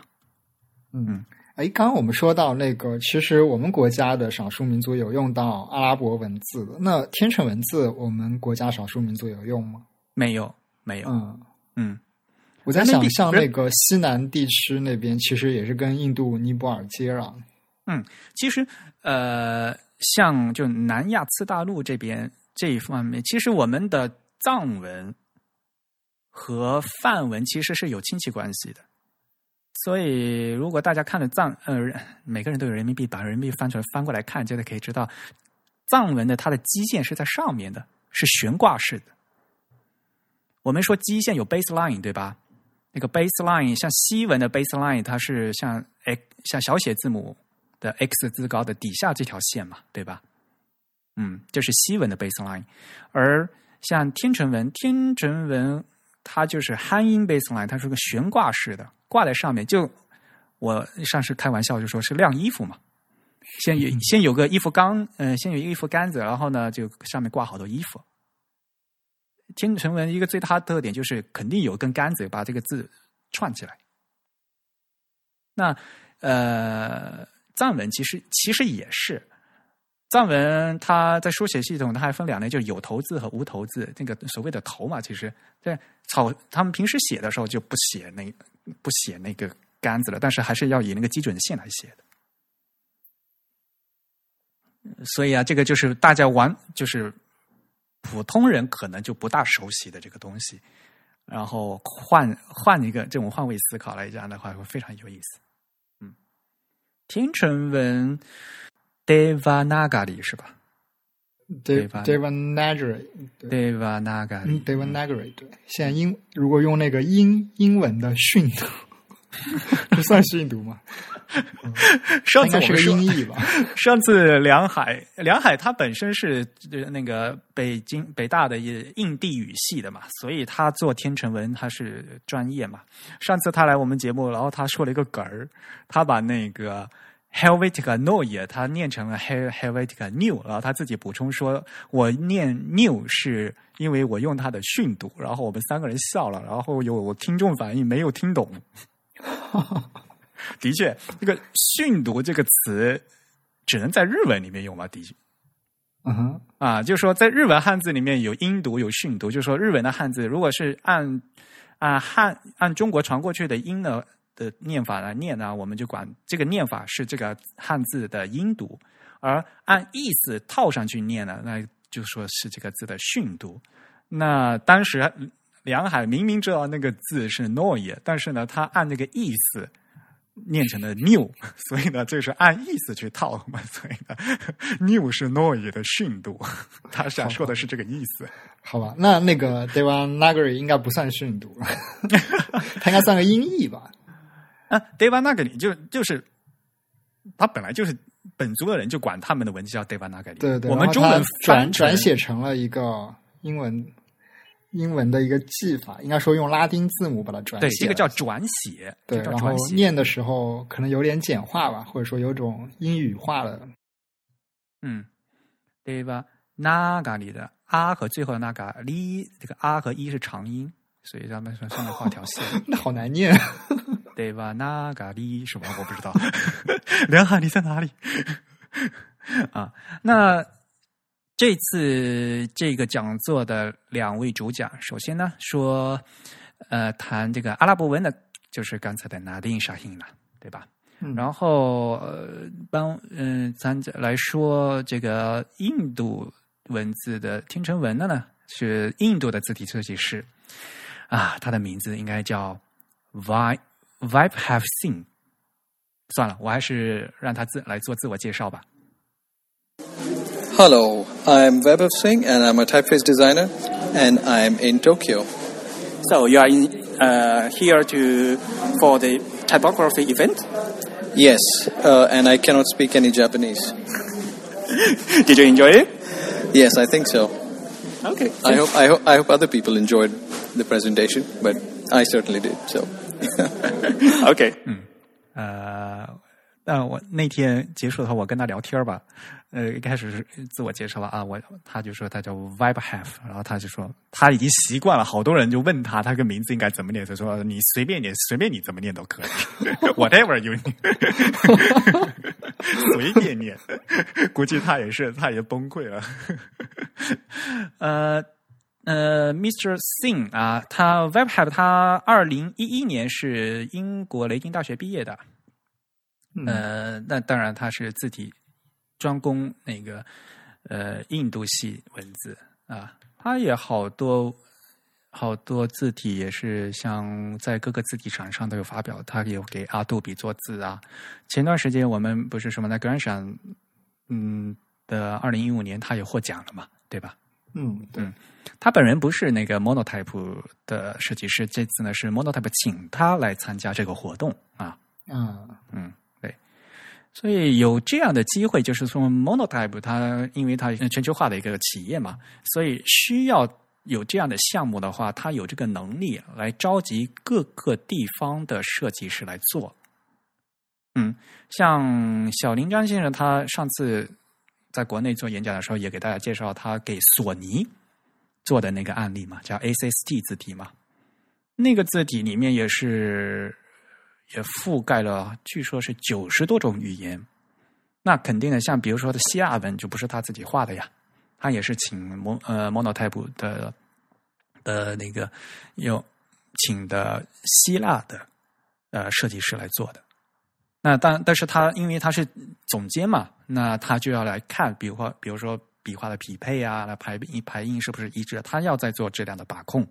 嗯，哎，刚刚我们说到那个，其实我们国家的少数民族有用到阿拉伯文字的，那天成文字我们国家少数民族有用吗？没有，没有，嗯，嗯，我在想，像那个西南地区那边，其实也是跟印度、尼泊尔接壤。嗯其实呃，像就南亚次大陆这边这一方面，其实我们的藏文和梵文其实是有亲戚关系的。所以，如果大家看了藏，呃，每个人都有人民币，把人民币翻出来翻过来看，就可以知道，藏文的它的基线是在上面的，是悬挂式的。我们说基线有 baseline 对吧？那个 baseline 像西文的 baseline，它是像 x 像小写字母的 x 字高的底下这条线嘛，对吧？嗯，这是西文的 baseline，而像天成文，天成文它就是 hang in baseline，它是个悬挂式的，挂在上面。就我上次开玩笑就说是晾衣服嘛，先有先有个衣服缸，嗯、先有一个衣服杆子，然后呢就上面挂好多衣服。天成文一个最大的特点就是肯定有根杆子把这个字串起来。那呃，藏文其实其实也是，藏文它在书写系统它还分两类，就是有头字和无头字。那个所谓的头嘛，其实在草他们平时写的时候就不写那不写那个杆子了，但是还是要以那个基准线来写的。所以啊，这个就是大家玩就是。普通人可能就不大熟悉的这个东西，然后换换一个这种换位思考来讲的话，会非常有意思。嗯，天成文 Devanagari 是吧吧 David Nagry，对。现在英如果用那个英英文的训读，*laughs* 这算训读吗？*laughs* 上应该是个次我们说音译吧？*laughs* 上次梁海，梁海他本身是呃那个北京北大的印地语系的嘛，所以他做天成文他是专业嘛。上次他来我们节目，然后他说了一个梗儿，他把那个 Helvetica Neue 他念成了 Hel Helvetica New，然后他自己补充说，我念 New 是因为我用他的训读，然后我们三个人笑了，然后有听众反映没有听懂。*laughs* 的确，这个训读这个词只能在日文里面用嘛？的确嗯哼，啊，就是说在日文汉字里面有音读有训读，就是说日文的汉字如果是按按汉按中国传过去的音呢的念法来念呢，我们就管这个念法是这个汉字的音读，而按意思套上去念呢，那就说是这个字的训读。那当时梁海明明知道那个字是 noy，但是呢，他按那个意思念成了 new，*laughs* 所以呢，这是按意思去套嘛，*laughs* 所以呢，new 是 noy 的训读，*laughs* 他想说的是这个意思。好吧，那那个 Devan Nagari 应该不算训读，他应该算个音译吧？啊，Devanagari 就就是他本来就是本族的人，就管他们的文字叫 Devanagari。对对，我们中文转转写成了一个英文英文的一个记法，应该说用拉丁字母把它转写对了，，这个叫转写，对，然后。念的时候可能有点简化吧，或者说有种英语化的。嗯，Deva 那嘎里的啊和最后的那嘎里，这个啊和一是长音，所以咱们说上面画条线。*laughs* 那好难念，*laughs* 对吧？那嘎里什么我不知道。*laughs* 梁海，你在哪里？啊，那这次这个讲座的两位主讲，首先呢说，呃，谈这个阿拉伯文的，就是刚才的拿丁沙欣了，对吧？嗯然后呃帮嗯、咱来说这个印度文字的听成文的呢，是印度的字体设计师啊，他的名字应该叫 Vi Vibe Have Seen。算了，我还是让他自来做自我介绍吧。Hello, I'm Vaibhav Singh and I'm a typeface designer and I'm in Tokyo. So you are in uh, here to for the typography event. Yes, uh, and I cannot speak any Japanese. *laughs* Did you enjoy it? Yes, I think so. Okay. I hope, I hope, I hope other people enjoyed the presentation, but I certainly did. So, *laughs* Okay. 呃，那我那天结束的话，我跟他聊天吧。呃，一开始是自我介绍了啊，我他就说他叫 Vibe Have，然后他就说他已经习惯了，好多人就问他他个名字应该怎么念，他说你随便念，随便你怎么念都可以，*laughs* whatever you，*laughs* 随便念。估计他也是，他也崩溃了。呃。呃，Mr. Singh 啊，他 WebHab 他二零一一年是英国雷丁大学毕业的，呃，那当然他是字体专攻那个呃印度系文字啊，他也好多好多字体也是像在各个字体厂商都有发表，他有给阿杜比做字啊。前段时间我们不是什么在 Grand 上，嗯的二零一五年他也获奖了嘛，对吧？嗯，对，他本人不是那个 Monotype 的设计师，这次呢是 Monotype 请他来参加这个活动啊。嗯，嗯，对，所以有这样的机会，就是说 Monotype 它因为它全球化的一个企业嘛，所以需要有这样的项目的话，它有这个能力来召集各个地方的设计师来做。嗯，像小林张先生，他上次在国内做演讲的时候，也给大家介绍他给索尼做的那个案例嘛，叫 ACST 字体嘛。那个字体里面也是也覆盖了，据说是九十多种语言。那肯定的，像比如说的希腊文就不是他自己画的呀，他也是请蒙呃 Monotype 的的那个有请的希腊的呃设计师来做的。那但但是他因为他是总监嘛，那他就要来看，比如说比如说笔画的匹配啊，来排印排印是不是一致，他要在做质量的把控。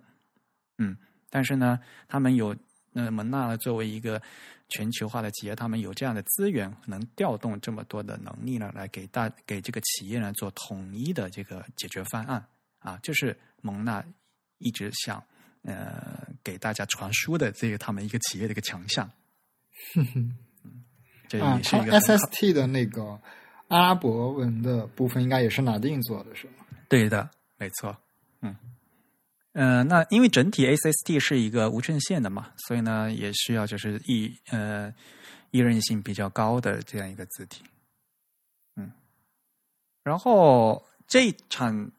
嗯，但是呢，他们有那蒙纳呢，作为一个全球化的企业，他们有这样的资源，能调动这么多的能力呢，来给大给这个企业呢做统一的这个解决方案啊，就是蒙纳一直想呃给大家传输的这个他们一个企业的一个强项。这啊也，是一个很好 SST 的那个阿拉伯文的部分应该也是拿定做的，是吗？对的，没错，嗯，呃，那因为整体 SST 是一个无衬线的嘛，所以呢，也需要就是易呃易韧性比较高的这样一个字体，嗯，然后这一场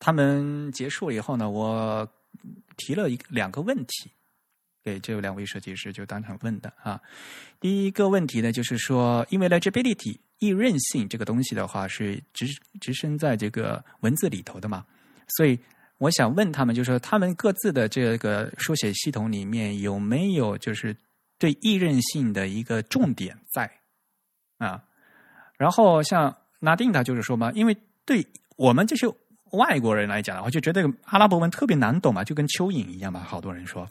他们结束了以后呢，我提了一两个问题给这两位设计师，就当场问的啊。第一个问题呢，就是说，因为 legibility 易韧性这个东西的话是直直身在这个文字里头的嘛，所以我想问他们，就是说他们各自的这个书写系统里面有没有就是对易认性的一个重点在啊？然后像拿定他就是说嘛，因为对我们这些外国人来讲的话，就觉得阿拉伯文特别难懂嘛，就跟蚯蚓一样嘛，好多人说，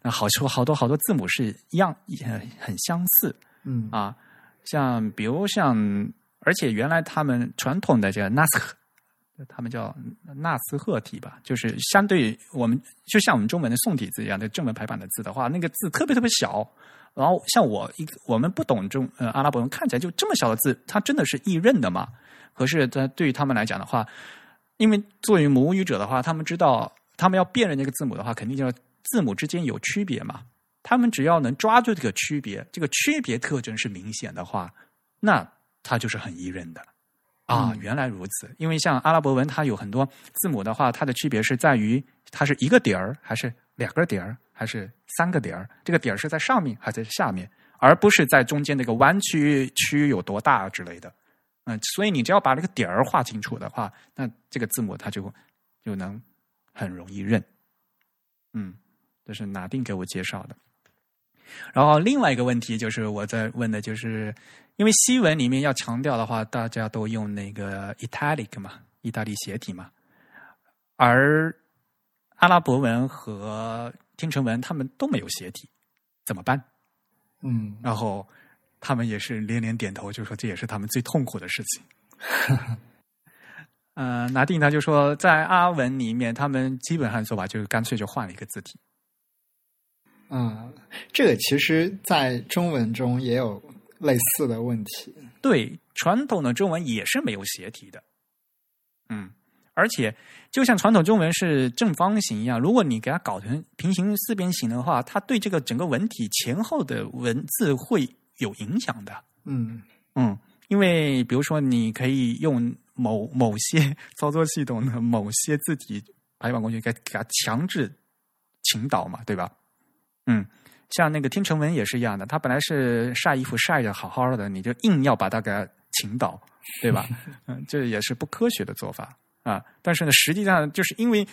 那好说好多好多字母是一样，很很相似，嗯啊，像比如像，而且原来他们传统的这个纳斯赫，他们叫纳斯赫体吧，就是相对我们，就像我们中文的宋体字一样的正文排版的字的话，那个字特别特别小。然后像我一我们不懂中呃阿拉伯文，看起来就这么小的字，它真的是易认的嘛？可是它对于他们来讲的话，因为作为母语者的话，他们知道他们要辨认那个字母的话，肯定就要字母之间有区别嘛。他们只要能抓住这个区别，这个区别特征是明显的话，那它就是很易认的啊。嗯原来如此，因为像阿拉伯文，它有很多字母的话，它的区别是在于它是一个点儿，还是两个点儿，还是三个点儿。这个点儿是在上面还是在下面，而不是在中间那个弯曲区域有多大之类的。嗯，所以你只要把这个点儿画清楚的话，那这个字母它就就能很容易认。嗯，这是拿定给我介绍的。然后另外一个问题就是我在问的，就是因为西文里面要强调的话，大家都用那个 italic 嘛，意大利斜体嘛，而阿拉伯文和天成文他们都没有斜体，怎么办？嗯，然后他们也是连连点头，就说这也是他们最痛苦的事情。*laughs* 呃，拿定他就说，在阿文里面，他们基本上的做法就是干脆就换了一个字体。嗯，这个其实在中文中也有类似的问题。对，传统的中文也是没有斜体的。嗯，而且就像传统中文是正方形一样，如果你给它搞成平行四边形的话，它对这个整个文体前后的文字会有影响的。嗯嗯，因为比如说，你可以用某某些操作系统的某些字体排版工具，给给它强制倾倒嘛，对吧？嗯，像那个天成文也是一样的，他本来是晒衣服晒的好好的，你就硬要把它给它倾倒，对吧？*laughs* 嗯，这也是不科学的做法啊。但是呢，实际上就是因为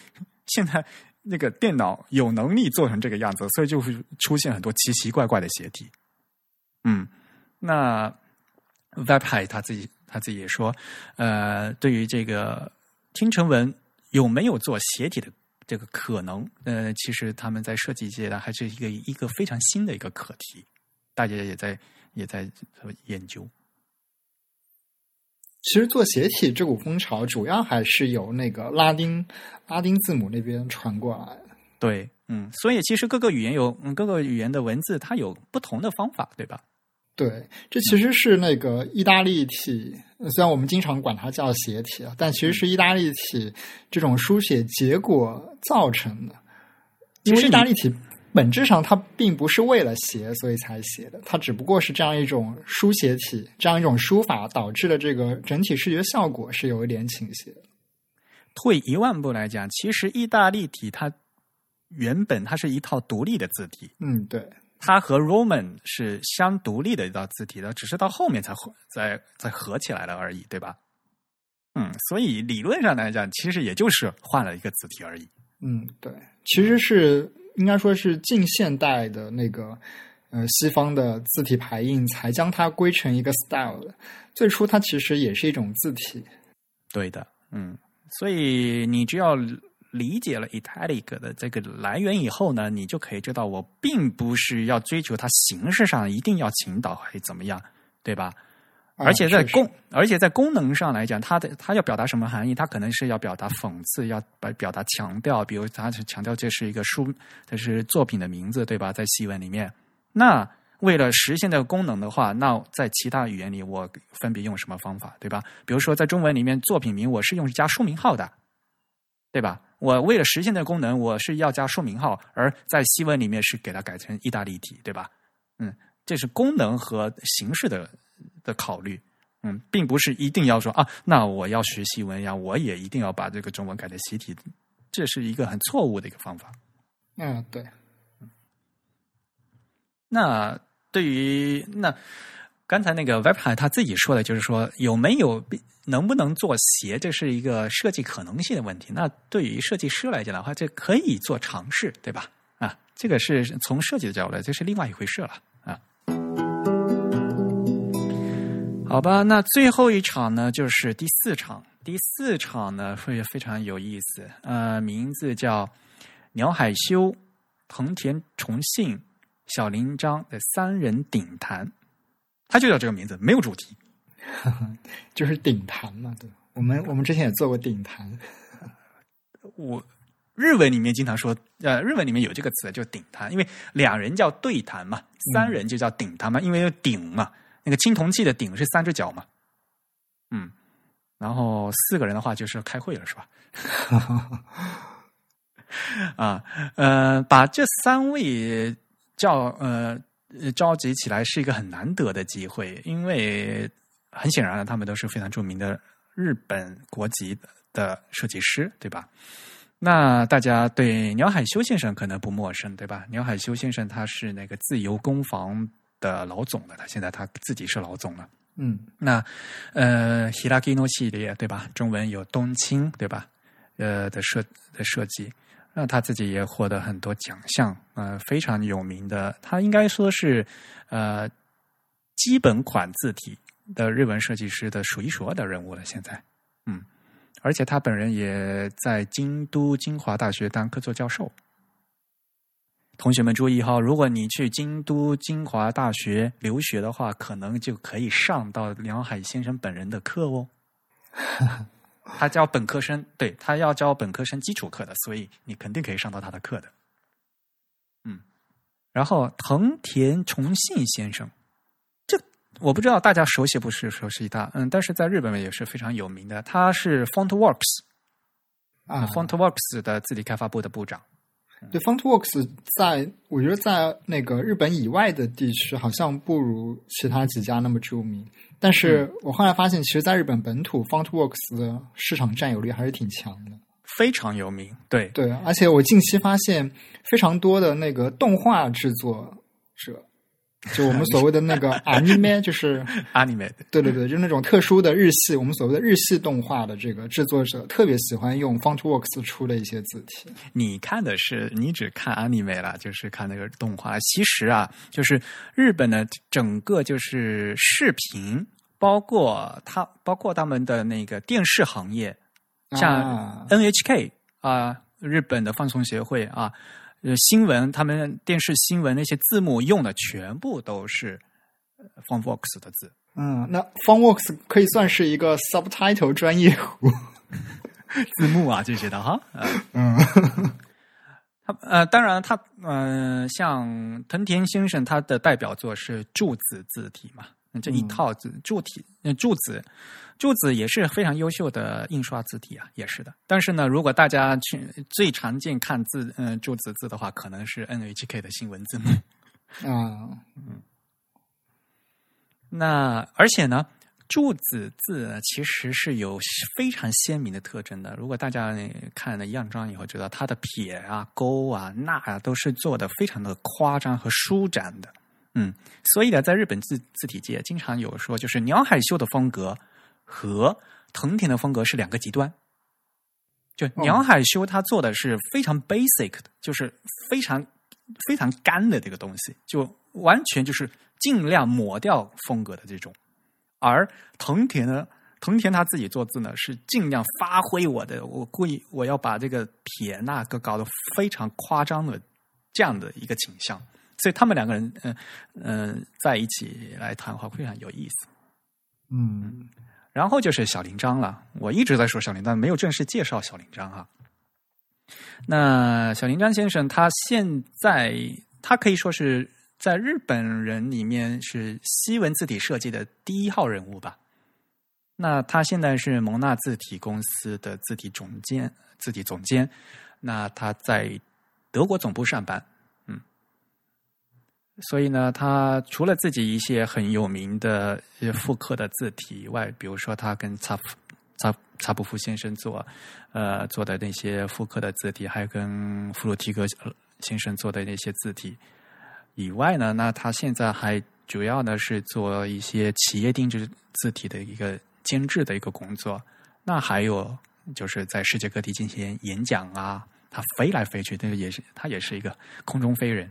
现在那个电脑有能力做成这个样子，所以就会出现很多奇奇怪怪的斜体。嗯，那 Webhigh 他自己他自己也说，呃，对于这个听成文有没有做斜体的这个可能，呃，其实他们在设计界呢，还是一个一个非常新的一个课题，大家也在也在研究。其实做斜体这股风潮，主要还是由那个拉丁拉丁字母那边传过来的。对，嗯，所以其实各个语言有嗯各个语言的文字，它有不同的方法，对吧？对，这其实是那个意大利体，虽然我们经常管它叫斜体啊，但其实是意大利体这种书写结果造成的。因为意大利体本质上它并不是为了斜所以才写的，它只不过是这样一种书写体，这样一种书法导致的这个整体视觉效果是有一点倾斜的。退一万步来讲，其实意大利体它原本它是一套独立的字体，嗯，对，它和 Roman 是相独立的一道字体的，只是到后面才合再再合起来了而已，对吧？嗯，所以理论上来讲，其实也就是换了一个字体而已。嗯，对，其实是应该说是近现代的那个呃西方的字体排印才将它归成一个 style 的。最初它其实也是一种字体。对的，嗯，所以你只要理解了 italic 的这个来源以后呢，你就可以知道，我并不是要追求它形式上一定要倾倒还是怎么样，对吧？而且在功，而且在功能上来讲，它的它要表达什么含义？它可能是要表达讽刺，要表表达强调，比如它是强调这是一个书，这是作品的名字，对吧？在西文里面，那为了实现这个功能的话，那在其他语言里我分别用什么方法，对吧？比如说在中文里面，作品名我是用加书名号的，对吧？我为了实现这个功能，我是要加书名号，而在西文里面是给它改成意大利体，对吧？嗯，这是功能和形式的的考虑。嗯，并不是一定要说啊，那我要学西文呀，我也一定要把这个中文改成习体，这是一个很错误的一个方法。嗯，对，那对于那刚才那个 Web 海他自己说的，就是说有没有能不能做鞋，这是一个设计可能性的问题。那对于设计师来讲的话，这可以做尝试，对吧？啊，这个是从设计的角度来，这是另外一回事了啊。好吧，那最后一场呢，就是第四场。第四场呢会非常有意思，呃，名字叫鸟海修、藤田重信、小林章的三人顶谈，它就叫这个名字，没有主题。*laughs* 就是顶谈嘛，对。我们我们之前也做过顶谈，我日文里面经常说，呃，日文里面有这个词就顶谈，因为两人叫对谈嘛，三人就叫顶谈嘛，因为有顶嘛，那个青铜器的顶是三只脚嘛，嗯，然后四个人的话就是开会了，是吧？*laughs* 啊，呃，把这三位叫呃呃召集起来是一个很难得的机会，因为很显然了，他们都是非常著名的日本国籍的设计师，对吧？那大家对鸟海修先生可能不陌生，对吧？鸟海修先生他是那个自由工坊的老总了，他现在他自己是老总了。嗯那呃，Hiragino 系列对吧？中文有冬青对吧？呃的设的设计，那他自己也获得很多奖项，呃，非常有名的。他应该说是呃基本款字体的日文设计师的数一数二的人物了。现在，嗯，而且他本人也在京都精华大学当客座教授。同学们注意哈，如果你去京都精华大学留学的话，可能就可以上到梁海先生本人的课哦。*laughs* 他教本科生，对他要教本科生基础课的，所以你肯定可以上到他的课的。嗯，然后藤田重信先生，这我不知道大家熟悉不是熟悉他，嗯，但是在日本也是非常有名的，他是 FontWorks 啊 FontWorks 的字体开发部的部长。对，FontWorks 在我觉得在那个日本以外的地区，好像不如其他几家那么著名。但是我后来发现，其实在日本本土，FontWorks 的市场占有率还是挺强的。非常有名，对对，而且我近期发现非常多的那个动画制作者，就我们所谓的那个 *laughs* anime，就是 *laughs* anime 对对对，就是那种特殊的日系，我们所谓的日系动画的这个制作者，特别喜欢用 FontWorks 出的一些字体。你看的是你只看 anime 了，就是看那个动画。其实啊，就是日本的整个就是视频，包括它，包括他们的那个电视行业，像啊 NHK 啊、日本的放送协会啊，呃，新闻他们电视新闻那些字幕用的全部都是呃 FontWorks 的字。嗯，那 FontWorks 可以算是一个 subtitle 专业户。字幕啊这些的哈，呃 *laughs* 嗯 *laughs* 他呃，当然他呃，像藤田先生，他的代表作是柱子字体嘛，这一套字柱体，嗯柱子，柱子也是非常优秀的印刷字体啊，也是的。但是呢，如果大家去最常见看字，嗯、柱子字的话，可能是 NHK 的新闻字幕。*laughs* 啊，嗯那而且呢，柱子字其实是有非常鲜明的特征的。如果大家呃看了样章以后，知道它的撇啊、勾啊、捺啊都是做的非常的夸张和舒展的。嗯，所以呢，在日本字字体界，经常有说，就是鸟海秀的风格和藤田的风格是两个极端。就鸟海修他做的是非常 basic 的，就是非常非常干的这个东西，就完全就是尽量抹掉风格的这种。而藤田呢，藤田他自己做字呢，是尽量发挥我的，我故意我要把这个撇那个搞得非常夸张的这样的一个倾向，所以他们两个人，嗯、嗯、在一起来谈话非常有意思。嗯然后就是小铃章了，我一直在说小铃章，没有正式介绍小铃章哈。那小林章先生，他现在他可以说是在日本人里面是西文字体设计的第一号人物吧。那他现在是蒙纳字体公司的字体总监，字体总监。那他在德国总部上班，嗯，所以呢，他除了自己一些很有名的一些复刻的字体以外，比如说他跟查普查查普夫先生做呃做的那些复刻的字体，还有跟弗鲁提格先生做的那些字体以外呢，那他现在还主要呢是做一些企业定制字体的一个监制的一个工作。那还有就是在世界各地进行演讲啊，他飞来飞去，那个也是他也是一个空中飞人。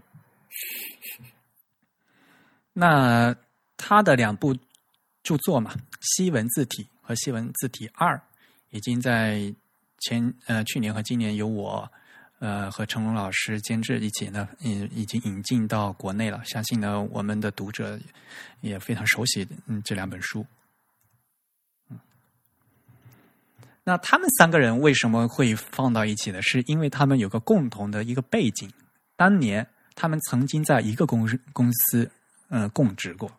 那他的两部著作嘛，《西文字体》和《西文字体二》，已经在前呃去年和今年由我呃和成龙老师监制一起呢，嗯，已经引进到国内了。相信呢，我们的读者也非常熟悉嗯这两本书。那他们三个人为什么会放到一起呢？是因为他们有个共同的一个背景，当年他们曾经在一个公公司呃供职过。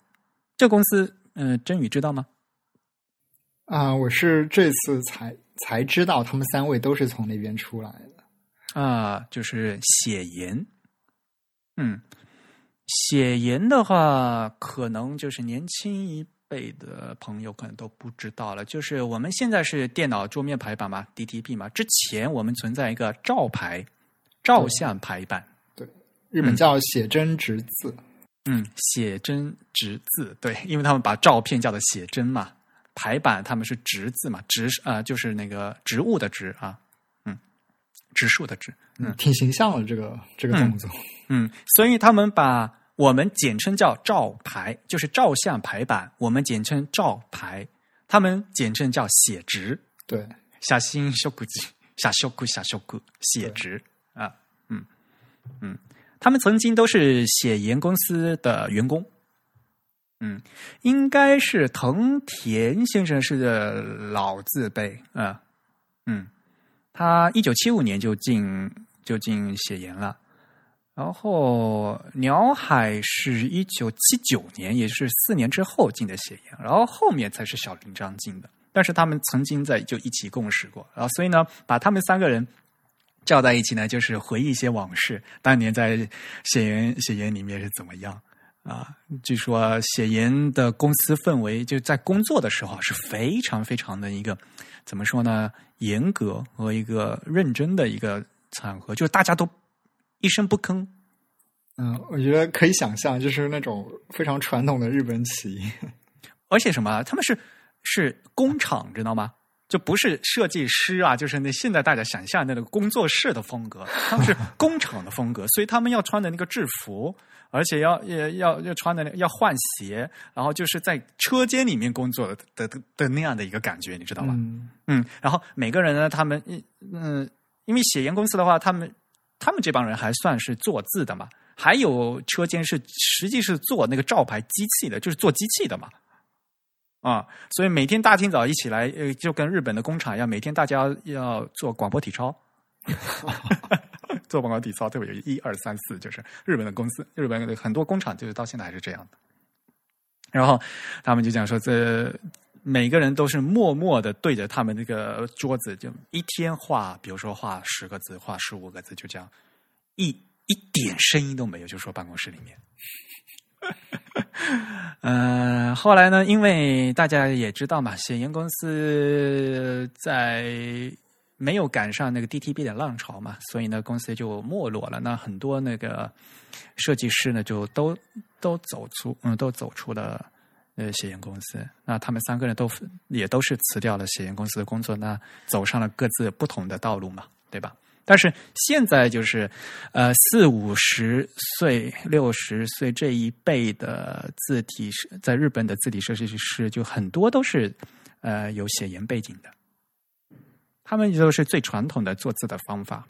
这公司呃，真宇知道吗？啊，我是这次才才知道他们三位都是从那边出来的。啊，就是写研。嗯，写研的话，可能就是年轻一辈的朋友可能都不知道了。就是我们现在是电脑桌面排版嘛，DTP 嘛。之前我们存在一个照排，照相排版。对日本叫写真直字，嗯，写真直字，对，因为他们把照片叫做写真嘛，排版他们是直字嘛，直啊、呃就是那个植物的植啊，嗯，植树的植，嗯挺形象的这个这个动作。嗯，所以他们把我们简称叫照排，就是照相排版，我们简称照排，他们简称叫写直，对，写真食字、写食、写食、写直啊，嗯嗯，他们曾经都是写研公司的员工，嗯，应该是藤田先生是个老字辈啊，嗯，他一九七五年就进就进写研了。然后鸟海是一九七九年，也是四年之后进的写研，然后后面才是小林章进的。但是他们曾经在就一起共事过，然后所以呢，把他们三个人叫在一起呢，就是回忆一些往事，当年在写研写研里面是怎么样啊？据说写研的公司氛围就在工作的时候是非常非常的一个怎么说呢？严格和一个认真的一个场合，就是大家都。一声不吭，嗯，我觉得可以想象，就是那种非常传统的日本企业，而且什么，他们是是工厂，知道吗？就不是设计师啊，就是那现在大家想象的那个工作室的风格，他们是工厂的风格，*laughs* 所以他们要穿的那个制服，而且要要要要穿的要换鞋，然后就是在车间里面工作的的的的那样的一个感觉，你知道吗？嗯嗯，然后每个人呢，他们嗯，因为写研公司的话，他们。他们这帮人还算是做字的嘛，还有车间是实际是做那个照牌机器的，就是做机器的嘛，啊，所以每天大清早一起来，呃，就跟日本的工厂一样，每天大家要做广播体操，*laughs* 做广播体操，对不对？一二三四，就是日本的公司，日本的很多工厂就是到现在还是这样的。然后他们就讲说，这每个人都是默默的对着他们那个桌子，就一天画，比如说画十个字，画十五个字，就这样，一一点声音都没有，就说办公室里面。嗯、*laughs* 呃，后来呢，因为大家也知道嘛，写研公司在没有赶上那个 DTB 的浪潮嘛，所以呢，公司就没落了。那很多那个设计师呢，就都都走出，嗯，都走出了呃写研公司。那他们三个人都也都是辞掉了写研公司的工作，那走上了各自不同的道路嘛，对吧？但是现在就是，呃，四五十岁、六十岁这一辈的字体，在日本的字体设计师，就很多都是呃有写颜背景的，他们都是最传统的做字的方法。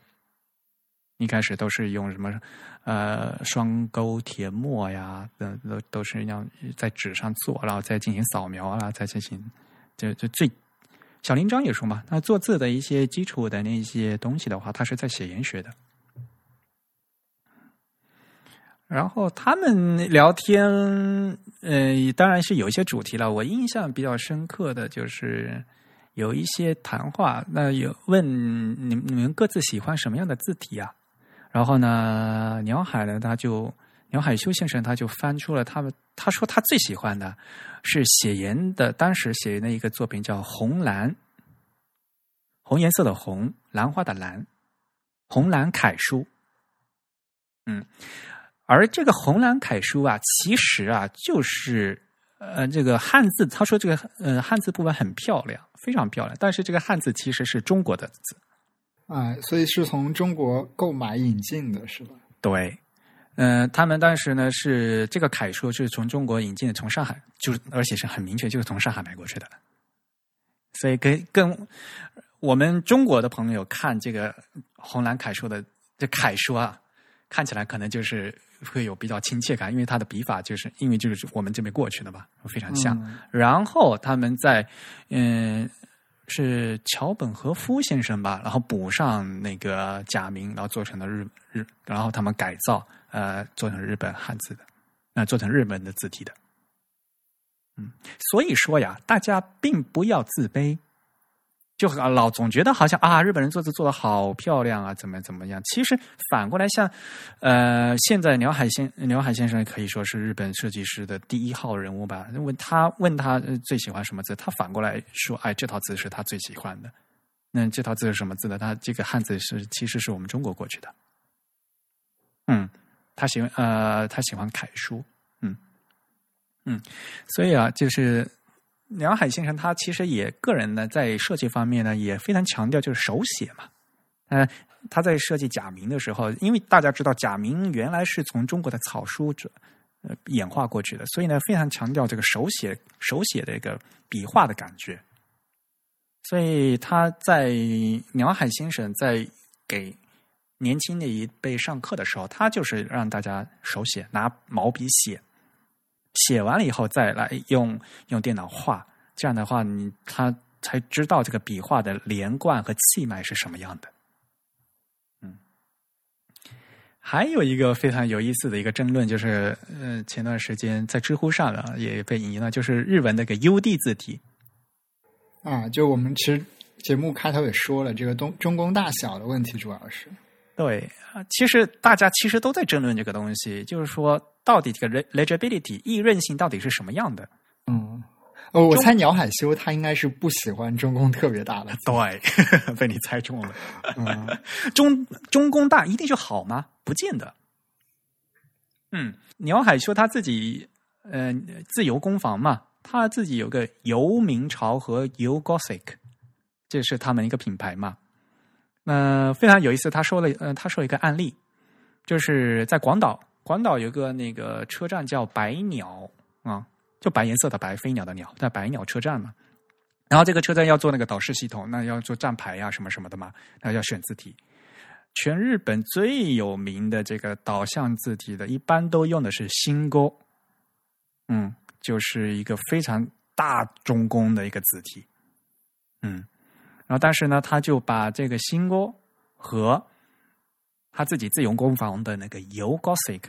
一开始都是用什么呃双钩铁墨呀，都都都是要在纸上做，然后再进行扫描啊，再进行就就最小林章也说嘛，那做字的一些基础的那些东西的话，他是在写研学的。然后他们聊天，呃，当然是有一些主题了。我印象比较深刻的就是有一些谈话，那有问你你们各自喜欢什么样的字体啊？然后呢，鸟海呢，他就鸟海修先生他就翻出了他们，他说他最喜欢的是写颜的，当时写的一个作品叫《红蓝》，红颜色的红，兰花的兰，红蓝楷书。嗯。而这个红蓝楷书啊，其实啊，就是呃，这个汉字。他说这个呃，汉字部分很漂亮，非常漂亮。但是这个汉字其实是中国的字，啊，所以是从中国购买引进的，是吧？对，嗯，他们当时呢是这个楷书是从中国引进的，从上海，就是而且是很明确，就是从上海买过去的。所以跟跟我们中国的朋友看这个红蓝楷书的这楷书啊，看起来可能就是。会有比较亲切感，因为它的笔法就是因为就是我们这边过去的嘛，非常像。然后他们在嗯是桥本和夫先生吧，然后补上那个假名，然后做成了日日，然后他们改造呃做成日本汉字的，那做成日本的字体的。嗯，所以说呀，大家并不要自卑。就老总觉得好像啊，日本人做字做的好漂亮啊，怎么怎么样？其实反过来，像呃，现在鸟海先鸟海先生可以说是日本设计师的第一号人物吧。问他问他最喜欢什么字，他反过来说，哎，这套字是他最喜欢的。那这套字是什么字呢？他这个汉字是其实是我们中国过去的。嗯，他喜欢呃，他喜欢楷书。嗯嗯，所以啊，就是。梁海先生他其实也个人呢，在设计方面呢也非常强调就是手写嘛。嗯，他在设计假名的时候，因为大家知道假名原来是从中国的草书者呃演化过去的，所以呢非常强调这个手写手写的一个笔画的感觉。所以他在梁海先生在给年轻的一辈上课的时候，他就是让大家手写，拿毛笔写。写完了以后再来用用电脑画，这样的话，你他才知道这个笔画的连贯和气脉是什么样的。嗯，还有一个非常有意思的一个争论，就是呃，前段时间在知乎上啊也被引用了，就是日文那个 U D 字体啊，就我们其实节目开头也说了，这个东中宫大小的问题，主要是对啊，其实大家其实都在争论这个东西，就是说。到底这个 legibility 易润性到底是什么样的？嗯，哦，我猜鸟海修他应该是不喜欢中宫特别大的，对，*laughs* 被你猜中了。嗯，*laughs* 中中宫大一定就好吗？不见得。嗯，鸟海修他自己，呃，自由工坊嘛，他自己有个游明朝和游 Gothic，这是他们一个品牌嘛。呃非常有意思，他说了，呃，他说一个案例，就是在广岛。广岛有个那个车站叫白鸟啊，就白颜色的白飞鸟的鸟，在白鸟车站嘛。然后这个车站要做那个导视系统，那要做站牌呀什么什么的嘛，那要选字体。全日本最有名的这个导向字体的，一般都用的是新沟，嗯，就是一个非常大中宫的一个字体，嗯。然后但是呢，他就把这个新沟和他自己自用工坊的那个油 Gothic。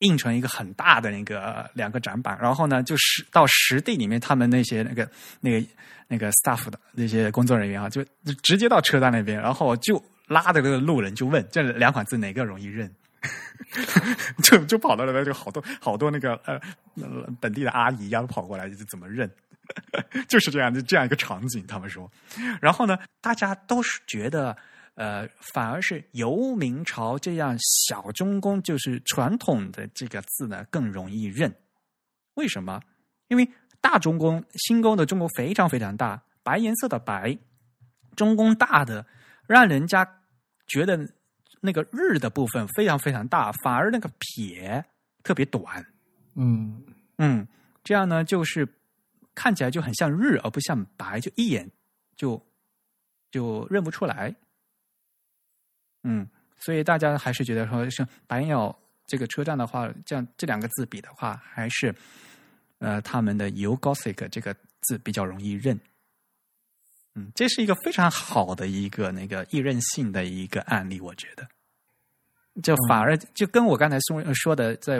印成一个很大的那个两个展板，然后呢，就是到实地里面，他们那些那个那个那个 staff 的那些工作人员啊，就直接到车站那边，然后就拉着这个路人就问这两款字哪个容易认，*laughs* 就就跑到那边，就好多好多那个呃本地的阿姨呀跑过来，就怎么认，*laughs* 就是这样的这样一个场景，他们说，然后呢，大家都是觉得。呃，反而是由明朝这样小中宫，就是传统的这个字呢，更容易认。为什么？因为大中宫、新宫的中宫非常非常大，白颜色的白，中宫大的，让人家觉得那个日的部分非常非常大，反而那个撇特别短。嗯嗯，这样呢，就是看起来就很像日，而不像白，就一眼就就认不出来。嗯，所以大家还是觉得说，像白鸟这个车站的话，这样这两个字比的话，还是呃他们的 u Gothic 这个字比较容易认。嗯，这是一个非常好的一个那个易认性的一个案例，我觉得。就反而就跟我刚才说说的，在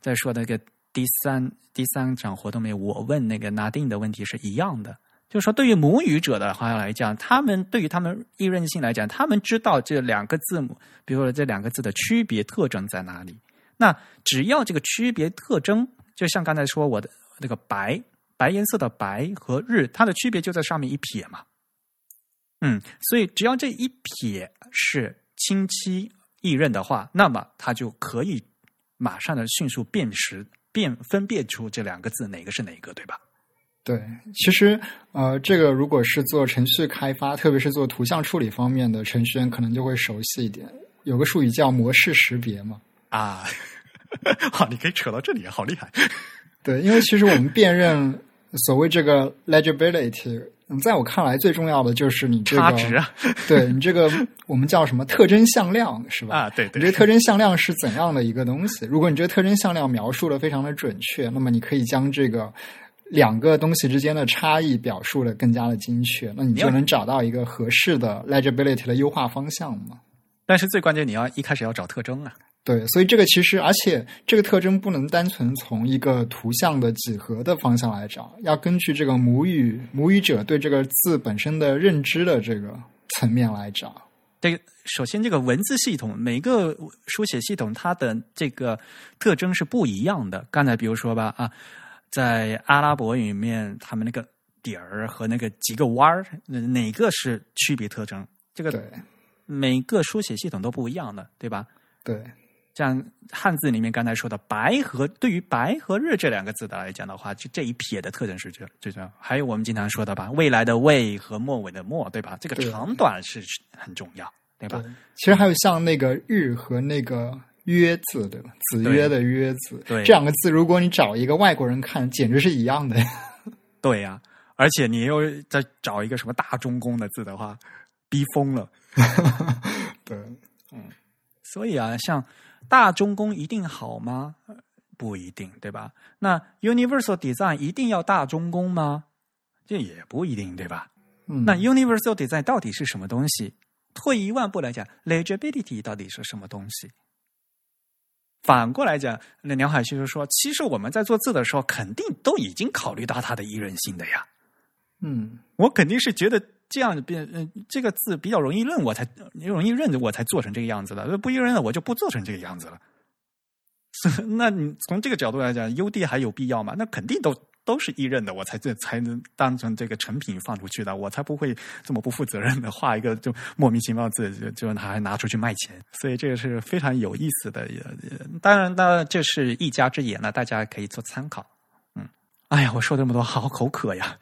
在说那个第三第三场活动里面，我问那个拿定的问题是一样的。就是说，对于母语者的话来讲，他们对于他们易认性来讲，他们知道这两个字母，比如说这两个字的区别特征在哪里。那只要这个区别特征，就像刚才说我的那个白白颜色的白和日，它的区别就在上面一撇嘛。嗯，所以只要这一撇是清晰易认的话，那么它就可以马上的迅速辨识、辨分辨出这两个字哪个是哪个，对吧？对，其实呃，这个如果是做程序开发，特别是做图像处理方面的程序员，可能就会熟悉一点。有个术语叫模式识别嘛。啊，*laughs* 好，你可以扯到这里，好厉害。对，因为其实我们辨认所谓这个 legibility。嗯，在我看来，最重要的就是你这个，值啊，对你这个我们叫什么特征向量是吧？啊，对对，你这个特征向量是怎样的一个东西？如果你这个特征向量描述的非常的准确，那么你可以将这个两个东西之间的差异表述的更加的精确，那你就能找到一个合适的 legibility 的优化方向嘛。但是最关键，你要一开始要找特征啊。对，所以这个其实，而且这个特征不能单纯从一个图像的几何的方向来找，要根据这个母语母语者对这个字本身的认知的这个层面来找。这个首先，这个文字系统每个书写系统它的这个特征是不一样的。刚才比如说吧，啊，在阿拉伯语里面，他们那个点儿和那个几个弯儿，哪个是区别特征？这个每个书写系统都不一样的，对吧？对。像汉字里面刚才说的“白”和对于“白”和“日”这两个字的来讲的话，就这一撇的特征是这最重要。还有我们经常说的吧，“未来的未”和末尾的“末”，对吧？这个长短是很重要，对吧？其实还有像那个“日”和那个“约”字，对吧？子曰的“约”字，对这两个字，如果你找一个外国人看，简直是一样的。*laughs* 对呀，而且你又再找一个什么大中宫的字的话，逼疯了。*laughs* 对，嗯，所以啊，像。大中工一定好吗？不一定，对吧？那 Universal Design 一定要大中工吗？这也不一定，对吧？嗯，那 Universal Design 到底是什么东西？退一万步来讲，Legibility 到底是什么东西？反过来讲，那梁海旭就说：“其实我们在做字的时候，肯定都已经考虑到它的易认性的呀。”嗯，我肯定是觉得。这样变，嗯，这个字比较容易认，我才容易认，我才做成这个样子的。不易认的，我就不做成这个样子了。*laughs* 那你从这个角度来讲，U D 还有必要吗？那肯定都都是易认的，我才这才能当成这个成品放出去的。我才不会这么不负责任的画一个就莫名其妙字，就就还拿出去卖钱。所以这个是非常有意思的。当然，当然这是一家之言呢，大家可以做参考。哎呀，我说这么多，好口渴呀！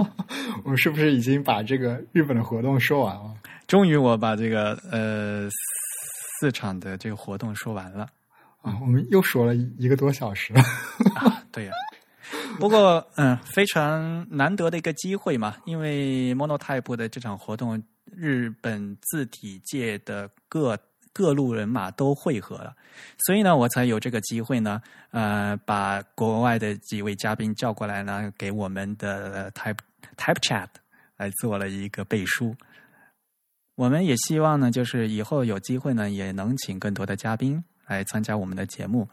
*laughs* 我是不是已经把这个日本的活动说完了？终于，我把这个呃四场的这个活动说完了啊！我们又说了一个多小时 *laughs* 啊！对呀，不过嗯，非常难得的一个机会嘛，因为 Monotype 的这场活动，日本字体界的各。各路人马都汇合了，所以呢，我才有这个机会呢，呃，把国外的几位嘉宾叫过来呢，给我们的 Type Type Chat 来做了一个背书。我们也希望呢，就是以后有机会呢，也能请更多的嘉宾来参加我们的节目。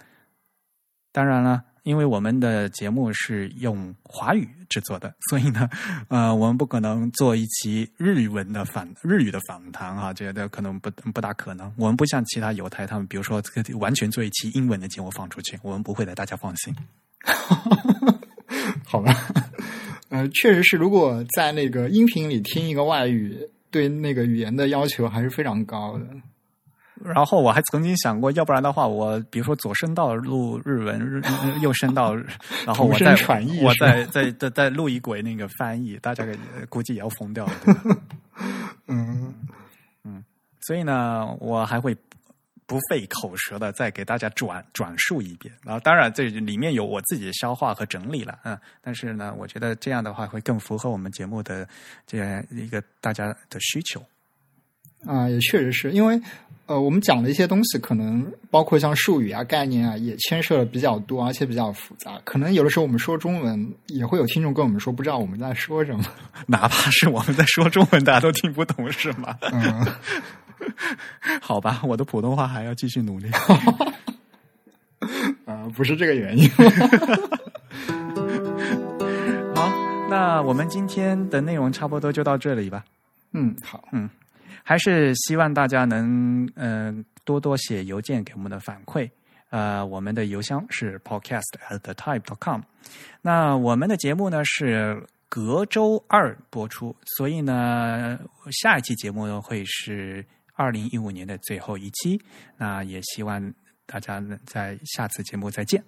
当然了。因为我们的节目是用华语制作的，所以呢，*laughs* 呃，我们不可能做一期日文的访日语的访谈哈，觉得可能不不大可能。我们不像其他犹太他们，比如说完全做一期英文的节目放出去，我们不会的，大家放心。*laughs* 好吧，呃，确实是，如果在那个音频里听一个外语，对那个语言的要求还是非常高的。然后我还曾经想过，要不然的话，我比如说左声道录日文，日右声道，然后我再我再再再再录一轨那个翻译，大家给估计也要疯掉了。嗯嗯，所以呢，我还会不费口舌的再给大家转转述一遍。然后，当然这里面有我自己消化和整理了，嗯，但是呢，我觉得这样的话会更符合我们节目的这样一个大家的需求。啊，也确实是因为，呃，我们讲的一些东西，可能包括像术语啊、概念啊，也牵涉的比较多，而且比较复杂。可能有的时候我们说中文，也会有听众跟我们说不知道我们在说什么。*laughs* 哪怕是我们在说中文，大家都听不懂，是吗？嗯，*laughs* 好吧，我的普通话还要继续努力。啊，*laughs* 不是这个原因。好，那我们今天的内容差不多就到这里吧。嗯，好，嗯，还是希望大家能嗯、呃多多写邮件给我们的反馈。呃，我们的邮箱是 podcast at the type dot com。那我们的节目呢是隔周二播出，所以呢，下一期节目呢会是二零一五年的最后一期。那也希望大家能在下次节目再见。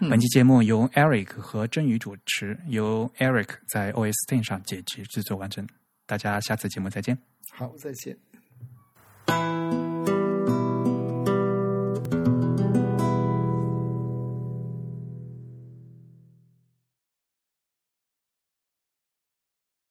本期节目由 Eric 和真宇主持，由 Eric 在 OS Ten 上剪辑制作完成。大家下次节目再见。好，再见。